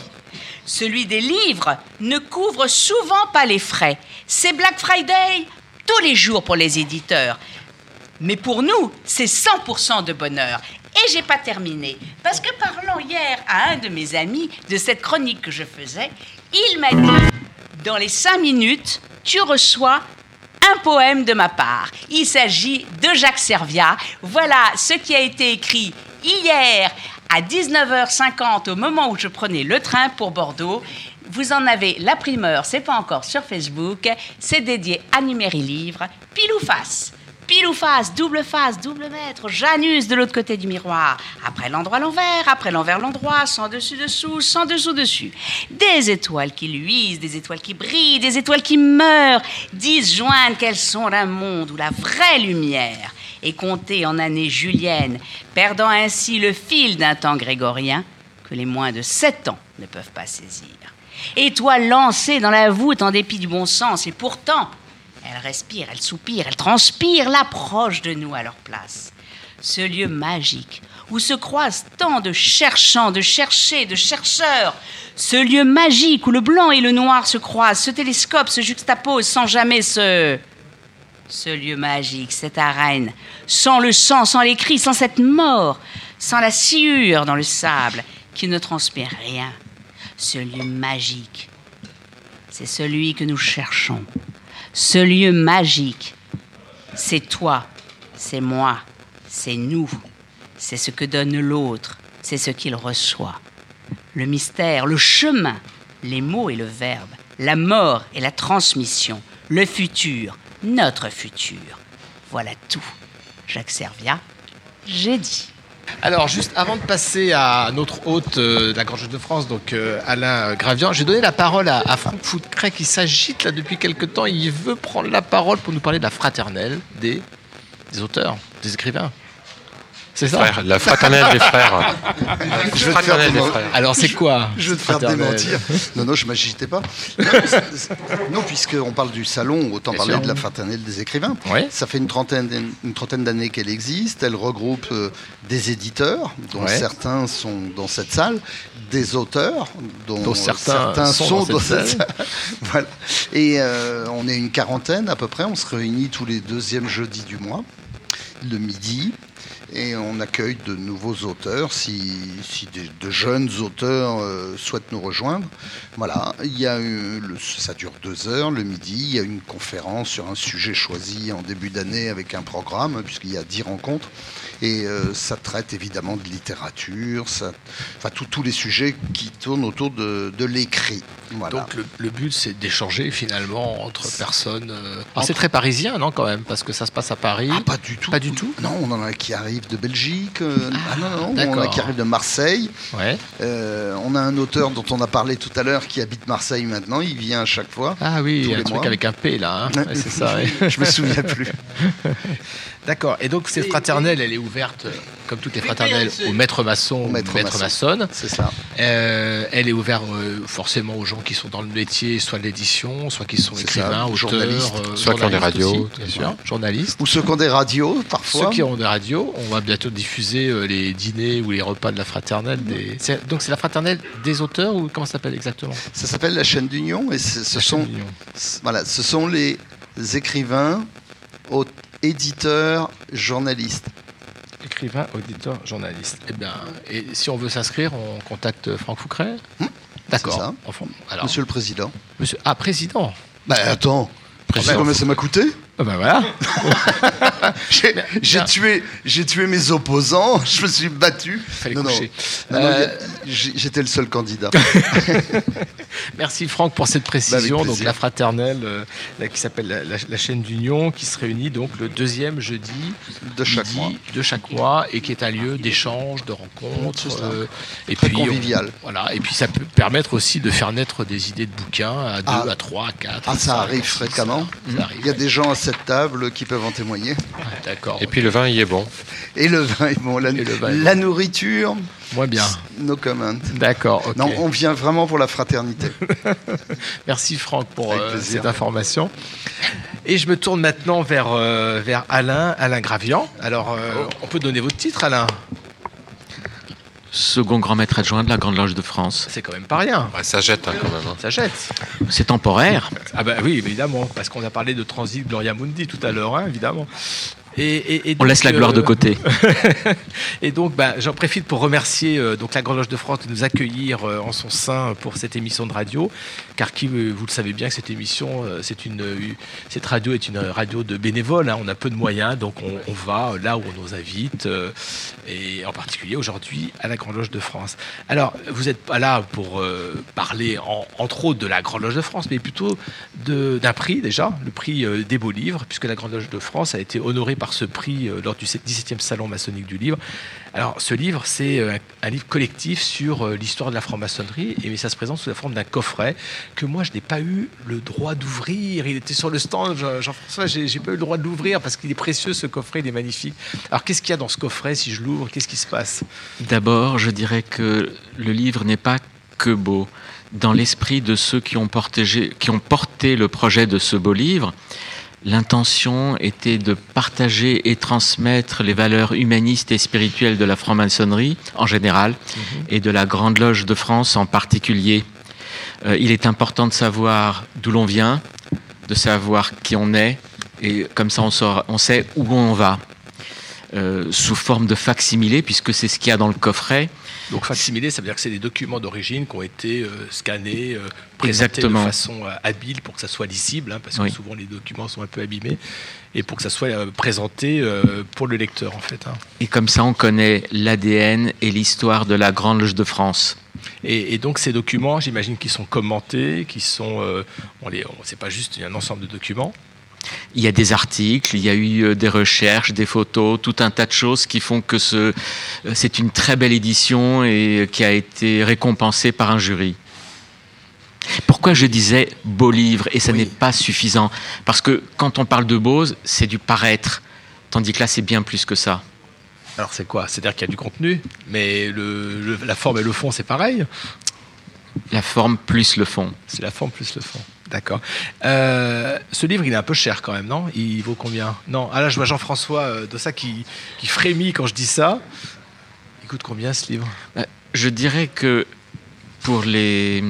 Celui des livres ne couvre souvent pas les frais. C'est Black Friday tous les jours pour les éditeurs. Mais pour nous, c'est 100% de bonheur. Et j'ai pas terminé. Parce que parlant hier à un de mes amis de cette chronique que je faisais, il m'a dit Dans les 5 minutes, tu reçois un poème de ma part. Il s'agit de Jacques Serviat. Voilà ce qui a été écrit hier à 19h50 au moment où je prenais le train pour Bordeaux. Vous en avez la primeur, c'est pas encore sur Facebook, c'est dédié à Numéri Livre, pile ou face pile ou face, double face, double mètre, Janus de l'autre côté du miroir, après l'endroit l'envers, après l'envers l'endroit, sans dessus dessous, sans dessous dessus. Des étoiles qui luisent, des étoiles qui brillent, des étoiles qui meurent, disjointes qu'elles sont d'un monde où la vraie lumière est comptée en années juliennes, perdant ainsi le fil d'un temps grégorien que les moins de sept ans ne peuvent pas saisir. Étoiles lancées dans la voûte en dépit du bon sens, et pourtant, elle respire, elle soupire, elle transpire l'approche de nous à leur place. Ce lieu magique où se croisent tant de cherchants, de cherchés, de chercheurs. Ce lieu magique où le blanc et le noir se croisent, ce télescope se juxtapose sans jamais se... Ce lieu magique, cette arène, sans le sang, sans les cris, sans cette mort, sans la sciure dans le sable qui ne transpire rien. Ce lieu magique, c'est celui que nous cherchons ce lieu magique. C'est toi, c'est moi, c'est nous, c'est ce que donne l'autre, c'est ce qu'il reçoit. Le mystère, le chemin, les mots et le verbe, la mort et la transmission, le futur, notre futur. Voilà tout. Jacques Serviat, j'ai dit. Alors, juste avant de passer à notre hôte euh, de la Grande de France, donc euh, Alain Gravian, j'ai donné la parole à, Franck Foutcret qui s'agite là depuis quelque temps. Il veut prendre la parole pour nous parler de la fraternelle des auteurs, des écrivains. C'est ça La fraternelle des frères. Je vais te faire des frères. Alors c'est quoi Je vais te faire démentir. Non, non, je ne m'agitais pas. Non, puisqu'on parle du salon, autant parler de la fraternelle des écrivains. Ça fait une trentaine, une trentaine d'années qu'elle existe. Elle regroupe euh, des éditeurs, dont certains sont dans cette salle, des auteurs, dont, certains, sont, dans, cette, salle. voilà. Et euh, on est une quarantaine à peu près. On se réunit tous les deuxièmes jeudis du mois, le midi et on accueille de nouveaux auteurs si, de jeunes auteurs euh, souhaitent nous rejoindre. Voilà, il y a ça dure deux heures le midi. Il y a une conférence sur un sujet choisi en début d'année avec un programme puisqu'il y a dix rencontres. Et euh, ça traite évidemment de littérature, ça, enfin tous les sujets qui tournent autour de, l'écrit. Donc le, but c'est d'échanger finalement entre personnes. Euh, c'est très parisien non quand même parce que ça se passe à Paris. Ah, pas du tout. Pas du tout? Non, on en a qui arrivent de Belgique. ah non, non, on a qui arrivent de Marseille. Ouais. on a un auteur dont on a parlé tout à l'heure qui habite Marseille maintenant. Il vient à chaque fois. Ah oui, un truc avec un P là. Hein. c'est ça. Je me souviens plus. D'accord. Et donc cette fraternelle, elle est ouverte, comme toutes les fraternelles, aux maîtres maçons, aux maîtres, maçonnes. C'est ça. Euh, elle est ouverte euh, forcément aux gens qui sont dans le métier, soit de l'édition, soit qui sont écrivains, auteurs, journalistes, euh, soit qui ont des radios, bien sûr, journalistes. Ou ceux qui ont des radios, parfois. Ceux qui ont des radios. On va bientôt diffuser les dîners ou les repas de la fraternelle. Des... Donc c'est la fraternelle des auteurs ou comment ça s'appelle exactement? Ça s'appelle la chaîne d'union et ce sont, voilà, ce sont les écrivains, éditeur, journaliste. Écrivain, auditeur, journaliste. Eh bien, et si on veut s'inscrire, on contacte Franck Foucret hmm, D'accord. Monsieur le Président. Monsieur... Ah, Président Bah attends, Président. combien ça m'a coûté ah ben voilà. j'ai tué, j'ai tué mes opposants. Je me suis battu. Non, non, euh, j'étais le seul candidat. Merci Franck pour cette précision. donc la fraternelle, euh, qui s'appelle la, chaîne d'union, qui se réunit donc le deuxième jeudi de chaque mois, de chaque mois, et qui est un lieu d'échange, de rencontre, euh, et Très puis convivial. voilà. Et puis ça peut permettre aussi de faire naître des idées de bouquins à deux, ah. à trois, à quatre. Ah, ça arrive fréquemment. Il y a des gens à cette table qui peuvent en témoigner. D'accord. Et puis le vin, il est bon. Et le vin est bon. La, la nourriture. Moins bien. No comment. D'accord. Non, on vient vraiment pour la fraternité. Merci Franck pour euh, cette information. Et je me tourne maintenant vers, euh, vers Alain, Alain Gravian. Alors, euh, oh. on peut donner votre titre, Alain? Second grand maître adjoint de la Grande Loge de France. C'est quand même pas rien. ça jette hein, quand même. Hein. Ça jette. C'est temporaire. Ah bah oui, évidemment, parce qu'on a parlé de Transit Gloria Mundi tout à l'heure, hein, évidemment. On laisse la gloire de euh, côté. et donc, bah, j'en profite pour remercier euh, donc la Grande Loge de France de nous accueillir euh, en son sein pour cette émission de radio, car qui, vous le savez bien, que cette émission, c'est une, cette radio est une radio de bénévoles. Hein. on a peu de moyens, donc on, va là où on nous invite, et en particulier aujourd'hui à la Grande Loge de France. Alors, vous n'êtes pas là pour parler entre autres de la Grande Loge de France, mais plutôt d'un prix déjà, le prix des beaux livres, puisque la Grande Loge de France a été honorée par ce prix euh, lors du 17e salon maçonnique du livre. Alors, ce livre, c'est euh, un livre collectif sur euh, l'histoire de la franc-maçonnerie, et ça se présente sous la forme d'un coffret que moi, je n'ai pas eu le droit d'ouvrir. Il était sur le stand, Jean-François, j'ai pas eu le droit de l'ouvrir parce qu'il est précieux, ce coffret, il est magnifique. Alors, qu'est-ce qu'il y a dans ce coffret si je l'ouvre Qu'est-ce qui se passe? D'abord, je dirais que le livre n'est pas que beau. Dans l'esprit de ceux qui ont, porté, qui ont porté le projet de ce beau livre, L'intention était de partager et transmettre les valeurs humanistes et spirituelles de la franc-maçonnerie en général mhm. et de la Grande Loge de France en particulier. Euh, il est important de savoir d'où l'on vient, de savoir qui on est, et comme ça on, on sait où on va. Euh, sous forme de facsimilé, puisque c'est ce qu'il y a dans le coffret. Donc facsimilé, ça veut dire que c'est des documents d'origine qui ont été euh, scannés, euh, présentés de façon habile pour que ça soit lisible, hein, parce que souvent les documents sont un peu abîmés, et pour que ça soit présenté pour le lecteur en fait. Hein. Et comme ça, on connaît l'ADN et l'histoire de la Grande Loge de France. Et, donc ces documents, j'imagine qu'ils sont commentés, qui sont, on les, c'est pas juste un ensemble de documents. Il y a des articles, il y a eu euh, des recherches, des photos, tout un tas de choses qui font que euh, c'est une très belle édition et qui a été récompensée par un jury. Pourquoi je disais beau livre et ça n'est pas suffisant? Parce que quand on parle de beau, c'est du paraître, tandis que là c'est bien plus que ça. Alors c'est quoi? C'est-à-dire qu'il y a du contenu, mais la forme et le fond c'est pareil? La forme plus le fond. C'est la forme plus le fond. D'accord. Euh, ce livre, il est un peu cher quand même, non? Il vaut combien? Non. Ah là, je vois Jean-François euh, ça qui, qui, frémit quand je dis ça. Il coûte combien ce livre? Euh, Je dirais que pour les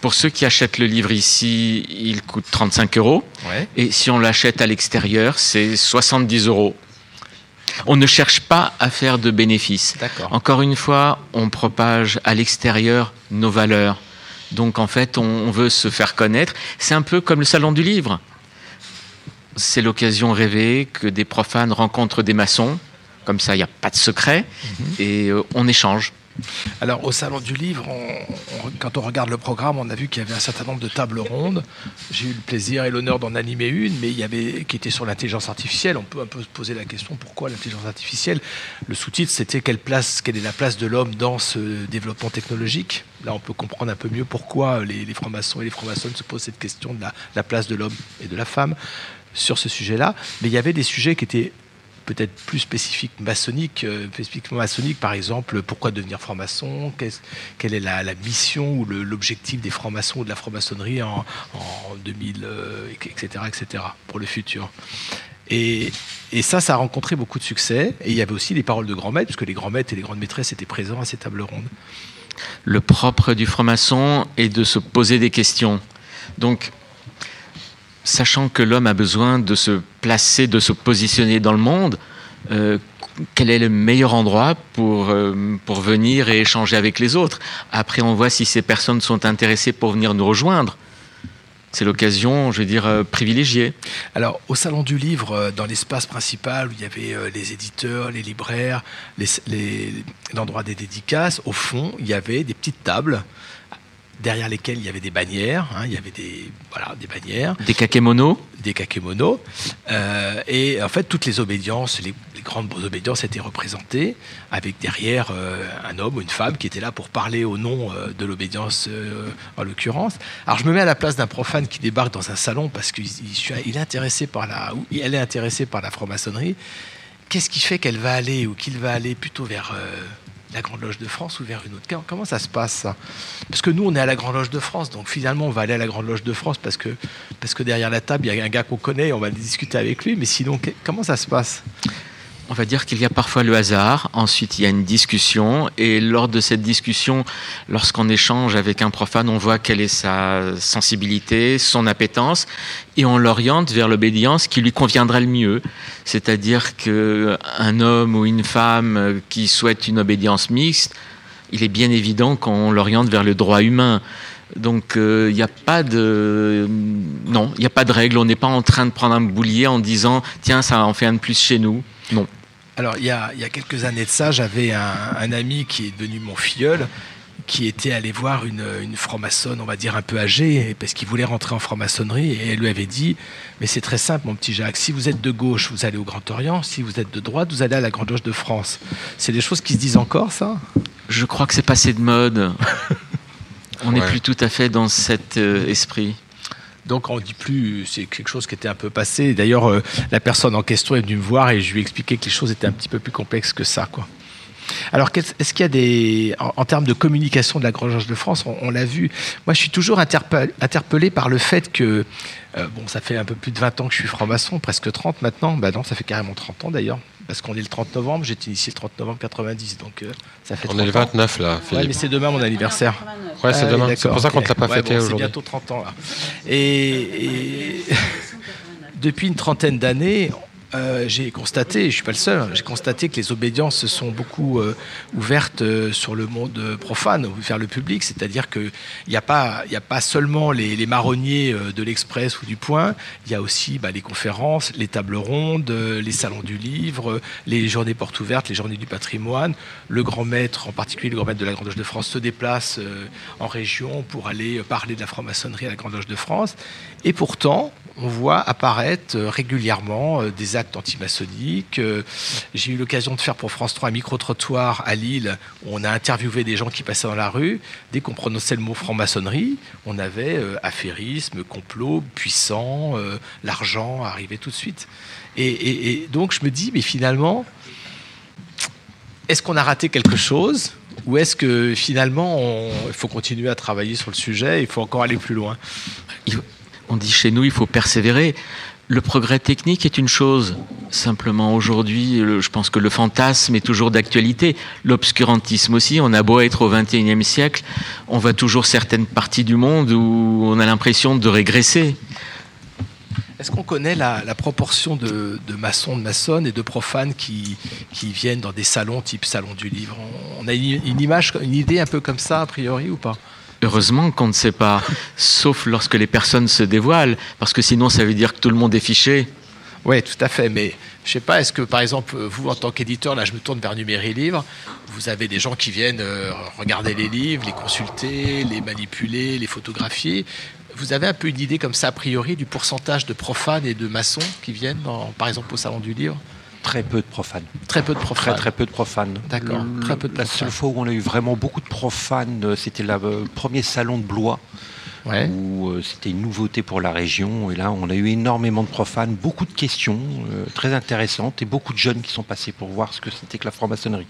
pour ceux qui achètent le livre ici, il coûte 35 euros. Et si on l'achète à l'extérieur, c'est 70 euros. On ne cherche pas à faire de bénéfices. Encore une fois, on propage à l'extérieur nos valeurs donc en fait, on, veut se faire connaître. C'est un peu comme le salon du livre. C'est l'occasion rêvée que des profanes rencontrent des maçons. Comme ça, il n'y a pas de secret. Mhm. Et euh, on échange. Alors, au Salon du Livre, quand on regarde le programme, on a vu qu'il y avait un certain nombre de tables rondes. J'ai eu le plaisir et l'honneur d'en animer une, mais il y avait qui était sur l'intelligence artificielle. On peut un peu se poser la question pourquoi l'intelligence artificielle? Le sous-titre, c'était quelle place, quelle est la place de l'homme dans ce développement technologique? Là, on peut comprendre un peu mieux pourquoi les, francs-maçons et les francs-maçonnes se posent cette question de la place de l'homme et de la femme sur ce sujet-là. Mais il y avait des sujets qui étaient peut-être plus spécifique maçonnique, euh, spécifiquement maçonnique, par exemple, pourquoi devenir franc-maçon, quelle est la, mission ou l'objectif des francs-maçons ou de la franc-maçonnerie en, 2000, etc., etc., pour le futur. Et, ça, ça a rencontré beaucoup de succès. Et il y avait aussi les paroles de grands maîtres, puisque les grands maîtres et les grandes maîtresses étaient présents à ces tables rondes. Le propre du franc-maçon est de se poser des questions. Donc, sachant que l'homme a besoin de se placer, de se positionner dans le monde, euh, quel est le meilleur endroit pour, euh, pour venir et échanger avec les autres Après, on voit si ces personnes sont intéressées pour venir nous rejoindre. C'est l'occasion, je veux dire, euh, privilégiée. Alors, au Salon du Livre, dans l'espace principal où il y avait les éditeurs, les libraires, l'endroit des dédicaces, au fond, il y avait des petites tables derrière lesquels il y avait des bannières, hein, il y avait des, voilà, des bannières. Des kakémonos Des kakémonos. Euh, et en fait, toutes les obédiences, les, grandes obédiences étaient représentées, avec derrière euh, un homme ou une femme qui était là pour parler au nom euh, de l'obédience, en l'occurrence. Alors je me mets à la place d'un profane qui débarque dans un salon parce qu'il est intéressé par la, elle est intéressée par la franc-maçonnerie. Qu'est-ce qui fait qu'elle va aller ou qu'il va aller plutôt vers la Grande Loge de France ou vers une autre Comment ça se passe Parce que nous, on est à la Grande Loge de France, donc finalement, on va aller à la Grande Loge de France parce que, parce que derrière la table, il y a un gars qu'on connaît, on va discuter avec lui, mais sinon, comment ça se passe? On va dire qu'il y a parfois le hasard, ensuite il y a une discussion, et lors de cette discussion, lorsqu'on échange avec un profane, on voit quelle est sa sensibilité, son appétence, et on l'oriente vers l'obédience qui lui conviendra le mieux. C'est-à-dire qu'un homme ou une femme qui souhaite une obédience mixte, il est bien évident qu'on l'oriente vers le droit humain. Donc euh, il n'y a pas de non, il n'y a pas de règle. On n'est pas en train de prendre un boulier en disant tiens ça en fait un de plus chez nous. Non. Alors, il y, a, quelques années de ça, j'avais un, ami qui est devenu mon filleul, qui était allé voir une, franc-maçonne, on va dire un peu âgée, parce qu'il voulait rentrer en franc-maçonnerie, et elle lui avait dit Mais c'est très simple, mon petit Jacques, si vous êtes de gauche, vous allez au Grand Orient, si vous êtes de droite, vous allez à la Grande Loge de France. C'est des choses qui se disent encore, ça? Je crois que c'est passé de mode. on n'est plus tout à fait dans cet euh, esprit. Donc on dit plus, c'est quelque chose qui était un peu passé. D'ailleurs, euh, la personne en question est venue me voir et je lui ai expliqué que les choses étaient un petit peu plus complexes que ça. Quoi. Alors, est-ce qu'il y a des, en, termes de communication de la Grande Loge de France, on, l'a vu. Moi, je suis toujours interpellé, par le fait que, euh, bon, ça fait un peu plus de 20 ans que je suis franc-maçon, presque 30 maintenant. Ben non, ça fait carrément 30 ans d'ailleurs parce qu'on est le 30 novembre, j'ai été initié le 30 novembre 90, donc euh, ça fait On est le 29 là, Philippe. Ouais, mais c'est demain mon anniversaire. Ouais, c'est demain. C'est pour ça qu'on ne l'a pas fêté aujourd'hui. C'est bientôt 30 ans là. et... depuis une trentaine d'années, euh, j'ai constaté, je ne suis pas le seul, hein, j'ai constaté que les obédiences se sont beaucoup euh, ouvertes euh, sur le monde profane, vers le public, c'est-à-dire qu'il n'y a, pas, seulement les, marronniers de l'Express ou du Point, il y a aussi bah, les conférences, les tables rondes, les salons du livre, les journées portes ouvertes, les journées du patrimoine. Le grand maître, en particulier le grand maître de la Grande Loge de France, se déplace en région pour aller parler de la franc-maçonnerie à la Grande Loge de France. Et pourtant, on voit apparaître euh, régulièrement euh, des actes antimaçonniques. Euh, j'ai eu l'occasion de faire pour France 3 un micro-trottoir à Lille où on a interviewé des gens qui passaient dans la rue. Dès qu'on prononçait le mot franc-maçonnerie, on avait affairisme, complot, puissant, l'argent arrivait tout de suite. Et, donc je me dis, mais finalement, est-ce qu'on a raté quelque chose ou est-ce que finalement, il faut continuer à travailler sur le sujet, il faut encore aller plus loin? On dit chez nous, il faut persévérer. Le progrès technique est une chose. Simplement, aujourd'hui, je pense que le fantasme est toujours d'actualité. L'obscurantisme aussi. On a beau être au XXIe siècle, on voit toujours certaines parties du monde où on a l'impression de régresser. Est-ce qu'on connaît la, proportion de, maçons, de maçonnes et de profanes qui, viennent dans des salons type salon du livre? On a une image, une idée un peu comme ça, a priori, ou pas? Heureusement qu'on ne sait pas, sauf lorsque les personnes se dévoilent, parce que sinon ça veut dire que tout le monde est fiché. Oui, tout à fait, mais, Je sais pas, est-ce que par exemple, vous en tant qu'éditeur, là je me tourne vers Numéri Livre, vous avez des gens qui viennent euh, regarder les livres, les consulter, les manipuler, les photographier. Vous avez un peu une idée comme ça, a priori, du pourcentage de profanes et de maçons qui viennent, par exemple, au Salon du Livre? Très peu de profanes. Très peu de profanes. Très, très peu de profanes. D'accord. Très peu de La seule fois où on a eu vraiment beaucoup de profanes, euh, c'était le euh, premier salon de Blois. où euh, c'était une nouveauté pour la région. Et là, on a eu énormément de profanes, beaucoup de questions très intéressantes et beaucoup de jeunes qui sont passés pour voir ce que c'était que la franc-maçonnerie.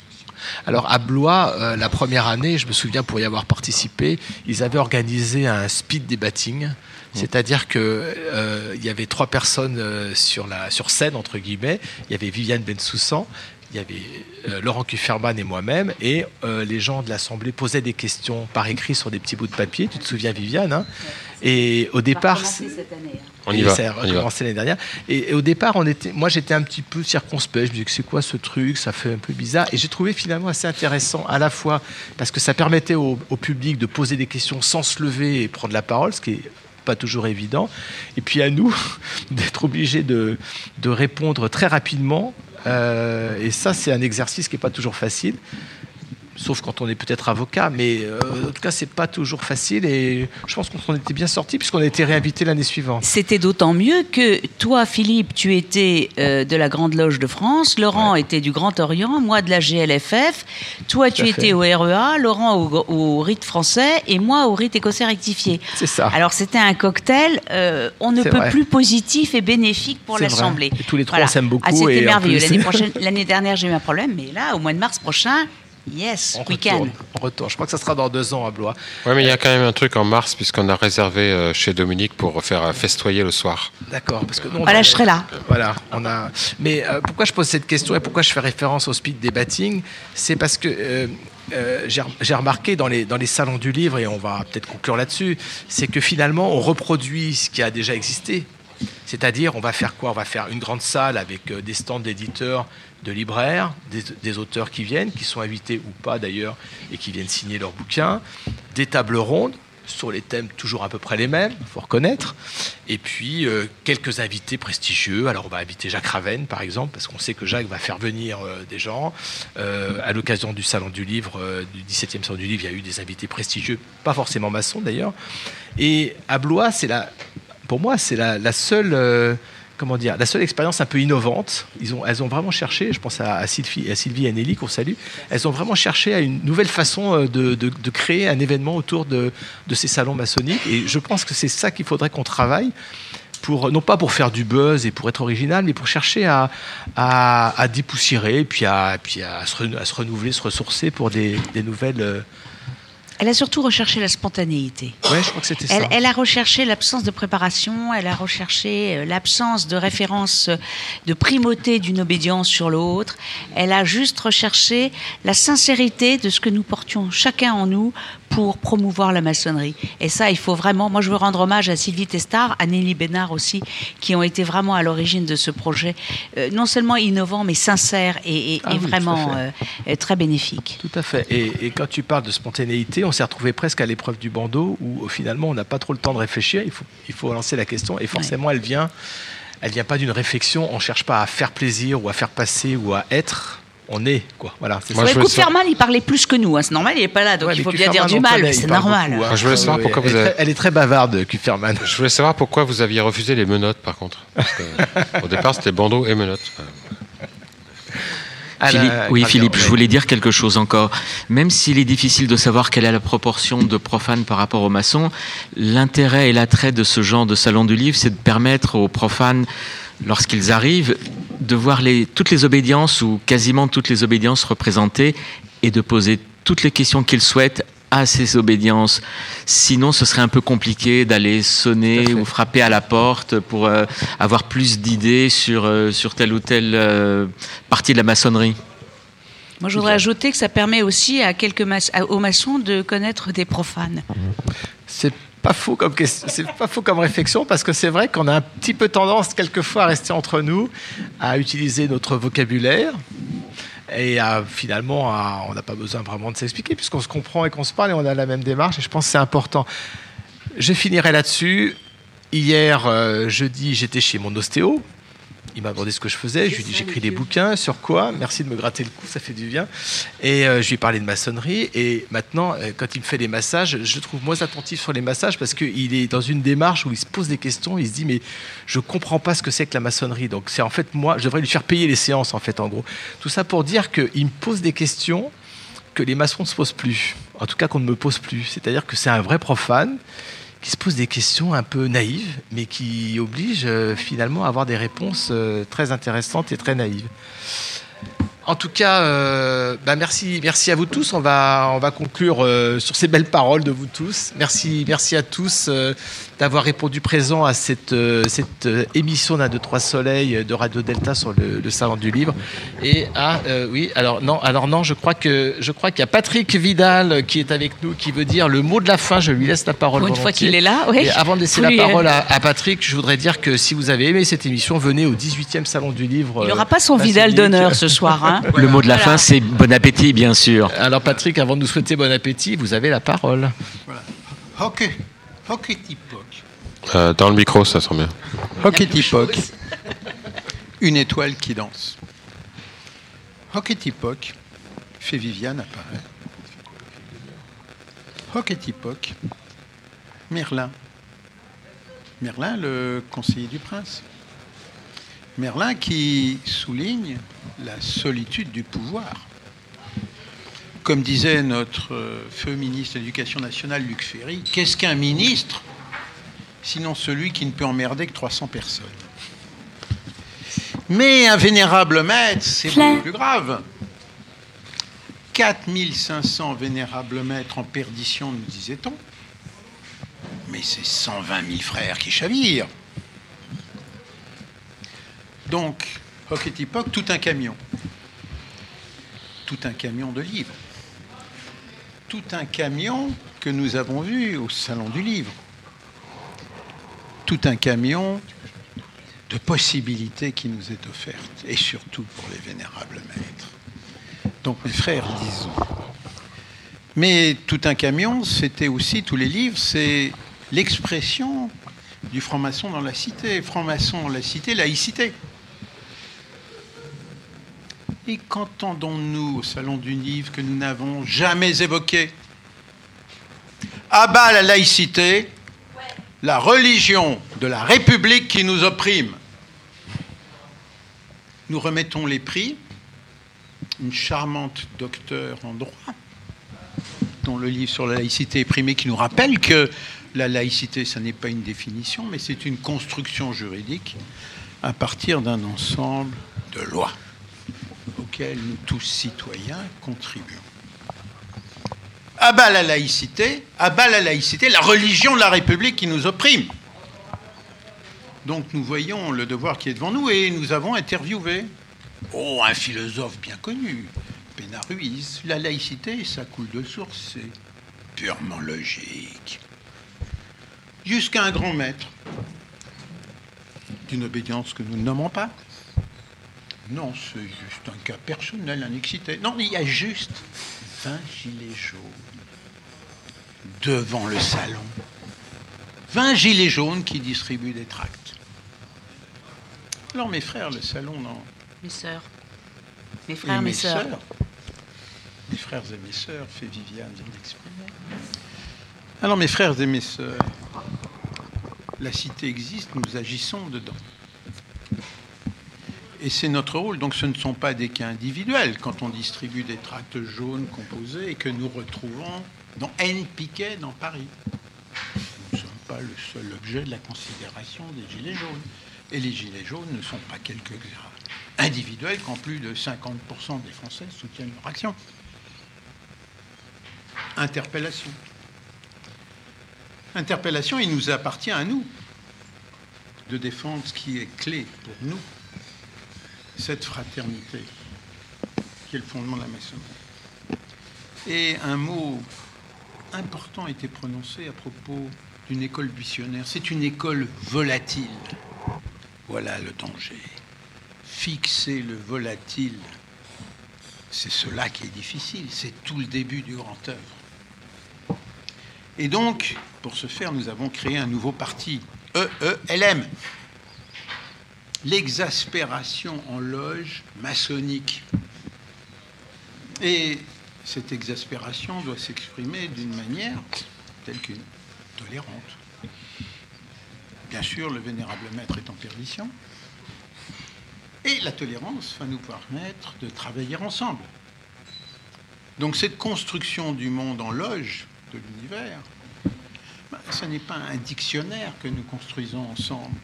Alors à Blois, la première année, je me souviens pour y avoir participé, ils avaient organisé un speed debating c'est-à-dire qu'il euh, y avait trois personnes euh, sur, la, sur scène, entre guillemets. Il y avait Viviane Bensoussan, il y avait euh, Laurent Kufferman et moi-même, et les gens de l'Assemblée posaient des questions par écrit sur des petits bouts de papier. Tu te souviens, Viviane hein? Et au départ, on y va. Ça a recommencé l'année dernière. Et, au départ, on était, moi, j'étais un petit peu circonspect. Je me disais que c'est quoi ce truc? Ça fait un peu bizarre. Et j'ai trouvé finalement assez intéressant, à la fois parce que ça permettait au, au, public de poser des questions sans se lever et prendre la parole, ce qui est pas toujours évident. Et puis à nous d'être obligés de, répondre très rapidement. Euh, et ça, c'est un exercice qui n'est pas toujours facile sauf quand on est peut-être avocat, mais euh, en tout cas, c'est pas toujours facile et je pense qu'on était bien sorti puisqu'on a été réinvité l'année suivante. C'était d'autant mieux que toi, Philippe, tu étais euh, de la Grande Loge de France, Laurent était du Grand Orient, moi de la GLFF, toi, tu étais au REA, Laurent au, rite français et moi au rite écossais rectifié. C'est ça. Alors, c'était un cocktail, euh, on ne peut plus positif et bénéfique pour l'Assemblée. Tous les trois, on s'aime beaucoup. Ah, c'était merveilleux. L'année dernière, j'ai eu un problème, mais là, au mois de mars prochain, Yes, on week-end. On retourne. Je crois que ça sera dans deux ans à Blois. Oui, mais il y a quand même un truc en mars, puisqu'on a réservé euh, chez Dominique pour faire euh, festoyer le soir. D'accord. Parce que nous, voilà, je serai là. Voilà. On a... Mais euh, pourquoi je pose cette question et pourquoi je fais référence au speed debating C'est parce que. j'ai remarqué dans les, dans les salons du livre, et on va peut-être conclure là-dessus, c'est que finalement, on reproduit ce qui a déjà existé. C'est-à-dire, on va faire quoi? On va faire une grande salle avec des stands d'éditeurs de libraires, des, auteurs qui viennent, qui sont invités ou pas d'ailleurs, et qui viennent signer leurs bouquins, des tables rondes sur les thèmes toujours à peu près les mêmes, il faut reconnaître, et puis euh, quelques invités prestigieux. Alors on va inviter Jacques Ravenne par exemple, parce qu'on sait que Jacques va faire venir euh, des gens. Euh, à l'occasion du Salon du Livre, du 17e Salon du Livre, il y a eu des invités prestigieux, pas forcément maçons d'ailleurs. Et à Blois, c'est la, pour moi, c'est la, seule comment dire, la seule expérience un peu innovante. Elles ont vraiment cherché, je pense à, Sylvie, à Sylvie et Nelly qu'on salue, elles ont vraiment cherché à une nouvelle façon euh, de, créer un événement autour de, ces salons maçonniques. Et je pense que c'est ça qu'il faudrait qu'on travaille. Pour, non pas pour faire du buzz et pour être original, mais pour chercher à, à, dépoussiérer, puis, à, puis à, se renouveler, se ressourcer pour des, des nouvelles euh, elle a surtout recherché la spontanéité. Oui, je crois que c'était ça. Elle a recherché l'absence de préparation, elle a recherché euh, l'absence de référence euh, de primauté d'une obédience sur l'autre. Elle a juste recherché la sincérité de ce que nous portions chacun en nous pour promouvoir la maçonnerie. Et ça, il faut vraiment. Moi, je veux rendre hommage à Sylvie Testard, à Nelly Bénard aussi, qui ont été vraiment à l'origine de ce projet, euh, non seulement innovant, mais sincère et, ah vraiment euh, très bénéfique. Tout à fait. Et, quand tu parles de spontanéité, on s'est retrouvé presque à l'épreuve du bandeau, où finalement, on n'a pas trop le temps de réfléchir. Il faut, il faut lancer la question, et forcément, elle vient. Elle vient pas d'une réflexion. On cherche pas à faire plaisir ou à faire passer ou à être on est quoi. Voilà. C'est ouais, il parlait plus que nous. Hein. C'est normal, il n'est pas là, donc il faut bien dire du mal. C'est normal. Hein. Je voulais savoir pourquoi elle, vous est très, elle est très bavarde, Kufferman. Je voulais savoir pourquoi vous aviez refusé les menottes, par contre. au départ, c'était bandeau et menottes. Philippe, oui, Philippe, je voulais dire quelque chose encore. Même s'il est difficile de savoir quelle est la proportion de profanes par rapport aux maçons, l'intérêt et l'attrait de ce genre de salon du livre, c'est de permettre aux profanes lorsqu'ils arrivent, de voir les, toutes les obédiences ou quasiment toutes les obédiences représentées et de poser toutes les questions qu'ils souhaitent à ces obédiences. Sinon, ce serait un peu compliqué d'aller sonner ou frapper à la porte pour euh, avoir plus d'idées sur, euh, sur telle ou telle euh, partie de la maçonnerie. Moi, je voudrais ajouter que ça permet aussi à quelques aux maçons de connaître des profanes. C'est pas faux comme c'est pas faux comme réflexion parce que c'est vrai qu'on a un petit peu tendance quelquefois à rester entre nous, à utiliser notre vocabulaire et à, finalement on n'a pas besoin vraiment de s'expliquer puisqu'on se comprend et qu'on se parle et on a la même démarche et je pense que c'est important. Je finirai là-dessus. Hier, euh, jeudi, j'étais chez mon ostéo il m'a demandé ce que je faisais. Je lui ai dit j'écris des bouquins. Sur quoi? Merci de me gratter le cou, ça fait du bien. Et euh, je lui ai parlé de maçonnerie. Et maintenant, euh, quand il me fait des massages, je le trouve moins attentif sur les massages parce qu'il est dans une démarche où il se pose des questions. Il se dit mais je comprends pas ce que c'est que la maçonnerie. Donc c'est en fait moi, je devrais lui faire payer les séances en fait en gros. Tout ça pour dire qu'il me pose des questions que les maçons ne se posent plus. En tout cas qu'on ne me pose plus. C'est-à-dire que c'est un vrai profane qui se pose des questions un peu naïves, mais qui obligent euh, finalement à avoir des réponses euh, très intéressantes et très naïves. En tout cas, euh, bah, merci, merci à vous tous. On va, on va conclure sur ces belles paroles de vous tous. Merci, merci à tous d'avoir répondu présent à cette, euh, cette euh, émission d'un, deux, trois soleils de Radio Delta sur le, le salon du livre. Et ah euh, oui, alors non, alors non, je crois que je crois qu'il y a Patrick Vidal qui est avec nous, qui veut dire le mot de la fin. Je lui laisse la parole. Une fois qu'il est là, oui. Et avant de laisser la parole à, à Patrick, je voudrais dire que si vous avez aimé cette émission, venez au 18e salon du livre. Il euh, n'aura pas son Vidal d'honneur ce soir. Hein. Le mot de la Voilà. fin, c'est bon appétit, bien sûr. Alors Patrick, avant de nous souhaiter bon appétit, vous avez la parole. Tipoc. Euh, dans le micro, ça sent bien. Hockey Tipoc. Une étoile qui danse. Hockey Tipoc fait Viviane apparaît. Hockey Tipoc. Merlin. Merlin, le conseiller du prince. Merlin qui souligne la solitude du pouvoir. Comme disait notre euh, feu ministre de l'Éducation nationale, Luc Ferry, qu'est-ce qu'un ministre sinon celui qui ne peut emmerder que 300 personnes? Mais un vénérable maître, c'est beaucoup plus grave. 4500 vénérables maîtres en perdition, nous disait-on. Mais c'est 120 000 frères qui chavirent. Donc, Hocketipoc, tout un camion. Tout un camion de livres. Tout un camion que nous avons vu au Salon du Livre. Tout un camion de possibilités qui nous est offerte, et surtout pour les vénérables maîtres. Donc, mes frères, disons. Mais tout un camion, c'était aussi tous les livres, c'est l'expression du franc-maçon dans la cité. Franc-maçon dans la cité, laïcité. Qu'entendons-nous au Salon du Livre que nous n'avons jamais évoqué? À bas la laïcité, la religion de la République qui nous opprime. Nous remettons les prix. Une charmante docteure en droit, dont le livre sur la laïcité est primé, qui nous rappelle que la laïcité, ce n'est pas une définition, mais c'est une construction juridique à partir d'un ensemble de lois auxquelles nous tous citoyens contribuons. À bas la laïcité, à bas la laïcité, la religion de la République qui nous opprime. Donc nous voyons le devoir qui est devant nous et nous avons interviewé oh, un philosophe bien connu, Pena Ruiz. La laïcité, ça coule de source, c'est purement logique. Jusqu'à un grand maître d'une obédience que nous ne nommons pas. Non, c'est juste un cas personnel, un excité. Non, il y a juste 20 gilets jaunes devant le salon. 20 gilets jaunes qui distribuent des tracts. Alors mes frères, le salon, non. Mes sœurs. Mes Et frères, mes sœurs. Mes frères et mes sœurs, fait Viviane vient d'exprimer. Alors mes frères et mes sœurs, la cité existe, nous agissons dedans. Et c'est notre rôle. Donc ce ne sont pas des cas individuels quand on distribue des tracts jaunes composés et que nous retrouvons dans N Piquet dans Paris. Nous ne sommes pas le seul objet de la considération des gilets jaunes. Et les gilets jaunes ne sont pas quelques individuels quand plus de 50% des Français soutiennent leur action. Interpellation. Interpellation, il nous appartient à nous de défendre ce qui est clé pour nous, cette fraternité, qui est le fondement de la maçonnerie. Et un mot important a été prononcé à propos d'une école missionnaire. C'est une école volatile. Voilà le danger. Fixer le volatile, c'est cela qui est difficile. C'est tout le début du grand œuvre. Et donc, pour ce faire, nous avons créé un nouveau parti, EELM. L'exaspération en loge maçonnique. Et cette exaspération doit s'exprimer d'une manière telle qu'une tolérante. Bien sûr, le vénérable maître est en perdition. Et la tolérance va nous permettre de travailler ensemble. Donc cette construction du monde en loge de l'univers, ben, ce n'est pas un dictionnaire que nous construisons ensemble.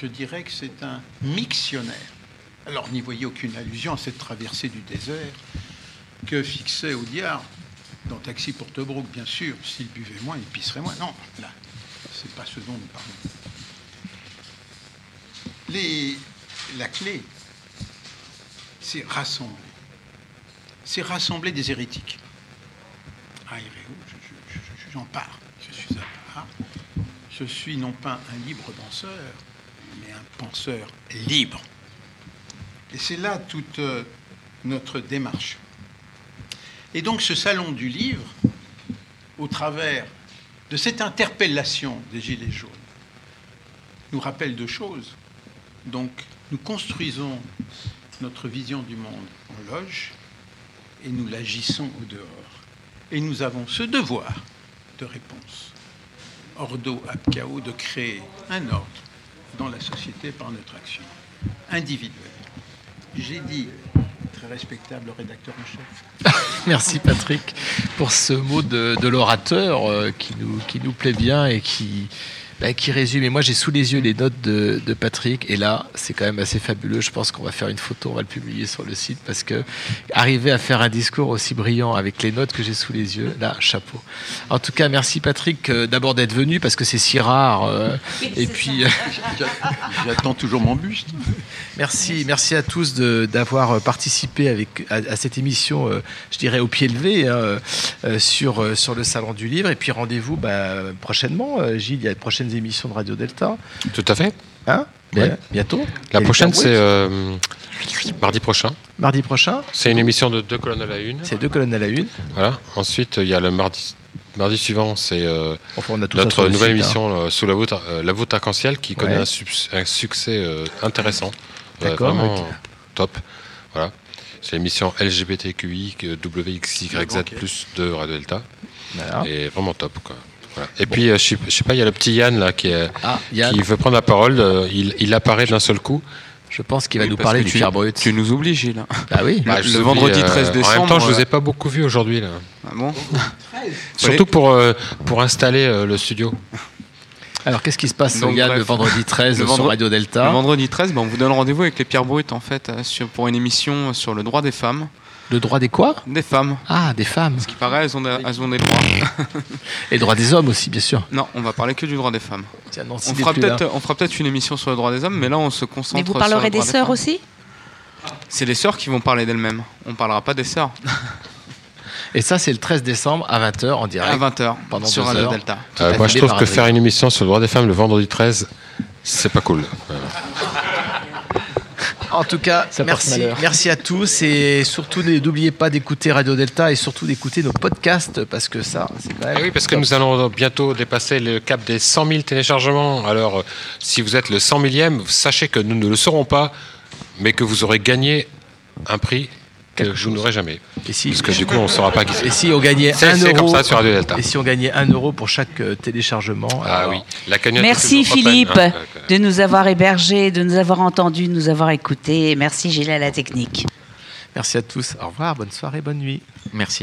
Je dirais que c'est un mixionnaire. Alors n'y voyez aucune allusion à cette traversée du désert que fixait Audiard dans Taxi pour bien sûr. S'il buvait moins, il pisserait moins. Non, là, c'est pas ce dont nous parlons. La clé, c'est rassembler. C'est rassembler des hérétiques. Ah, j'en pars. Je suis à part. Je suis non pas un libre danseur, un penseur libre. Et c'est là toute euh, notre démarche. Et donc ce salon du livre, au travers de cette interpellation des Gilets jaunes, nous rappelle deux choses. Donc nous construisons notre vision du monde en loge et nous l'agissons au dehors. Et nous avons ce devoir de réponse, ordo ab chaos, de créer un ordre dans la société par notre action individuelle. J'ai dit très respectable rédacteur en chef. Merci Patrick pour ce mot de, l'orateur euh, qui, nous, qui nous plaît bien et qui, bah, qui résume. Et moi, j'ai sous les yeux les notes de, Patrick. Et là, c'est quand même assez fabuleux. Je pense qu'on va faire une photo, on va le publier sur le site parce que arriver à faire un discours aussi brillant avec les notes que j'ai sous les yeux, là, chapeau. En tout cas, merci Patrick euh, d'abord d'être venu parce que c'est si rare. Euh, et puis, j'attends toujours mon buste. Merci, merci à tous d'avoir participé avec, à, cette émission, euh, je dirais au pied levé, hein, sur, sur le salon du livre. Et puis rendez-vous bah, prochainement, Gilles. Il y a une prochaine émissions de Radio Delta. Tout à fait. Hein Bientôt. La prochaine, c'est euh, mardi prochain. Mardi prochain. C'est une émission de deux colonnes à la une. C'est deux colonnes à la une. Voilà. Ensuite, il y a le mardi. Mardi suivant, c'est euh, notre nouvelle émission hein. euh, sous la voûte, la voûte arc-en-ciel qui connaît un, succès intéressant. vraiment top. Voilà. C'est l'émission LGBTQI WXYZ plus de Radio Delta. Et vraiment top. Quoi. Et puis, euh, je ne sais pas, il y a le petit Yann là qui, ah, qui veut prendre la parole. Euh, il, apparaît d'un seul coup. Je pense qu'il va nous parler du fer brut. Tu nous oublies, Gilles. Ah oui. Bah, le vendredi 13 décembre. En même temps, je vous ai pas beaucoup vu aujourd'hui là. Ah bon Surtout pour pour installer le studio. Alors, qu'est-ce qui se passe le vendredi 13 sur Radio Delta Le vendredi 13, ben, on vous donne rendez-vous avec les Pierres Brutes en fait, pour une émission sur le droit des femmes. Le droit des quoi? Des femmes. Ah, des femmes. Ce qui paraît, elles ont, des, elles ont des droits. Et le droit des hommes aussi, bien sûr. Non, on va parler que du droit des femmes. on, fera peut-être, on fera peut-être une émission sur le droit des hommes, mais là, on se concentre Mais vous parlerez des sœurs aussi? C'est les sœurs qui vont parler d'elles-mêmes. On ne parlera pas des sœurs. Et ça, c'est le 13 décembre à 20h en direct. À 20h, pendant sur Radio Delta. Euh, moi, je trouve que faire une émission sur le droit des femmes le vendredi 13, c'est pas cool. En tout cas, merci, merci à tous et surtout n'oubliez pas d'écouter Radio Delta et surtout d'écouter nos podcasts parce que ça, c'est quand même. Eh oui, parce que nous allons bientôt dépasser le cap des 100 000 téléchargements. Alors, si vous êtes le 100 millième, sachez que nous ne le saurons pas, mais que vous aurez gagné un prix que je n'aurai jamais. Et si, Parce que du coup, on ne saura pas qui c'est. Et si on gagnait un euro comme ça sur Radio Delta. Et si on gagnait un euro pour chaque euh, téléchargement. Ah oui. La Merci Philippe hein. de nous avoir hébergés, de nous avoir entendus, de nous avoir écoutés. Merci Gilles à la technique. Merci à tous. Au revoir. Bonne soirée, bonne nuit. Merci.